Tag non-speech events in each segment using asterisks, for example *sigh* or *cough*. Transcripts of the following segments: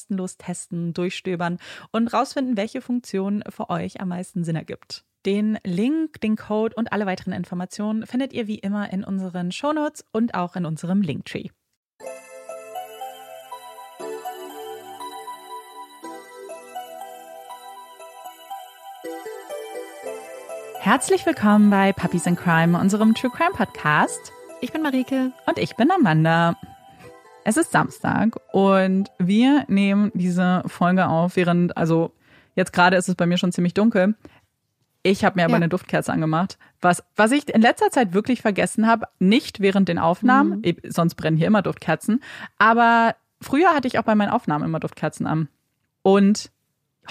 kostenlos testen, durchstöbern und rausfinden, welche Funktion für euch am meisten Sinn ergibt. Den Link, den Code und alle weiteren Informationen findet ihr wie immer in unseren Shownotes und auch in unserem Linktree. Herzlich willkommen bei Puppies in Crime, unserem True Crime Podcast. Ich bin Marike. Und ich bin Amanda. Es ist Samstag und wir nehmen diese Folge auf, während, also jetzt gerade ist es bei mir schon ziemlich dunkel. Ich habe mir aber ja. eine Duftkerze angemacht. Was, was ich in letzter Zeit wirklich vergessen habe, nicht während den Aufnahmen, mhm. sonst brennen hier immer Duftkerzen, aber früher hatte ich auch bei meinen Aufnahmen immer Duftkerzen an. Und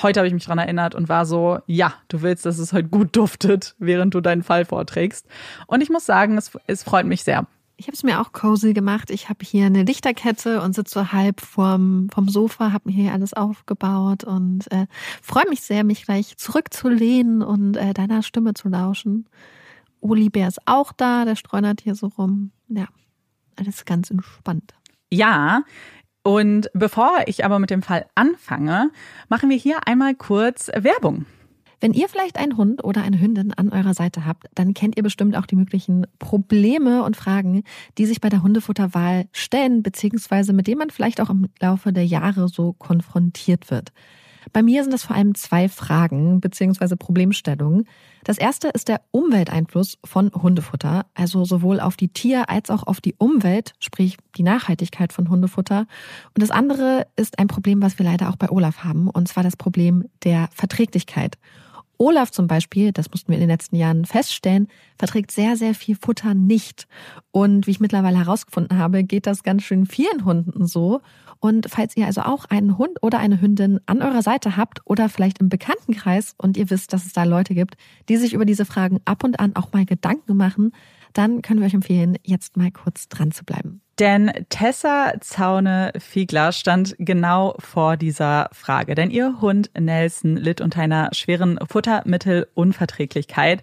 heute habe ich mich dran erinnert und war so, ja, du willst, dass es heute gut duftet, während du deinen Fall vorträgst. Und ich muss sagen, es, es freut mich sehr. Ich habe es mir auch cozy gemacht. Ich habe hier eine Lichterkette und sitze so halb vorm, vom Sofa, habe mir hier alles aufgebaut und äh, freue mich sehr, mich gleich zurückzulehnen und äh, deiner Stimme zu lauschen. Uli Bär ist auch da, der streunert hier so rum. Ja, alles ganz entspannt. Ja, und bevor ich aber mit dem Fall anfange, machen wir hier einmal kurz Werbung. Wenn ihr vielleicht einen Hund oder eine Hündin an eurer Seite habt, dann kennt ihr bestimmt auch die möglichen Probleme und Fragen, die sich bei der Hundefutterwahl stellen, beziehungsweise mit denen man vielleicht auch im Laufe der Jahre so konfrontiert wird. Bei mir sind das vor allem zwei Fragen bzw. Problemstellungen. Das erste ist der Umwelteinfluss von Hundefutter, also sowohl auf die Tier- als auch auf die Umwelt, sprich die Nachhaltigkeit von Hundefutter. Und das andere ist ein Problem, was wir leider auch bei Olaf haben, und zwar das Problem der Verträglichkeit. Olaf zum Beispiel, das mussten wir in den letzten Jahren feststellen, verträgt sehr, sehr viel Futter nicht. Und wie ich mittlerweile herausgefunden habe, geht das ganz schön vielen Hunden so. Und falls ihr also auch einen Hund oder eine Hündin an eurer Seite habt oder vielleicht im Bekanntenkreis und ihr wisst, dass es da Leute gibt, die sich über diese Fragen ab und an auch mal Gedanken machen, dann können wir euch empfehlen, jetzt mal kurz dran zu bleiben. Denn Tessa Zaune-Fiegler stand genau vor dieser Frage. Denn ihr Hund Nelson litt unter einer schweren Futtermittelunverträglichkeit.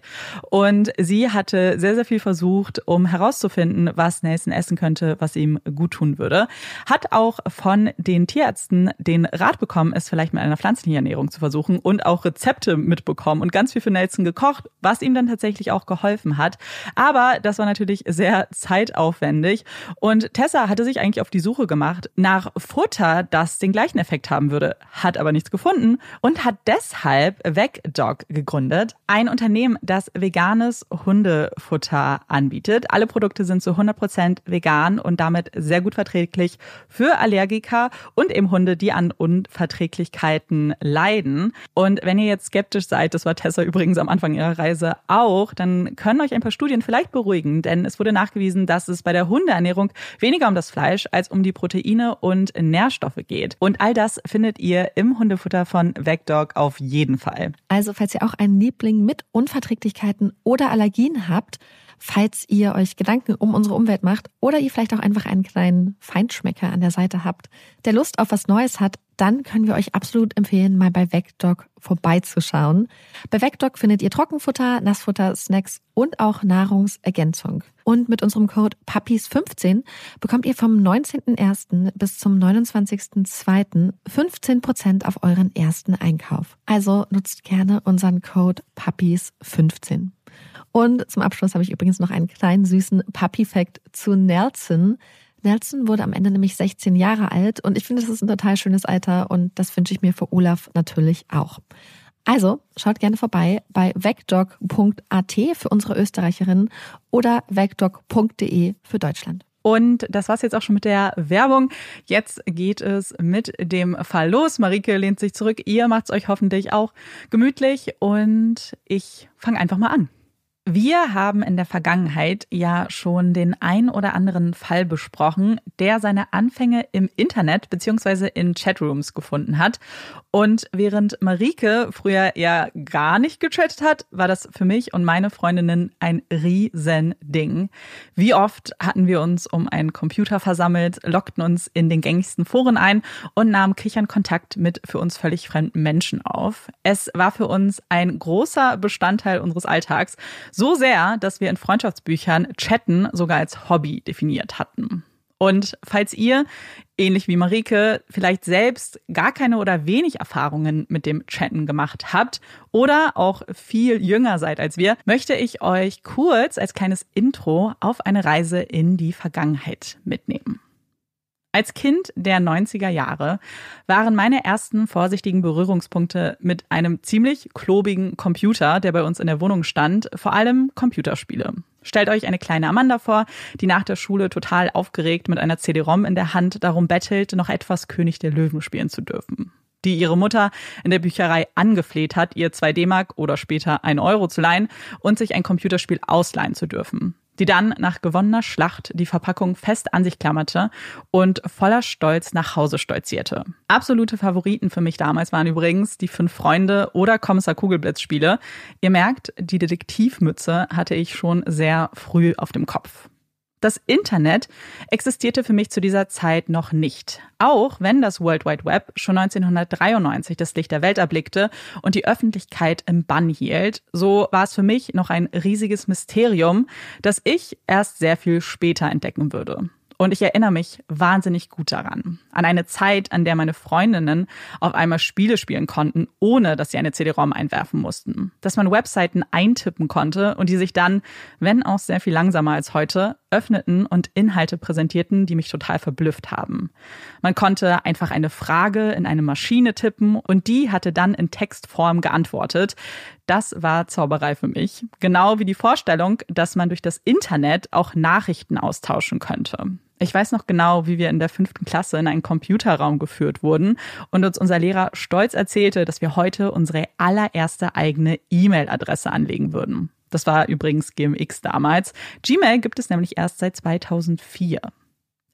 Und sie hatte sehr, sehr viel versucht, um herauszufinden, was Nelson essen könnte, was ihm gut tun würde. Hat auch von den Tierärzten den Rat bekommen, es vielleicht mit einer pflanzlichen zu versuchen und auch Rezepte mitbekommen und ganz viel für Nelson gekocht, was ihm dann tatsächlich auch geholfen hat. Aber das war natürlich sehr zeitaufwendig und Tessa hatte sich eigentlich auf die Suche gemacht nach Futter, das den gleichen Effekt haben würde, hat aber nichts gefunden und hat deshalb VegDog gegründet, ein Unternehmen, das veganes Hundefutter anbietet. Alle Produkte sind zu 100% vegan und damit sehr gut verträglich für Allergiker und eben Hunde, die an Unverträglichkeiten leiden. Und wenn ihr jetzt skeptisch seid, das war Tessa übrigens am Anfang ihrer Reise auch, dann können euch ein paar Studien vielleicht beruhigen, denn es wurde nachgewiesen, dass es bei der Hundeernährung weniger um das Fleisch als um die Proteine und Nährstoffe geht. Und all das findet ihr im Hundefutter von VegDog auf jeden Fall. Also, falls ihr auch einen Liebling mit Unverträglichkeiten oder Allergien habt, falls ihr euch Gedanken um unsere Umwelt macht oder ihr vielleicht auch einfach einen kleinen Feinschmecker an der Seite habt, der Lust auf was Neues hat, dann können wir euch absolut empfehlen, mal bei VegDog vorbeizuschauen. Bei VegDog findet ihr Trockenfutter, Nassfutter, Snacks und auch Nahrungsergänzung. Und mit unserem Code PUPPIES15 bekommt ihr vom 19.01. bis zum 29.02. 15% auf euren ersten Einkauf. Also nutzt gerne unseren Code PUPPIES15. Und zum Abschluss habe ich übrigens noch einen kleinen süßen Puppy-Fact zu Nelson. Nelson wurde am Ende nämlich 16 Jahre alt und ich finde, das ist ein total schönes Alter und das wünsche ich mir für Olaf natürlich auch. Also schaut gerne vorbei bei vegdog.at für unsere Österreicherinnen oder vegdog.de für Deutschland. Und das war's jetzt auch schon mit der Werbung. Jetzt geht es mit dem Fall los. Marike lehnt sich zurück. Ihr macht's euch hoffentlich auch gemütlich und ich fange einfach mal an. Wir haben in der Vergangenheit ja schon den ein oder anderen Fall besprochen, der seine Anfänge im Internet beziehungsweise in Chatrooms gefunden hat. Und während Marike früher ja gar nicht gechattet hat, war das für mich und meine Freundinnen ein Riesending. Wie oft hatten wir uns um einen Computer versammelt, lockten uns in den gängigsten Foren ein und nahmen kichern Kontakt mit für uns völlig fremden Menschen auf. Es war für uns ein großer Bestandteil unseres Alltags so sehr, dass wir in Freundschaftsbüchern Chatten sogar als Hobby definiert hatten. Und falls ihr, ähnlich wie Marike, vielleicht selbst gar keine oder wenig Erfahrungen mit dem Chatten gemacht habt oder auch viel jünger seid als wir, möchte ich euch kurz als kleines Intro auf eine Reise in die Vergangenheit mitnehmen. Als Kind der 90er Jahre waren meine ersten vorsichtigen Berührungspunkte mit einem ziemlich klobigen Computer, der bei uns in der Wohnung stand, vor allem Computerspiele. Stellt euch eine kleine Amanda vor, die nach der Schule total aufgeregt mit einer CD-ROM in der Hand darum bettelt, noch etwas König der Löwen spielen zu dürfen die ihre Mutter in der Bücherei angefleht hat, ihr 2 D-Mark oder später 1 Euro zu leihen und sich ein Computerspiel ausleihen zu dürfen die dann nach gewonnener Schlacht die Verpackung fest an sich klammerte und voller Stolz nach Hause stolzierte. Absolute Favoriten für mich damals waren übrigens die Fünf Freunde oder Kommissar Kugelblitz Spiele. Ihr merkt, die Detektivmütze hatte ich schon sehr früh auf dem Kopf. Das Internet existierte für mich zu dieser Zeit noch nicht, auch wenn das World Wide Web schon 1993 das Licht der Welt erblickte und die Öffentlichkeit im Bann hielt. So war es für mich noch ein riesiges Mysterium, das ich erst sehr viel später entdecken würde. Und ich erinnere mich wahnsinnig gut daran. An eine Zeit, an der meine Freundinnen auf einmal Spiele spielen konnten, ohne dass sie eine CD-ROM einwerfen mussten. Dass man Webseiten eintippen konnte und die sich dann, wenn auch sehr viel langsamer als heute, öffneten und Inhalte präsentierten, die mich total verblüfft haben. Man konnte einfach eine Frage in eine Maschine tippen und die hatte dann in Textform geantwortet. Das war Zauberei für mich. Genau wie die Vorstellung, dass man durch das Internet auch Nachrichten austauschen könnte. Ich weiß noch genau, wie wir in der fünften Klasse in einen Computerraum geführt wurden und uns unser Lehrer stolz erzählte, dass wir heute unsere allererste eigene E-Mail-Adresse anlegen würden. Das war übrigens GMX damals. Gmail gibt es nämlich erst seit 2004.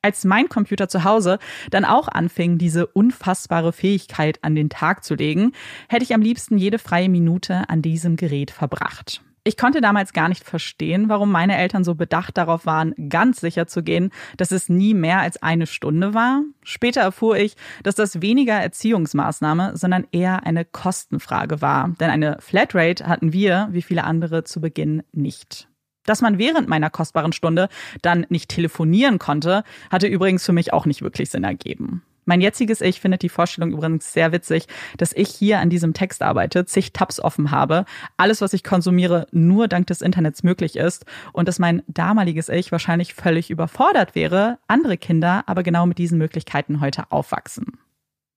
Als mein Computer zu Hause dann auch anfing, diese unfassbare Fähigkeit an den Tag zu legen, hätte ich am liebsten jede freie Minute an diesem Gerät verbracht. Ich konnte damals gar nicht verstehen, warum meine Eltern so bedacht darauf waren, ganz sicher zu gehen, dass es nie mehr als eine Stunde war. Später erfuhr ich, dass das weniger Erziehungsmaßnahme, sondern eher eine Kostenfrage war. Denn eine Flatrate hatten wir, wie viele andere, zu Beginn nicht. Dass man während meiner kostbaren Stunde dann nicht telefonieren konnte, hatte übrigens für mich auch nicht wirklich Sinn ergeben. Mein jetziges Ich findet die Vorstellung übrigens sehr witzig, dass ich hier an diesem Text arbeite, zig Tabs offen habe, alles, was ich konsumiere, nur dank des Internets möglich ist und dass mein damaliges Ich wahrscheinlich völlig überfordert wäre, andere Kinder aber genau mit diesen Möglichkeiten heute aufwachsen.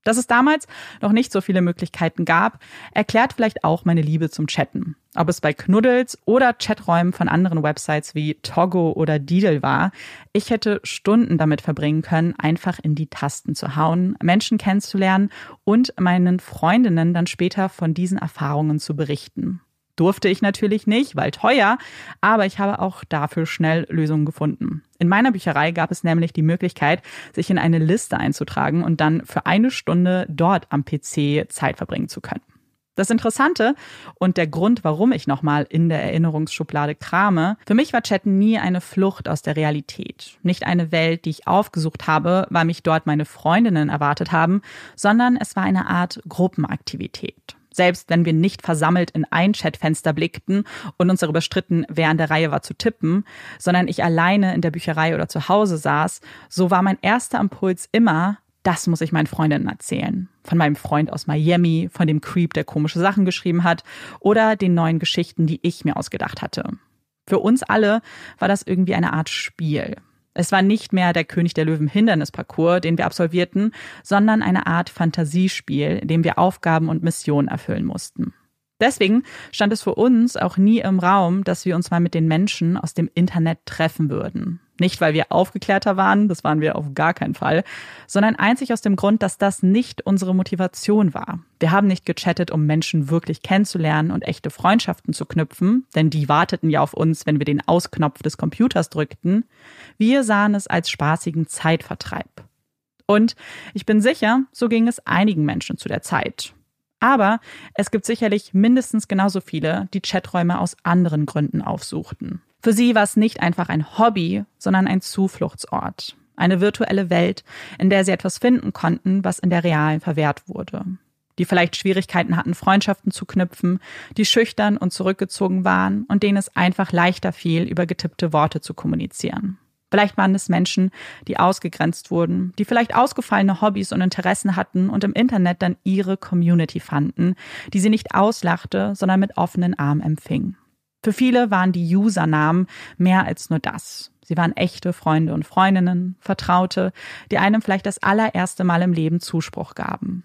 Dass es damals noch nicht so viele Möglichkeiten gab, erklärt vielleicht auch meine Liebe zum Chatten. Ob es bei Knuddels oder Chaträumen von anderen Websites wie Togo oder Deedle war, ich hätte Stunden damit verbringen können, einfach in die Tasten zu hauen, Menschen kennenzulernen und meinen Freundinnen dann später von diesen Erfahrungen zu berichten. Durfte ich natürlich nicht, weil teuer, aber ich habe auch dafür schnell Lösungen gefunden. In meiner Bücherei gab es nämlich die Möglichkeit, sich in eine Liste einzutragen und dann für eine Stunde dort am PC Zeit verbringen zu können. Das Interessante und der Grund, warum ich nochmal in der Erinnerungsschublade krame, für mich war Chatten nie eine Flucht aus der Realität. Nicht eine Welt, die ich aufgesucht habe, weil mich dort meine Freundinnen erwartet haben, sondern es war eine Art Gruppenaktivität. Selbst wenn wir nicht versammelt in ein Chatfenster blickten und uns darüber stritten, wer an der Reihe war zu tippen, sondern ich alleine in der Bücherei oder zu Hause saß, so war mein erster Impuls immer, das muss ich meinen Freundinnen erzählen. Von meinem Freund aus Miami, von dem Creep, der komische Sachen geschrieben hat, oder den neuen Geschichten, die ich mir ausgedacht hatte. Für uns alle war das irgendwie eine Art Spiel. Es war nicht mehr der König der Löwen Hindernisparcours, den wir absolvierten, sondern eine Art Fantasiespiel, in dem wir Aufgaben und Missionen erfüllen mussten. Deswegen stand es für uns auch nie im Raum, dass wir uns mal mit den Menschen aus dem Internet treffen würden. Nicht, weil wir aufgeklärter waren, das waren wir auf gar keinen Fall, sondern einzig aus dem Grund, dass das nicht unsere Motivation war. Wir haben nicht gechattet, um Menschen wirklich kennenzulernen und echte Freundschaften zu knüpfen, denn die warteten ja auf uns, wenn wir den Ausknopf des Computers drückten. Wir sahen es als spaßigen Zeitvertreib. Und ich bin sicher, so ging es einigen Menschen zu der Zeit. Aber es gibt sicherlich mindestens genauso viele, die Chaträume aus anderen Gründen aufsuchten. Für sie war es nicht einfach ein Hobby, sondern ein Zufluchtsort. Eine virtuelle Welt, in der sie etwas finden konnten, was in der realen verwehrt wurde. Die vielleicht Schwierigkeiten hatten, Freundschaften zu knüpfen, die schüchtern und zurückgezogen waren und denen es einfach leichter fiel, über getippte Worte zu kommunizieren. Vielleicht waren es Menschen, die ausgegrenzt wurden, die vielleicht ausgefallene Hobbys und Interessen hatten und im Internet dann ihre Community fanden, die sie nicht auslachte, sondern mit offenen Armen empfing. Für viele waren die Usernamen mehr als nur das. Sie waren echte Freunde und Freundinnen, Vertraute, die einem vielleicht das allererste Mal im Leben Zuspruch gaben.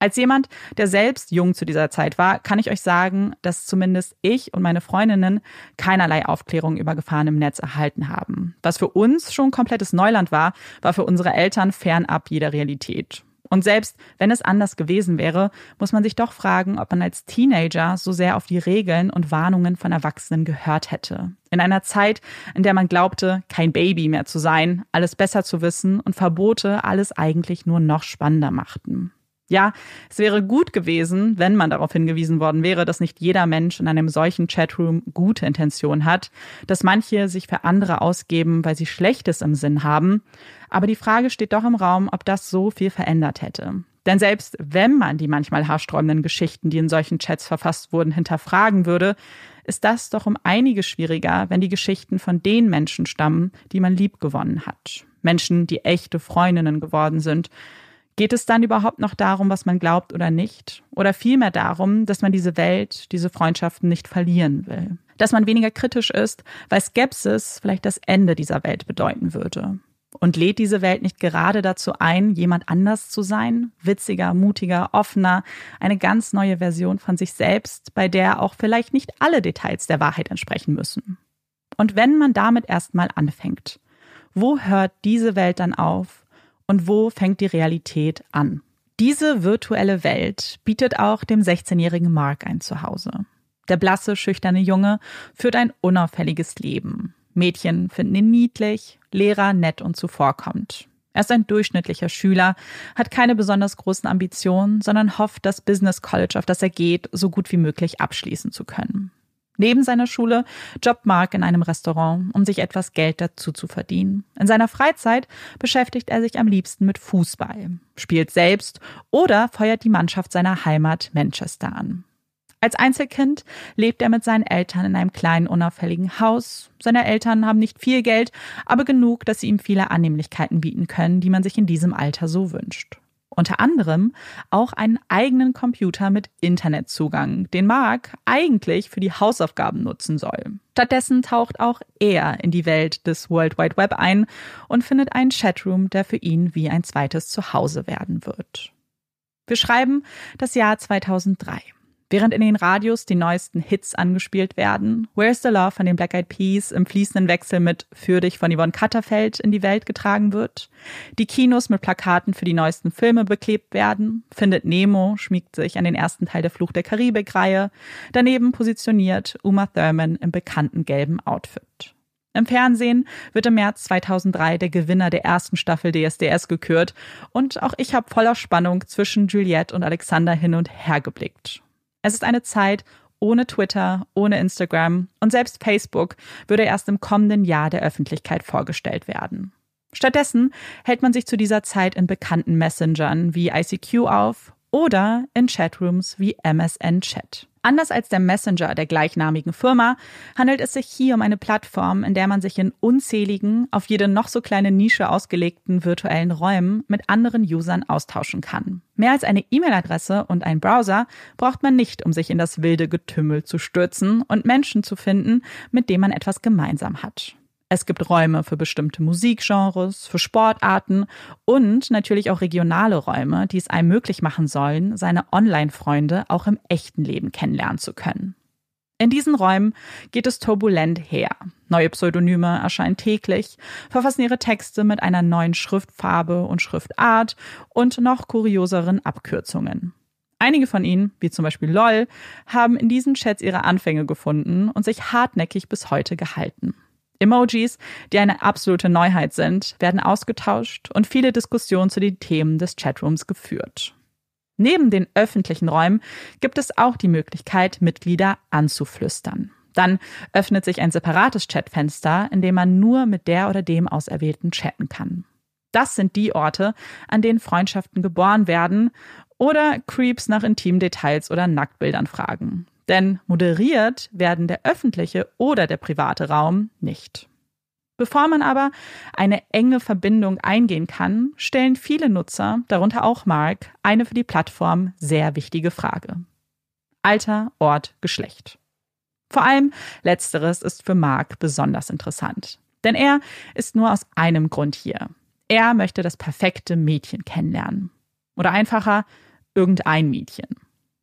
Als jemand, der selbst jung zu dieser Zeit war, kann ich euch sagen, dass zumindest ich und meine Freundinnen keinerlei Aufklärung über Gefahren im Netz erhalten haben. Was für uns schon komplettes Neuland war, war für unsere Eltern fernab jeder Realität. Und selbst wenn es anders gewesen wäre, muss man sich doch fragen, ob man als Teenager so sehr auf die Regeln und Warnungen von Erwachsenen gehört hätte. In einer Zeit, in der man glaubte, kein Baby mehr zu sein, alles besser zu wissen und Verbote alles eigentlich nur noch spannender machten. Ja, es wäre gut gewesen, wenn man darauf hingewiesen worden wäre, dass nicht jeder Mensch in einem solchen Chatroom gute Intention hat, dass manche sich für andere ausgeben, weil sie Schlechtes im Sinn haben. Aber die Frage steht doch im Raum, ob das so viel verändert hätte. Denn selbst wenn man die manchmal haarsträubenden Geschichten, die in solchen Chats verfasst wurden, hinterfragen würde, ist das doch um einiges schwieriger, wenn die Geschichten von den Menschen stammen, die man lieb gewonnen hat. Menschen, die echte Freundinnen geworden sind, Geht es dann überhaupt noch darum, was man glaubt oder nicht? Oder vielmehr darum, dass man diese Welt, diese Freundschaften nicht verlieren will? dass man weniger kritisch ist, weil Skepsis vielleicht das Ende dieser Welt bedeuten würde. Und lädt diese Welt nicht gerade dazu ein, jemand anders zu sein, witziger, mutiger, offener, eine ganz neue Version von sich selbst, bei der auch vielleicht nicht alle Details der Wahrheit entsprechen müssen. Und wenn man damit erstmal anfängt, wo hört diese Welt dann auf und wo fängt die Realität an? Diese virtuelle Welt bietet auch dem 16-jährigen Mark ein Zuhause. Der blasse, schüchterne Junge führt ein unauffälliges Leben. Mädchen finden ihn niedlich, Lehrer nett und zuvorkommend. Er ist ein durchschnittlicher Schüler, hat keine besonders großen Ambitionen, sondern hofft, das Business College, auf das er geht, so gut wie möglich abschließen zu können. Neben seiner Schule jobbt Mark in einem Restaurant, um sich etwas Geld dazu zu verdienen. In seiner Freizeit beschäftigt er sich am liebsten mit Fußball, spielt selbst oder feuert die Mannschaft seiner Heimat Manchester an. Als Einzelkind lebt er mit seinen Eltern in einem kleinen, unauffälligen Haus. Seine Eltern haben nicht viel Geld, aber genug, dass sie ihm viele Annehmlichkeiten bieten können, die man sich in diesem Alter so wünscht. Unter anderem auch einen eigenen Computer mit Internetzugang, den Mark eigentlich für die Hausaufgaben nutzen soll. Stattdessen taucht auch er in die Welt des World Wide Web ein und findet einen Chatroom, der für ihn wie ein zweites Zuhause werden wird. Wir schreiben das Jahr 2003. Während in den Radios die neuesten Hits angespielt werden, Where's the Love von den Black Eyed Peas im fließenden Wechsel mit Für dich von Yvonne Katterfeld in die Welt getragen wird, die Kinos mit Plakaten für die neuesten Filme beklebt werden, findet Nemo schmiegt sich an den ersten Teil der Fluch der Karibik-Reihe, daneben positioniert Uma Thurman im bekannten gelben Outfit. Im Fernsehen wird im März 2003 der Gewinner der ersten Staffel DSDS gekürt und auch ich habe voller Spannung zwischen Juliette und Alexander hin und her geblickt. Es ist eine Zeit ohne Twitter, ohne Instagram und selbst Facebook würde erst im kommenden Jahr der Öffentlichkeit vorgestellt werden. Stattdessen hält man sich zu dieser Zeit in bekannten Messengern wie ICQ auf oder in Chatrooms wie MSN Chat. Anders als der Messenger der gleichnamigen Firma handelt es sich hier um eine Plattform, in der man sich in unzähligen, auf jede noch so kleine Nische ausgelegten virtuellen Räumen mit anderen Usern austauschen kann. Mehr als eine E-Mail-Adresse und ein Browser braucht man nicht, um sich in das wilde Getümmel zu stürzen und Menschen zu finden, mit denen man etwas gemeinsam hat. Es gibt Räume für bestimmte Musikgenres, für Sportarten und natürlich auch regionale Räume, die es einem möglich machen sollen, seine Online-Freunde auch im echten Leben kennenlernen zu können. In diesen Räumen geht es turbulent her. Neue Pseudonyme erscheinen täglich, verfassen ihre Texte mit einer neuen Schriftfarbe und Schriftart und noch kurioseren Abkürzungen. Einige von ihnen, wie zum Beispiel LOL, haben in diesen Chats ihre Anfänge gefunden und sich hartnäckig bis heute gehalten. Emojis, die eine absolute Neuheit sind, werden ausgetauscht und viele Diskussionen zu den Themen des Chatrooms geführt. Neben den öffentlichen Räumen gibt es auch die Möglichkeit, Mitglieder anzuflüstern. Dann öffnet sich ein separates Chatfenster, in dem man nur mit der oder dem Auserwählten chatten kann. Das sind die Orte, an denen Freundschaften geboren werden oder Creeps nach Intimdetails oder Nacktbildern fragen. Denn moderiert werden der öffentliche oder der private Raum nicht. Bevor man aber eine enge Verbindung eingehen kann, stellen viele Nutzer, darunter auch Mark, eine für die Plattform sehr wichtige Frage. Alter, Ort, Geschlecht. Vor allem letzteres ist für Mark besonders interessant. Denn er ist nur aus einem Grund hier. Er möchte das perfekte Mädchen kennenlernen. Oder einfacher, irgendein Mädchen.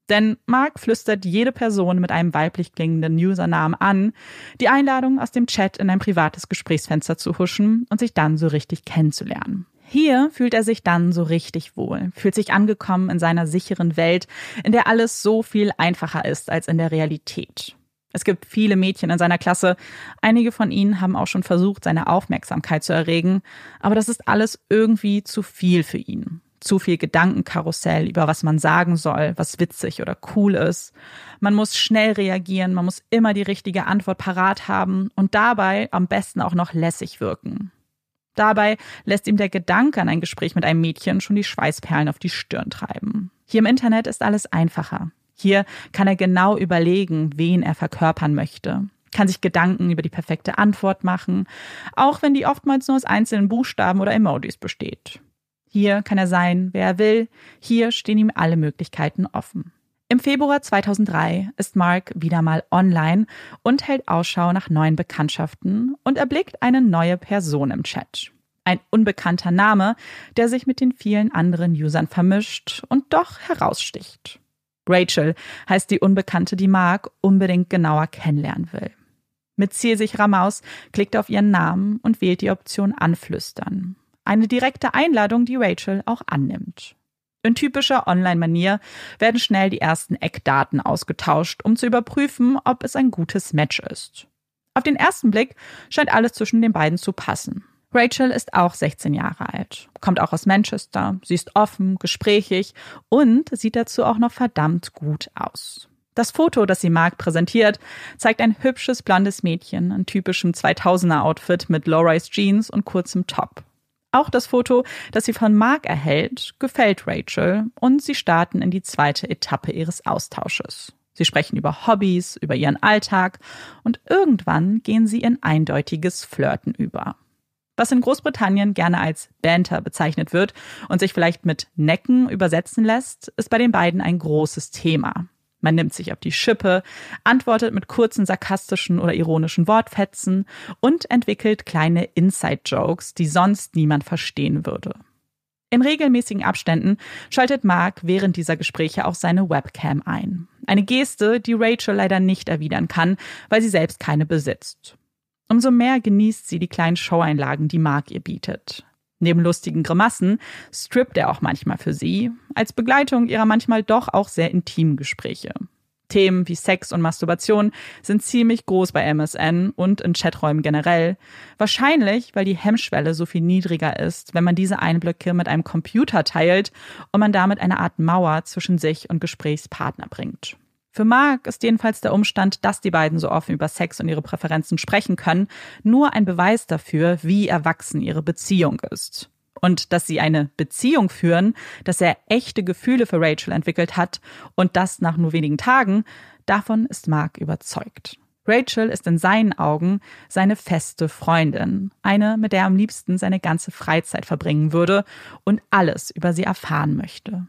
Denn Mark flüstert jede Person mit einem weiblich klingenden Usernamen an, die Einladung aus dem Chat in ein privates Gesprächsfenster zu huschen und sich dann so richtig kennenzulernen. Hier fühlt er sich dann so richtig wohl, fühlt sich angekommen in seiner sicheren Welt, in der alles so viel einfacher ist als in der Realität. Es gibt viele Mädchen in seiner Klasse. Einige von ihnen haben auch schon versucht, seine Aufmerksamkeit zu erregen. Aber das ist alles irgendwie zu viel für ihn zu viel Gedankenkarussell über was man sagen soll, was witzig oder cool ist. Man muss schnell reagieren, man muss immer die richtige Antwort parat haben und dabei am besten auch noch lässig wirken. Dabei lässt ihm der Gedanke an ein Gespräch mit einem Mädchen schon die Schweißperlen auf die Stirn treiben. Hier im Internet ist alles einfacher. Hier kann er genau überlegen, wen er verkörpern möchte kann sich Gedanken über die perfekte Antwort machen, auch wenn die oftmals nur aus einzelnen Buchstaben oder Emojis besteht. Hier kann er sein, wer er will. Hier stehen ihm alle Möglichkeiten offen. Im Februar 2003 ist Mark wieder mal online und hält Ausschau nach neuen Bekanntschaften und erblickt eine neue Person im Chat. Ein unbekannter Name, der sich mit den vielen anderen Usern vermischt und doch heraussticht. Rachel heißt die Unbekannte, die Mark unbedingt genauer kennenlernen will. Mit zielsicherer Maus klickt er auf ihren Namen und wählt die Option Anflüstern. Eine direkte Einladung, die Rachel auch annimmt. In typischer Online-Manier werden schnell die ersten Eckdaten ausgetauscht, um zu überprüfen, ob es ein gutes Match ist. Auf den ersten Blick scheint alles zwischen den beiden zu passen. Rachel ist auch 16 Jahre alt, kommt auch aus Manchester, sie ist offen, gesprächig und sieht dazu auch noch verdammt gut aus. Das Foto, das sie Mark präsentiert, zeigt ein hübsches blondes Mädchen in typischem 2000er Outfit mit Low-Rise Jeans und kurzem Top. Auch das Foto, das sie von Mark erhält, gefällt Rachel und sie starten in die zweite Etappe ihres Austausches. Sie sprechen über Hobbys, über ihren Alltag und irgendwann gehen sie in eindeutiges Flirten über. Was in Großbritannien gerne als Banter bezeichnet wird und sich vielleicht mit Necken übersetzen lässt, ist bei den beiden ein großes Thema. Man nimmt sich auf die Schippe, antwortet mit kurzen sarkastischen oder ironischen Wortfetzen und entwickelt kleine Inside-Jokes, die sonst niemand verstehen würde. In regelmäßigen Abständen schaltet Mark während dieser Gespräche auch seine Webcam ein. Eine Geste, die Rachel leider nicht erwidern kann, weil sie selbst keine besitzt. Umso mehr genießt sie die kleinen Showeinlagen, die Mark ihr bietet. Neben lustigen Grimassen strippt er auch manchmal für sie, als Begleitung ihrer manchmal doch auch sehr intimen Gespräche. Themen wie Sex und Masturbation sind ziemlich groß bei MSN und in Chaträumen generell. Wahrscheinlich, weil die Hemmschwelle so viel niedriger ist, wenn man diese Einblicke mit einem Computer teilt und man damit eine Art Mauer zwischen sich und Gesprächspartner bringt. Für Mark ist jedenfalls der Umstand, dass die beiden so offen über Sex und ihre Präferenzen sprechen können, nur ein Beweis dafür, wie erwachsen ihre Beziehung ist. Und dass sie eine Beziehung führen, dass er echte Gefühle für Rachel entwickelt hat und das nach nur wenigen Tagen, davon ist Mark überzeugt. Rachel ist in seinen Augen seine feste Freundin, eine, mit der er am liebsten seine ganze Freizeit verbringen würde und alles über sie erfahren möchte.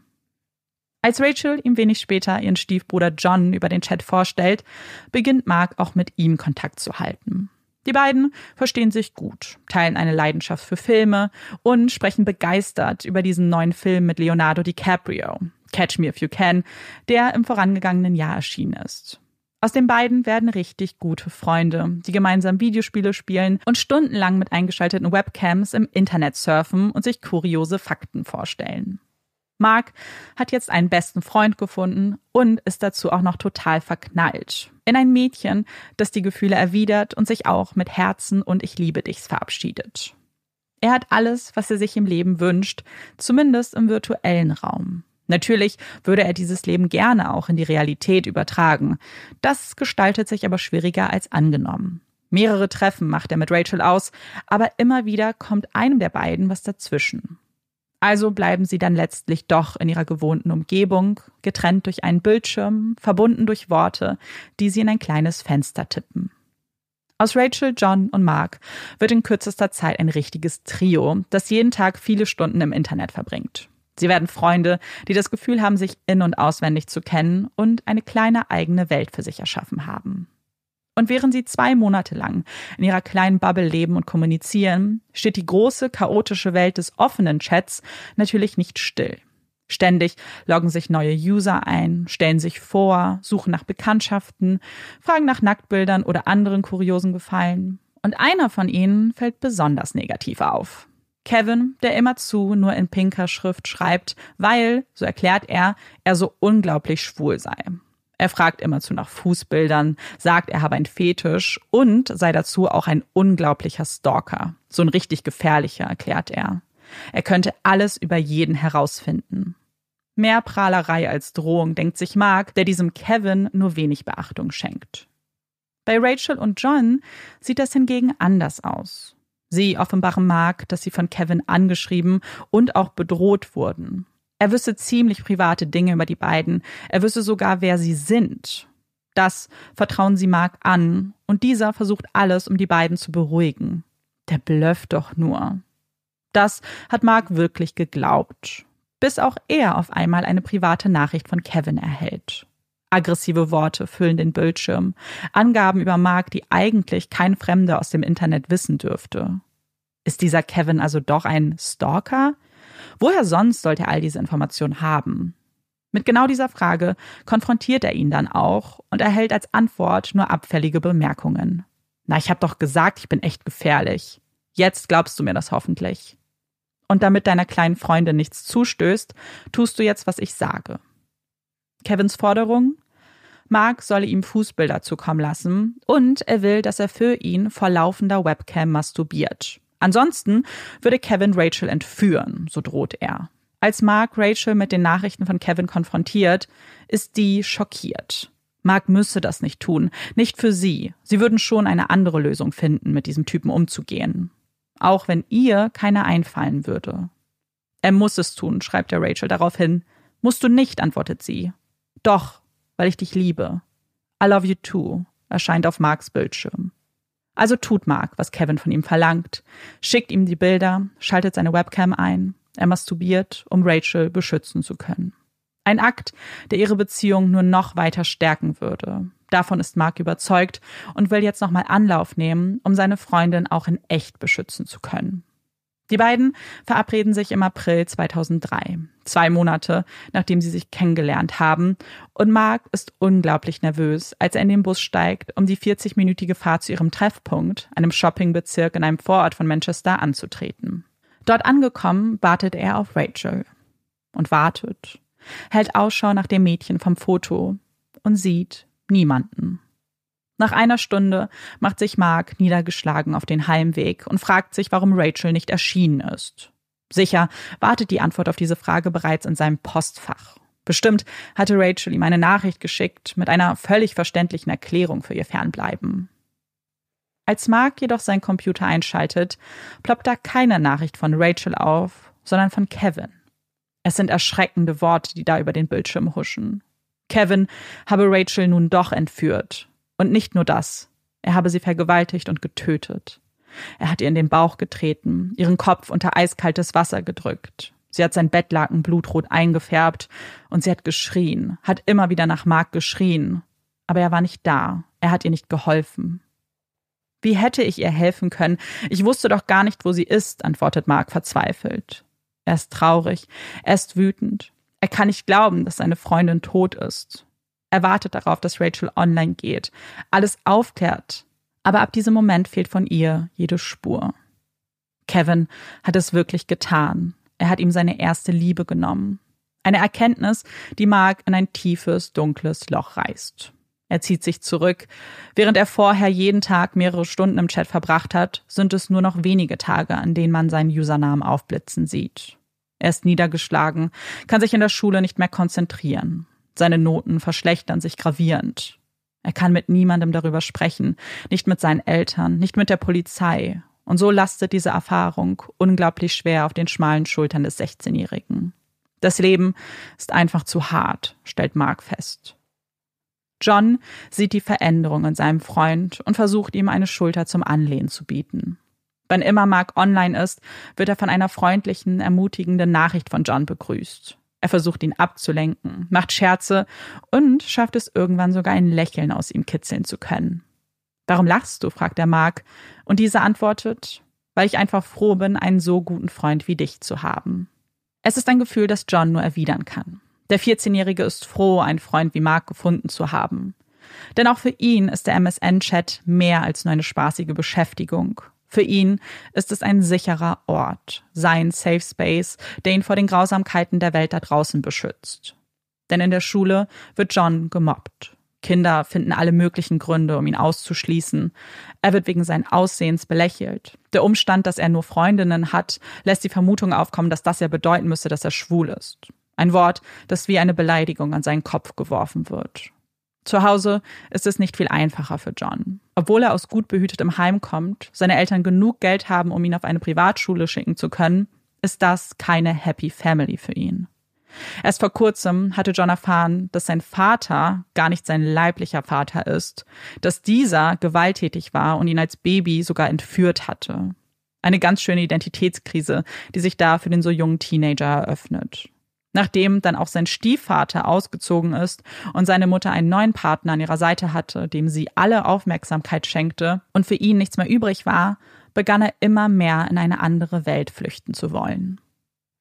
Als Rachel ihm wenig später ihren Stiefbruder John über den Chat vorstellt, beginnt Mark auch mit ihm Kontakt zu halten. Die beiden verstehen sich gut, teilen eine Leidenschaft für Filme und sprechen begeistert über diesen neuen Film mit Leonardo DiCaprio, Catch Me If You Can, der im vorangegangenen Jahr erschienen ist. Aus den beiden werden richtig gute Freunde, die gemeinsam Videospiele spielen und stundenlang mit eingeschalteten Webcams im Internet surfen und sich kuriose Fakten vorstellen. Mark hat jetzt einen besten Freund gefunden und ist dazu auch noch total verknallt. In ein Mädchen, das die Gefühle erwidert und sich auch mit Herzen und Ich liebe dichs verabschiedet. Er hat alles, was er sich im Leben wünscht, zumindest im virtuellen Raum. Natürlich würde er dieses Leben gerne auch in die Realität übertragen. Das gestaltet sich aber schwieriger als angenommen. Mehrere Treffen macht er mit Rachel aus, aber immer wieder kommt einem der beiden was dazwischen. Also bleiben sie dann letztlich doch in ihrer gewohnten Umgebung, getrennt durch einen Bildschirm, verbunden durch Worte, die sie in ein kleines Fenster tippen. Aus Rachel, John und Mark wird in kürzester Zeit ein richtiges Trio, das jeden Tag viele Stunden im Internet verbringt. Sie werden Freunde, die das Gefühl haben, sich in und auswendig zu kennen und eine kleine eigene Welt für sich erschaffen haben. Und während sie zwei Monate lang in ihrer kleinen Bubble leben und kommunizieren, steht die große, chaotische Welt des offenen Chats natürlich nicht still. Ständig loggen sich neue User ein, stellen sich vor, suchen nach Bekanntschaften, fragen nach Nacktbildern oder anderen kuriosen Gefallen. Und einer von ihnen fällt besonders negativ auf. Kevin, der immerzu nur in pinker Schrift schreibt, weil, so erklärt er, er so unglaublich schwul sei. Er fragt immerzu nach Fußbildern, sagt, er habe ein Fetisch und sei dazu auch ein unglaublicher Stalker. So ein richtig gefährlicher, erklärt er. Er könnte alles über jeden herausfinden. Mehr Prahlerei als Drohung, denkt sich Mark, der diesem Kevin nur wenig Beachtung schenkt. Bei Rachel und John sieht das hingegen anders aus. Sie offenbaren Mark, dass sie von Kevin angeschrieben und auch bedroht wurden. Er wüsste ziemlich private Dinge über die beiden. Er wüsste sogar, wer sie sind. Das vertrauen sie Mark an und dieser versucht alles, um die beiden zu beruhigen. Der blöfft doch nur. Das hat Mark wirklich geglaubt. Bis auch er auf einmal eine private Nachricht von Kevin erhält. Aggressive Worte füllen den Bildschirm, Angaben über Mark, die eigentlich kein Fremder aus dem Internet wissen dürfte. Ist dieser Kevin also doch ein Stalker? Woher sonst sollte er all diese Informationen haben? Mit genau dieser Frage konfrontiert er ihn dann auch und erhält als Antwort nur abfällige Bemerkungen. Na, ich hab doch gesagt, ich bin echt gefährlich. Jetzt glaubst du mir das hoffentlich. Und damit deiner kleinen Freundin nichts zustößt, tust du jetzt, was ich sage. Kevins Forderung? Mark solle ihm Fußbilder zukommen lassen und er will, dass er für ihn vor laufender Webcam masturbiert. Ansonsten würde Kevin Rachel entführen, so droht er. Als Mark Rachel mit den Nachrichten von Kevin konfrontiert, ist die schockiert. Mark müsse das nicht tun, nicht für sie. Sie würden schon eine andere Lösung finden, mit diesem Typen umzugehen. Auch wenn ihr keine einfallen würde. Er muss es tun, schreibt er Rachel daraufhin. Musst du nicht, antwortet sie. Doch, weil ich dich liebe. I love you too, erscheint auf Marks Bildschirm. Also tut Mark, was Kevin von ihm verlangt, schickt ihm die Bilder, schaltet seine Webcam ein, er masturbiert, um Rachel beschützen zu können. Ein Akt, der ihre Beziehung nur noch weiter stärken würde. Davon ist Mark überzeugt und will jetzt nochmal Anlauf nehmen, um seine Freundin auch in echt beschützen zu können. Die beiden verabreden sich im April 2003, zwei Monate nachdem sie sich kennengelernt haben, und Mark ist unglaublich nervös, als er in den Bus steigt, um die 40-minütige Fahrt zu ihrem Treffpunkt, einem Shoppingbezirk in einem Vorort von Manchester, anzutreten. Dort angekommen, wartet er auf Rachel und wartet, hält Ausschau nach dem Mädchen vom Foto und sieht niemanden. Nach einer Stunde macht sich Mark niedergeschlagen auf den Heimweg und fragt sich, warum Rachel nicht erschienen ist. Sicher wartet die Antwort auf diese Frage bereits in seinem Postfach. Bestimmt hatte Rachel ihm eine Nachricht geschickt mit einer völlig verständlichen Erklärung für ihr Fernbleiben. Als Mark jedoch seinen Computer einschaltet, ploppt da keine Nachricht von Rachel auf, sondern von Kevin. Es sind erschreckende Worte, die da über den Bildschirm huschen. Kevin habe Rachel nun doch entführt und nicht nur das, er habe sie vergewaltigt und getötet. Er hat ihr in den Bauch getreten, ihren Kopf unter eiskaltes Wasser gedrückt. Sie hat sein Bettlaken blutrot eingefärbt und sie hat geschrien, hat immer wieder nach Mark geschrien. Aber er war nicht da, er hat ihr nicht geholfen. Wie hätte ich ihr helfen können? Ich wusste doch gar nicht, wo sie ist, antwortet Mark verzweifelt. Er ist traurig, er ist wütend. Er kann nicht glauben, dass seine Freundin tot ist. Er wartet darauf, dass Rachel online geht, alles aufklärt. Aber ab diesem Moment fehlt von ihr jede Spur. Kevin hat es wirklich getan. Er hat ihm seine erste Liebe genommen. Eine Erkenntnis, die Mark in ein tiefes, dunkles Loch reißt. Er zieht sich zurück. Während er vorher jeden Tag mehrere Stunden im Chat verbracht hat, sind es nur noch wenige Tage, an denen man seinen Usernamen aufblitzen sieht. Er ist niedergeschlagen, kann sich in der Schule nicht mehr konzentrieren. Seine Noten verschlechtern sich gravierend. Er kann mit niemandem darüber sprechen, nicht mit seinen Eltern, nicht mit der Polizei. Und so lastet diese Erfahrung unglaublich schwer auf den schmalen Schultern des 16-Jährigen. Das Leben ist einfach zu hart, stellt Mark fest. John sieht die Veränderung in seinem Freund und versucht ihm eine Schulter zum Anlehnen zu bieten. Wann immer Mark online ist, wird er von einer freundlichen, ermutigenden Nachricht von John begrüßt. Er versucht ihn abzulenken, macht Scherze und schafft es irgendwann sogar ein Lächeln aus ihm kitzeln zu können. Warum lachst du? fragt er Mark, und dieser antwortet, weil ich einfach froh bin, einen so guten Freund wie dich zu haben. Es ist ein Gefühl, das John nur erwidern kann. Der 14-Jährige ist froh, einen Freund wie Mark gefunden zu haben. Denn auch für ihn ist der MSN-Chat mehr als nur eine spaßige Beschäftigung für ihn ist es ein sicherer Ort, sein Safe Space, der ihn vor den Grausamkeiten der Welt da draußen beschützt. Denn in der Schule wird John gemobbt. Kinder finden alle möglichen Gründe, um ihn auszuschließen. Er wird wegen seines Aussehens belächelt. Der Umstand, dass er nur Freundinnen hat, lässt die Vermutung aufkommen, dass das ja bedeuten müsse, dass er schwul ist. Ein Wort, das wie eine Beleidigung an seinen Kopf geworfen wird. Zu Hause ist es nicht viel einfacher für John. Obwohl er aus gut behütetem Heim kommt, seine Eltern genug Geld haben, um ihn auf eine Privatschule schicken zu können, ist das keine Happy Family für ihn. Erst vor kurzem hatte John erfahren, dass sein Vater gar nicht sein leiblicher Vater ist, dass dieser gewalttätig war und ihn als Baby sogar entführt hatte. Eine ganz schöne Identitätskrise, die sich da für den so jungen Teenager eröffnet. Nachdem dann auch sein Stiefvater ausgezogen ist und seine Mutter einen neuen Partner an ihrer Seite hatte, dem sie alle Aufmerksamkeit schenkte und für ihn nichts mehr übrig war, begann er immer mehr in eine andere Welt flüchten zu wollen.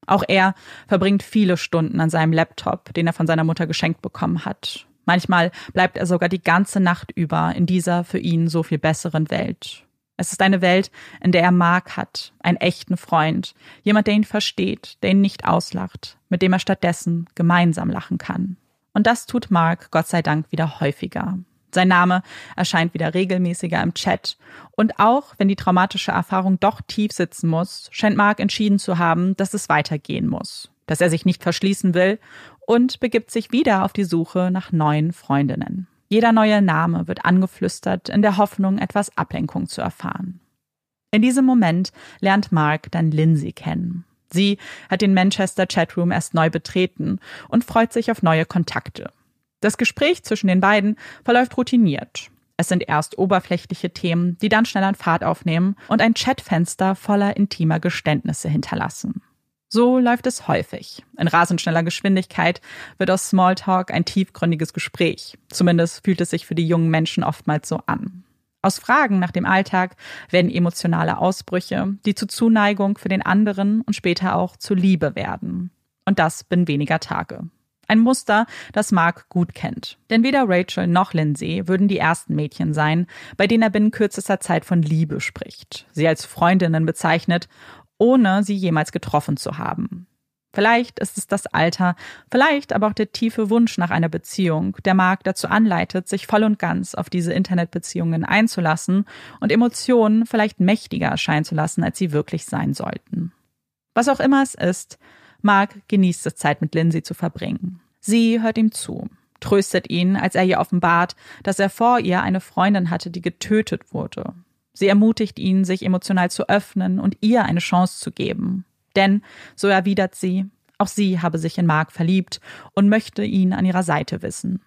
Auch er verbringt viele Stunden an seinem Laptop, den er von seiner Mutter geschenkt bekommen hat. Manchmal bleibt er sogar die ganze Nacht über in dieser für ihn so viel besseren Welt. Es ist eine Welt, in der er Mark hat, einen echten Freund, jemand, der ihn versteht, der ihn nicht auslacht, mit dem er stattdessen gemeinsam lachen kann. Und das tut Mark Gott sei Dank wieder häufiger. Sein Name erscheint wieder regelmäßiger im Chat. Und auch wenn die traumatische Erfahrung doch tief sitzen muss, scheint Mark entschieden zu haben, dass es weitergehen muss, dass er sich nicht verschließen will und begibt sich wieder auf die Suche nach neuen Freundinnen. Jeder neue Name wird angeflüstert in der Hoffnung, etwas Ablenkung zu erfahren. In diesem Moment lernt Mark dann Lindsay kennen. Sie hat den Manchester Chatroom erst neu betreten und freut sich auf neue Kontakte. Das Gespräch zwischen den beiden verläuft routiniert. Es sind erst oberflächliche Themen, die dann schnell an Fahrt aufnehmen und ein Chatfenster voller intimer Geständnisse hinterlassen. So läuft es häufig. In rasend schneller Geschwindigkeit wird aus Smalltalk ein tiefgründiges Gespräch. Zumindest fühlt es sich für die jungen Menschen oftmals so an. Aus Fragen nach dem Alltag werden emotionale Ausbrüche, die zu Zuneigung für den anderen und später auch zu Liebe werden. Und das binnen weniger Tage. Ein Muster, das Mark gut kennt. Denn weder Rachel noch Lindsay würden die ersten Mädchen sein, bei denen er binnen kürzester Zeit von Liebe spricht, sie als Freundinnen bezeichnet ohne sie jemals getroffen zu haben. Vielleicht ist es das Alter, vielleicht aber auch der tiefe Wunsch nach einer Beziehung, der Mark dazu anleitet, sich voll und ganz auf diese Internetbeziehungen einzulassen und Emotionen vielleicht mächtiger erscheinen zu lassen, als sie wirklich sein sollten. Was auch immer es ist, Mark genießt es, Zeit mit Lindsay zu verbringen. Sie hört ihm zu, tröstet ihn, als er ihr offenbart, dass er vor ihr eine Freundin hatte, die getötet wurde Sie ermutigt ihn, sich emotional zu öffnen und ihr eine Chance zu geben. Denn, so erwidert sie, auch sie habe sich in Mark verliebt und möchte ihn an ihrer Seite wissen.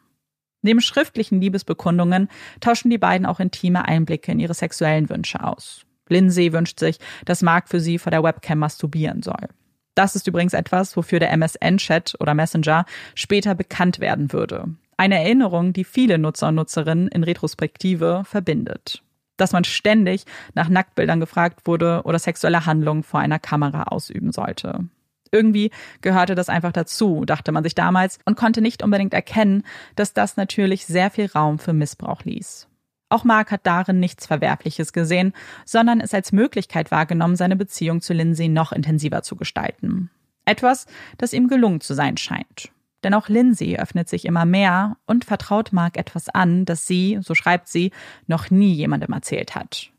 Neben schriftlichen Liebesbekundungen tauschen die beiden auch intime Einblicke in ihre sexuellen Wünsche aus. Lindsay wünscht sich, dass Mark für sie vor der Webcam masturbieren soll. Das ist übrigens etwas, wofür der MSN-Chat oder Messenger später bekannt werden würde. Eine Erinnerung, die viele Nutzer und Nutzerinnen in Retrospektive verbindet dass man ständig nach Nacktbildern gefragt wurde oder sexuelle Handlungen vor einer Kamera ausüben sollte. Irgendwie gehörte das einfach dazu, dachte man sich damals und konnte nicht unbedingt erkennen, dass das natürlich sehr viel Raum für Missbrauch ließ. Auch Mark hat darin nichts Verwerfliches gesehen, sondern es als Möglichkeit wahrgenommen, seine Beziehung zu Lindsay noch intensiver zu gestalten. Etwas, das ihm gelungen zu sein scheint. Denn auch Lindsay öffnet sich immer mehr und vertraut Mark etwas an, das sie, so schreibt sie, noch nie jemandem erzählt hat.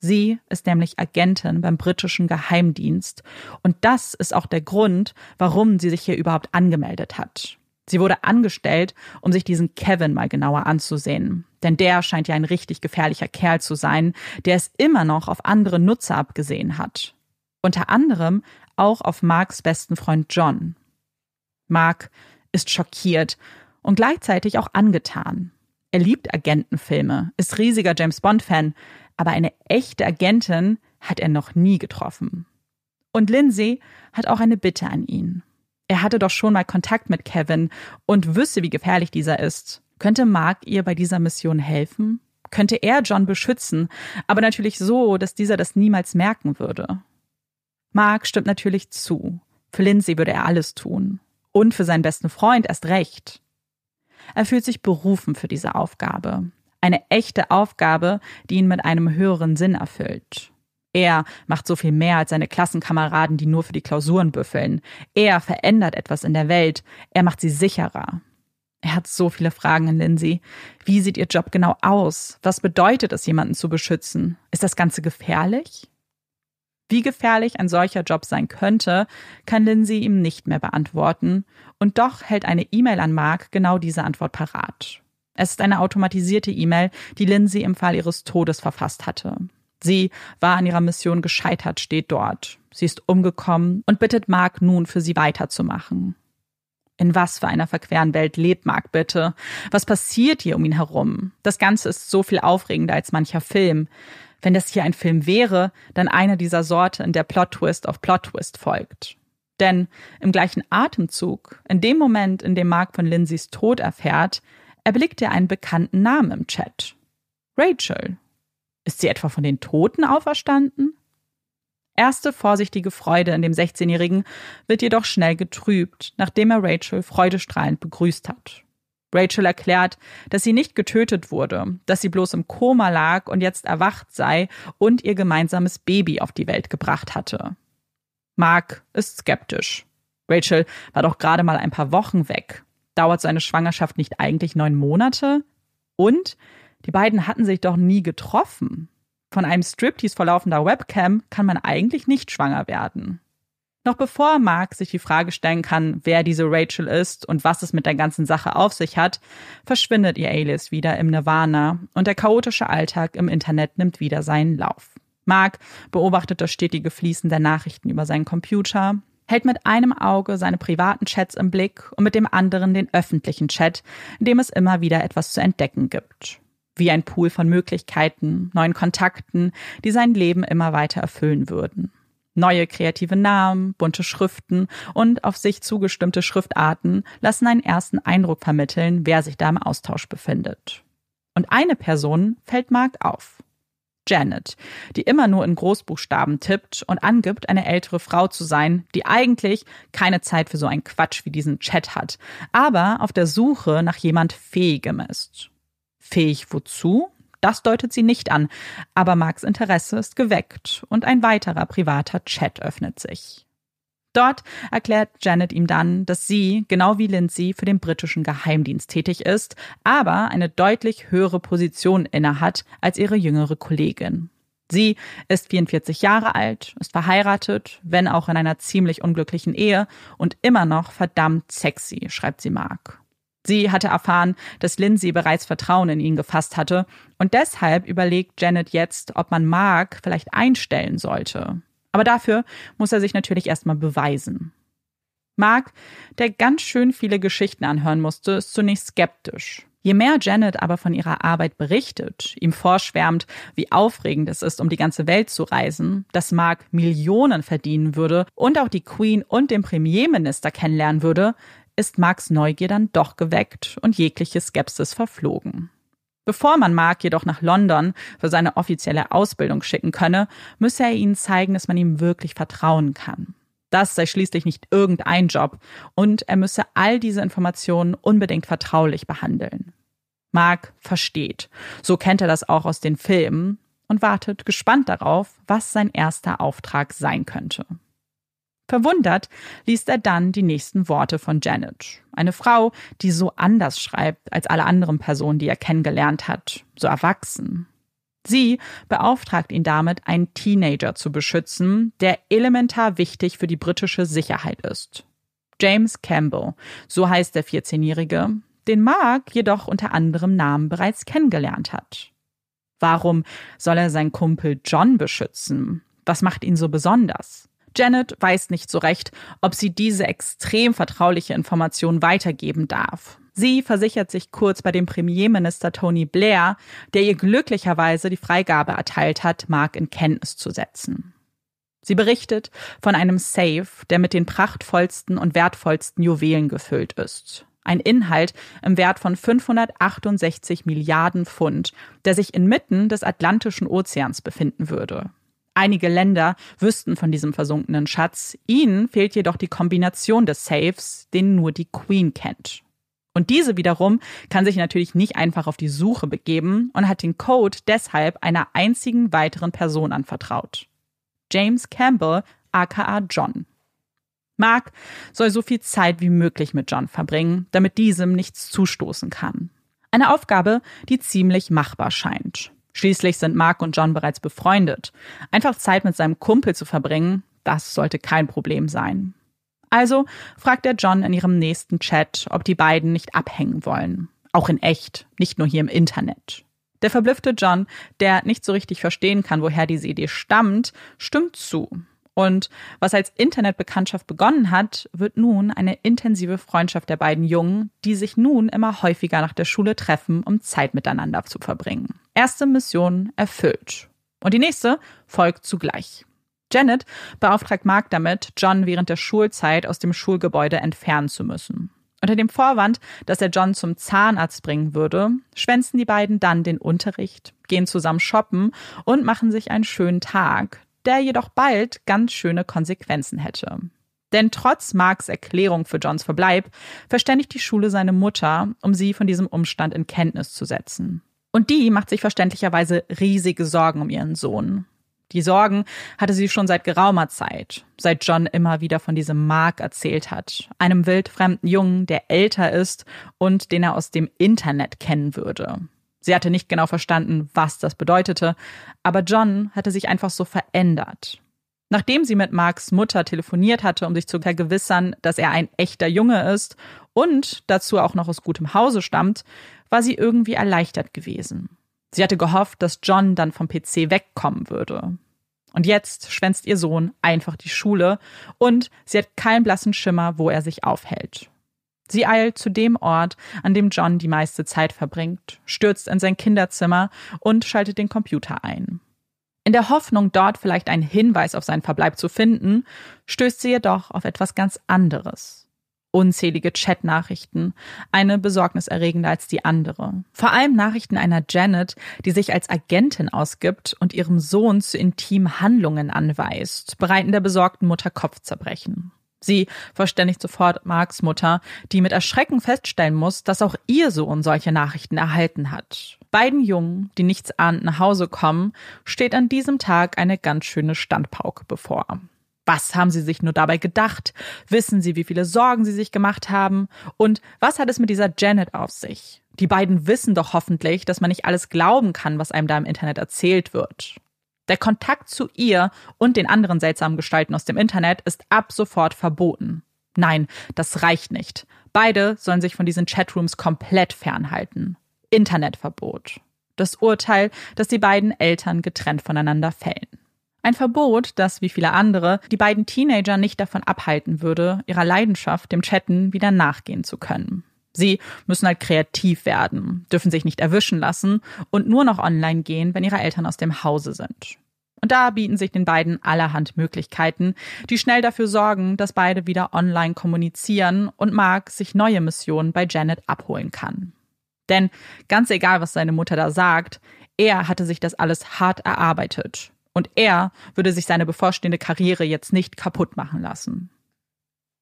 Sie ist nämlich Agentin beim britischen Geheimdienst und das ist auch der Grund, warum sie sich hier überhaupt angemeldet hat. Sie wurde angestellt, um sich diesen Kevin mal genauer anzusehen. Denn der scheint ja ein richtig gefährlicher Kerl zu sein, der es immer noch auf andere Nutzer abgesehen hat. Unter anderem auch auf Marks besten Freund John. Mark ist schockiert und gleichzeitig auch angetan. Er liebt Agentenfilme, ist riesiger James Bond-Fan, aber eine echte Agentin hat er noch nie getroffen. Und Lindsay hat auch eine Bitte an ihn. Er hatte doch schon mal Kontakt mit Kevin und wüsste, wie gefährlich dieser ist. Könnte Mark ihr bei dieser Mission helfen? Könnte er John beschützen, aber natürlich so, dass dieser das niemals merken würde. Mark stimmt natürlich zu. Für Lindsay würde er alles tun. Und für seinen besten Freund erst recht. Er fühlt sich berufen für diese Aufgabe. Eine echte Aufgabe, die ihn mit einem höheren Sinn erfüllt. Er macht so viel mehr als seine Klassenkameraden, die nur für die Klausuren büffeln. Er verändert etwas in der Welt. Er macht sie sicherer. Er hat so viele Fragen an Lindsay. Wie sieht ihr Job genau aus? Was bedeutet es, jemanden zu beschützen? Ist das Ganze gefährlich? Wie gefährlich ein solcher Job sein könnte, kann Lindsay ihm nicht mehr beantworten, und doch hält eine E-Mail an Mark genau diese Antwort parat. Es ist eine automatisierte E-Mail, die Lindsay im Fall ihres Todes verfasst hatte. Sie war an ihrer Mission gescheitert, steht dort. Sie ist umgekommen und bittet Mark nun für sie weiterzumachen. In was für einer verqueren Welt lebt Mark bitte? Was passiert hier um ihn herum? Das Ganze ist so viel aufregender als mancher Film wenn das hier ein Film wäre, dann einer dieser Sorte, in der Plot-Twist auf Plot-Twist folgt. Denn im gleichen Atemzug, in dem Moment, in dem Mark von Lindsays Tod erfährt, erblickt er einen bekannten Namen im Chat. Rachel. Ist sie etwa von den Toten auferstanden? Erste vorsichtige Freude in dem 16-Jährigen wird jedoch schnell getrübt, nachdem er Rachel freudestrahlend begrüßt hat. Rachel erklärt, dass sie nicht getötet wurde, dass sie bloß im Koma lag und jetzt erwacht sei und ihr gemeinsames Baby auf die Welt gebracht hatte. Mark ist skeptisch. Rachel war doch gerade mal ein paar Wochen weg. Dauert so eine Schwangerschaft nicht eigentlich neun Monate? Und die beiden hatten sich doch nie getroffen. Von einem Striptease verlaufender Webcam kann man eigentlich nicht schwanger werden. Noch bevor Mark sich die Frage stellen kann, wer diese Rachel ist und was es mit der ganzen Sache auf sich hat, verschwindet ihr Alias wieder im Nirvana und der chaotische Alltag im Internet nimmt wieder seinen Lauf. Mark beobachtet das stetige Fließen der Nachrichten über seinen Computer, hält mit einem Auge seine privaten Chats im Blick und mit dem anderen den öffentlichen Chat, in dem es immer wieder etwas zu entdecken gibt. Wie ein Pool von Möglichkeiten, neuen Kontakten, die sein Leben immer weiter erfüllen würden. Neue kreative Namen, bunte Schriften und auf sich zugestimmte Schriftarten lassen einen ersten Eindruck vermitteln, wer sich da im Austausch befindet. Und eine Person fällt Mark auf. Janet, die immer nur in Großbuchstaben tippt und angibt, eine ältere Frau zu sein, die eigentlich keine Zeit für so einen Quatsch wie diesen Chat hat, aber auf der Suche nach jemand Fähigem ist. Fähig wozu? Das deutet sie nicht an, aber Marks Interesse ist geweckt und ein weiterer privater Chat öffnet sich. Dort erklärt Janet ihm dann, dass sie, genau wie Lindsay, für den britischen Geheimdienst tätig ist, aber eine deutlich höhere Position innehat als ihre jüngere Kollegin. Sie ist 44 Jahre alt, ist verheiratet, wenn auch in einer ziemlich unglücklichen Ehe und immer noch verdammt sexy, schreibt sie Mark. Sie hatte erfahren, dass Lindsay bereits Vertrauen in ihn gefasst hatte und deshalb überlegt Janet jetzt, ob man Mark vielleicht einstellen sollte. Aber dafür muss er sich natürlich erstmal beweisen. Mark, der ganz schön viele Geschichten anhören musste, ist zunächst skeptisch. Je mehr Janet aber von ihrer Arbeit berichtet, ihm vorschwärmt, wie aufregend es ist, um die ganze Welt zu reisen, dass Mark Millionen verdienen würde und auch die Queen und den Premierminister kennenlernen würde, ist Marks Neugier dann doch geweckt und jegliche Skepsis verflogen. Bevor man Mark jedoch nach London für seine offizielle Ausbildung schicken könne, müsse er ihnen zeigen, dass man ihm wirklich vertrauen kann. Das sei schließlich nicht irgendein Job und er müsse all diese Informationen unbedingt vertraulich behandeln. Mark versteht, so kennt er das auch aus den Filmen und wartet gespannt darauf, was sein erster Auftrag sein könnte. Verwundert liest er dann die nächsten Worte von Janet. Eine Frau, die so anders schreibt als alle anderen Personen, die er kennengelernt hat, so erwachsen. Sie beauftragt ihn damit, einen Teenager zu beschützen, der elementar wichtig für die britische Sicherheit ist. James Campbell, so heißt der 14-Jährige, den Mark jedoch unter anderem Namen bereits kennengelernt hat. Warum soll er seinen Kumpel John beschützen? Was macht ihn so besonders? Janet weiß nicht so recht, ob sie diese extrem vertrauliche Information weitergeben darf. Sie versichert sich kurz bei dem Premierminister Tony Blair, der ihr glücklicherweise die Freigabe erteilt hat, Mark in Kenntnis zu setzen. Sie berichtet von einem Safe, der mit den prachtvollsten und wertvollsten Juwelen gefüllt ist. Ein Inhalt im Wert von 568 Milliarden Pfund, der sich inmitten des Atlantischen Ozeans befinden würde. Einige Länder wüssten von diesem versunkenen Schatz, ihnen fehlt jedoch die Kombination des Safes, den nur die Queen kennt. Und diese wiederum kann sich natürlich nicht einfach auf die Suche begeben und hat den Code deshalb einer einzigen weiteren Person anvertraut. James Campbell, aka John. Mark soll so viel Zeit wie möglich mit John verbringen, damit diesem nichts zustoßen kann. Eine Aufgabe, die ziemlich machbar scheint. Schließlich sind Mark und John bereits befreundet. Einfach Zeit mit seinem Kumpel zu verbringen, das sollte kein Problem sein. Also fragt er John in ihrem nächsten Chat, ob die beiden nicht abhängen wollen. Auch in echt, nicht nur hier im Internet. Der verblüffte John, der nicht so richtig verstehen kann, woher diese Idee stammt, stimmt zu. Und was als Internetbekanntschaft begonnen hat, wird nun eine intensive Freundschaft der beiden Jungen, die sich nun immer häufiger nach der Schule treffen, um Zeit miteinander zu verbringen. Erste Mission erfüllt. Und die nächste folgt zugleich. Janet beauftragt Mark damit, John während der Schulzeit aus dem Schulgebäude entfernen zu müssen. Unter dem Vorwand, dass er John zum Zahnarzt bringen würde, schwänzen die beiden dann den Unterricht, gehen zusammen shoppen und machen sich einen schönen Tag, der jedoch bald ganz schöne Konsequenzen hätte. Denn trotz Marks Erklärung für Johns Verbleib verständigt die Schule seine Mutter, um sie von diesem Umstand in Kenntnis zu setzen. Und die macht sich verständlicherweise riesige Sorgen um ihren Sohn. Die Sorgen hatte sie schon seit geraumer Zeit, seit John immer wieder von diesem Mark erzählt hat, einem wildfremden Jungen, der älter ist und den er aus dem Internet kennen würde. Sie hatte nicht genau verstanden, was das bedeutete, aber John hatte sich einfach so verändert. Nachdem sie mit Marks Mutter telefoniert hatte, um sich zu vergewissern, dass er ein echter Junge ist und dazu auch noch aus gutem Hause stammt, war sie irgendwie erleichtert gewesen. Sie hatte gehofft, dass John dann vom PC wegkommen würde. Und jetzt schwänzt ihr Sohn einfach die Schule und sie hat keinen blassen Schimmer, wo er sich aufhält. Sie eilt zu dem Ort, an dem John die meiste Zeit verbringt, stürzt in sein Kinderzimmer und schaltet den Computer ein. In der Hoffnung, dort vielleicht einen Hinweis auf seinen Verbleib zu finden, stößt sie jedoch auf etwas ganz anderes unzählige Chatnachrichten, eine besorgniserregender als die andere. Vor allem Nachrichten einer Janet, die sich als Agentin ausgibt und ihrem Sohn zu intimen Handlungen anweist, bereiten der besorgten Mutter Kopfzerbrechen. Sie verständigt sofort Marks Mutter, die mit Erschrecken feststellen muss, dass auch ihr Sohn solche Nachrichten erhalten hat. Beiden Jungen, die nichts ahnt nach Hause kommen, steht an diesem Tag eine ganz schöne Standpauke bevor. Was haben sie sich nur dabei gedacht? Wissen sie, wie viele Sorgen sie sich gemacht haben? Und was hat es mit dieser Janet auf sich? Die beiden wissen doch hoffentlich, dass man nicht alles glauben kann, was einem da im Internet erzählt wird. Der Kontakt zu ihr und den anderen seltsamen Gestalten aus dem Internet ist ab sofort verboten. Nein, das reicht nicht. Beide sollen sich von diesen Chatrooms komplett fernhalten. Internetverbot. Das Urteil, das die beiden Eltern getrennt voneinander fällen. Ein Verbot, das, wie viele andere, die beiden Teenager nicht davon abhalten würde, ihrer Leidenschaft, dem Chatten, wieder nachgehen zu können. Sie müssen halt kreativ werden, dürfen sich nicht erwischen lassen und nur noch online gehen, wenn ihre Eltern aus dem Hause sind. Und da bieten sich den beiden allerhand Möglichkeiten, die schnell dafür sorgen, dass beide wieder online kommunizieren und Mark sich neue Missionen bei Janet abholen kann. Denn ganz egal, was seine Mutter da sagt, er hatte sich das alles hart erarbeitet und er würde sich seine bevorstehende Karriere jetzt nicht kaputt machen lassen.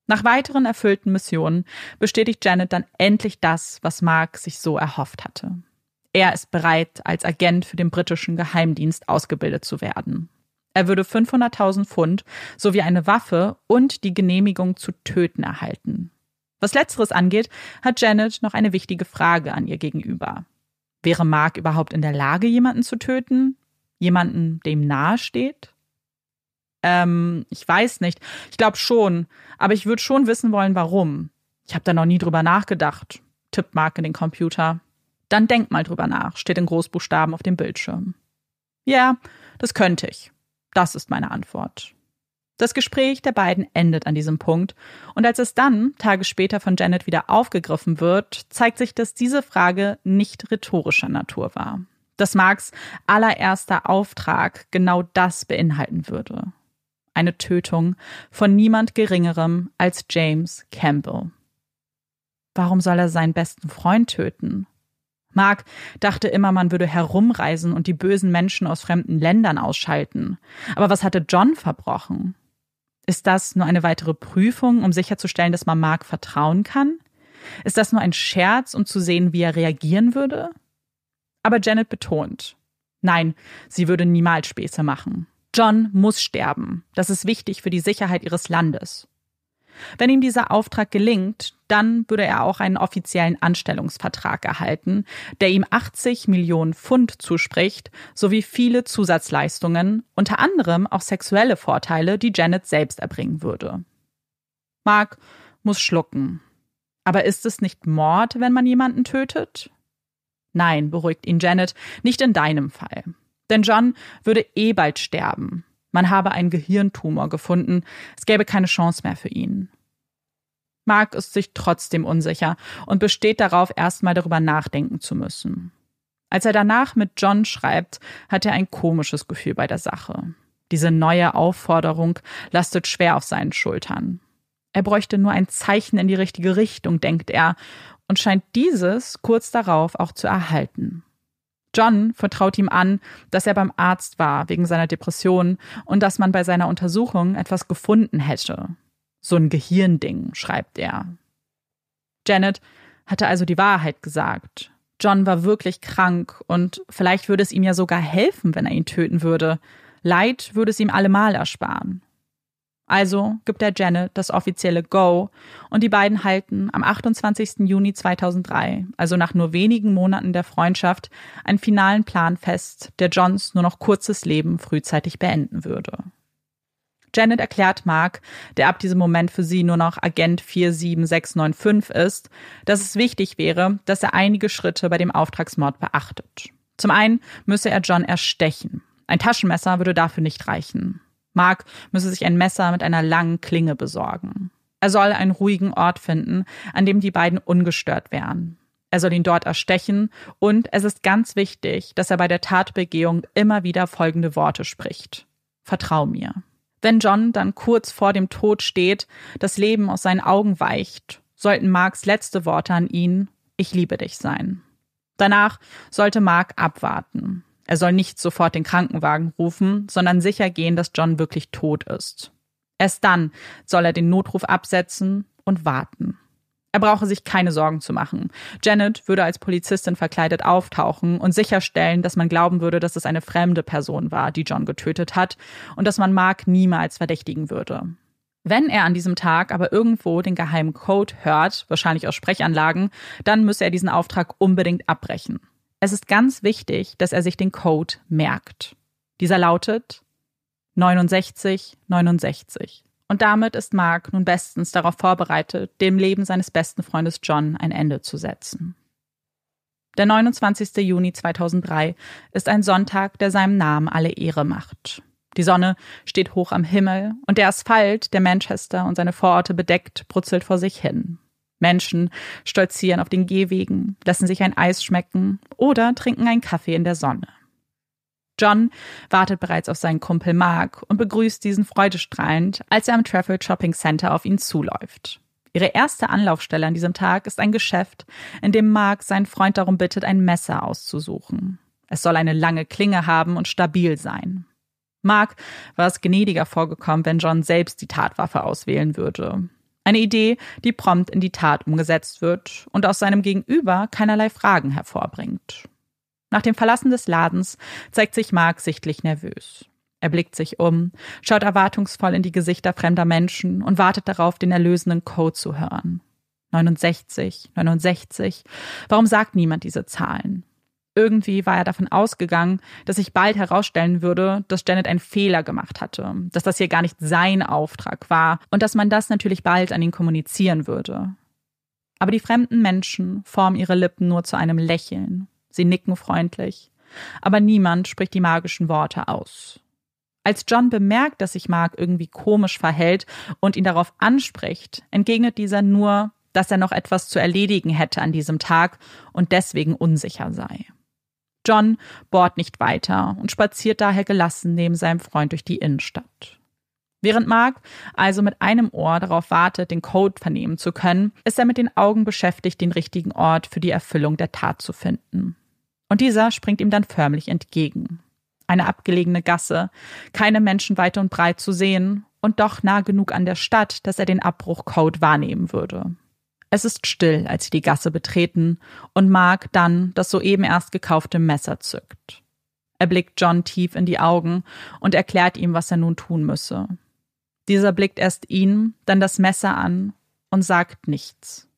Nach weiteren erfüllten Missionen bestätigt Janet dann endlich das, was Mark sich so erhofft hatte. Er ist bereit, als Agent für den britischen Geheimdienst ausgebildet zu werden. Er würde 500.000 Pfund sowie eine Waffe und die Genehmigung zu töten erhalten. Was letzteres angeht, hat Janet noch eine wichtige Frage an ihr gegenüber. Wäre Mark überhaupt in der Lage, jemanden zu töten? jemanden dem nahe steht? Ähm, ich weiß nicht. Ich glaube schon. Aber ich würde schon wissen wollen, warum. Ich habe da noch nie drüber nachgedacht, tippt Mark in den Computer. Dann denk mal drüber nach, steht in Großbuchstaben auf dem Bildschirm. Ja, das könnte ich. Das ist meine Antwort. Das Gespräch der beiden endet an diesem Punkt, und als es dann, Tage später von Janet wieder aufgegriffen wird, zeigt sich, dass diese Frage nicht rhetorischer Natur war dass Marks allererster Auftrag genau das beinhalten würde. Eine Tötung von niemand Geringerem als James Campbell. Warum soll er seinen besten Freund töten? Mark dachte immer, man würde herumreisen und die bösen Menschen aus fremden Ländern ausschalten. Aber was hatte John verbrochen? Ist das nur eine weitere Prüfung, um sicherzustellen, dass man Mark vertrauen kann? Ist das nur ein Scherz, um zu sehen, wie er reagieren würde? Aber Janet betont, nein, sie würde niemals Späße machen. John muss sterben. Das ist wichtig für die Sicherheit ihres Landes. Wenn ihm dieser Auftrag gelingt, dann würde er auch einen offiziellen Anstellungsvertrag erhalten, der ihm 80 Millionen Pfund zuspricht, sowie viele Zusatzleistungen, unter anderem auch sexuelle Vorteile, die Janet selbst erbringen würde. Mark muss schlucken. Aber ist es nicht Mord, wenn man jemanden tötet? Nein, beruhigt ihn Janet, nicht in deinem Fall. Denn John würde eh bald sterben. Man habe einen Gehirntumor gefunden, es gäbe keine Chance mehr für ihn. Mark ist sich trotzdem unsicher und besteht darauf, erstmal darüber nachdenken zu müssen. Als er danach mit John schreibt, hat er ein komisches Gefühl bei der Sache. Diese neue Aufforderung lastet schwer auf seinen Schultern. Er bräuchte nur ein Zeichen in die richtige Richtung, denkt er, und scheint dieses kurz darauf auch zu erhalten. John vertraut ihm an, dass er beim Arzt war wegen seiner Depression und dass man bei seiner Untersuchung etwas gefunden hätte. So ein Gehirnding, schreibt er. Janet hatte also die Wahrheit gesagt. John war wirklich krank und vielleicht würde es ihm ja sogar helfen, wenn er ihn töten würde. Leid würde es ihm allemal ersparen. Also gibt er Janet das offizielle Go und die beiden halten am 28. Juni 2003, also nach nur wenigen Monaten der Freundschaft, einen finalen Plan fest, der Johns nur noch kurzes Leben frühzeitig beenden würde. Janet erklärt Mark, der ab diesem Moment für sie nur noch Agent 47695 ist, dass es wichtig wäre, dass er einige Schritte bei dem Auftragsmord beachtet. Zum einen müsse er John erstechen. Ein Taschenmesser würde dafür nicht reichen. Mark müsse sich ein Messer mit einer langen Klinge besorgen. Er soll einen ruhigen Ort finden, an dem die beiden ungestört wären. Er soll ihn dort erstechen und es ist ganz wichtig, dass er bei der Tatbegehung immer wieder folgende Worte spricht. Vertrau mir. Wenn John dann kurz vor dem Tod steht, das Leben aus seinen Augen weicht, sollten Marks letzte Worte an ihn Ich liebe dich sein. Danach sollte Mark abwarten. Er soll nicht sofort den Krankenwagen rufen, sondern sicher gehen, dass John wirklich tot ist. Erst dann soll er den Notruf absetzen und warten. Er brauche sich keine Sorgen zu machen. Janet würde als Polizistin verkleidet auftauchen und sicherstellen, dass man glauben würde, dass es eine fremde Person war, die John getötet hat und dass man Mark niemals verdächtigen würde. Wenn er an diesem Tag aber irgendwo den geheimen Code hört, wahrscheinlich aus Sprechanlagen, dann müsse er diesen Auftrag unbedingt abbrechen. Es ist ganz wichtig, dass er sich den Code merkt. Dieser lautet 6969. Und damit ist Mark nun bestens darauf vorbereitet, dem Leben seines besten Freundes John ein Ende zu setzen. Der 29. Juni 2003 ist ein Sonntag, der seinem Namen alle Ehre macht. Die Sonne steht hoch am Himmel und der Asphalt, der Manchester und seine Vororte bedeckt, brutzelt vor sich hin. Menschen stolzieren auf den Gehwegen, lassen sich ein Eis schmecken oder trinken einen Kaffee in der Sonne. John wartet bereits auf seinen Kumpel Mark und begrüßt diesen freudestrahlend, als er am Trafford Shopping Center auf ihn zuläuft. Ihre erste Anlaufstelle an diesem Tag ist ein Geschäft, in dem Mark seinen Freund darum bittet, ein Messer auszusuchen. Es soll eine lange Klinge haben und stabil sein. Mark war es gnädiger vorgekommen, wenn John selbst die Tatwaffe auswählen würde. Eine Idee, die prompt in die Tat umgesetzt wird und aus seinem Gegenüber keinerlei Fragen hervorbringt. Nach dem Verlassen des Ladens zeigt sich Mark sichtlich nervös. Er blickt sich um, schaut erwartungsvoll in die Gesichter fremder Menschen und wartet darauf, den erlösenden Code zu hören. 69, 69. Warum sagt niemand diese Zahlen? Irgendwie war er davon ausgegangen, dass sich bald herausstellen würde, dass Janet einen Fehler gemacht hatte, dass das hier gar nicht sein Auftrag war und dass man das natürlich bald an ihn kommunizieren würde. Aber die fremden Menschen formen ihre Lippen nur zu einem Lächeln. Sie nicken freundlich. Aber niemand spricht die magischen Worte aus. Als John bemerkt, dass sich Mark irgendwie komisch verhält und ihn darauf anspricht, entgegnet dieser nur, dass er noch etwas zu erledigen hätte an diesem Tag und deswegen unsicher sei. John bohrt nicht weiter und spaziert daher gelassen neben seinem Freund durch die Innenstadt. Während Mark also mit einem Ohr darauf wartet, den Code vernehmen zu können, ist er mit den Augen beschäftigt, den richtigen Ort für die Erfüllung der Tat zu finden. Und dieser springt ihm dann förmlich entgegen. Eine abgelegene Gasse, keine Menschen weit und breit zu sehen und doch nah genug an der Stadt, dass er den Abbruchcode wahrnehmen würde. Es ist still, als sie die Gasse betreten und Mark dann das soeben erst gekaufte Messer zückt. Er blickt John tief in die Augen und erklärt ihm, was er nun tun müsse. Dieser blickt erst ihn, dann das Messer an und sagt nichts.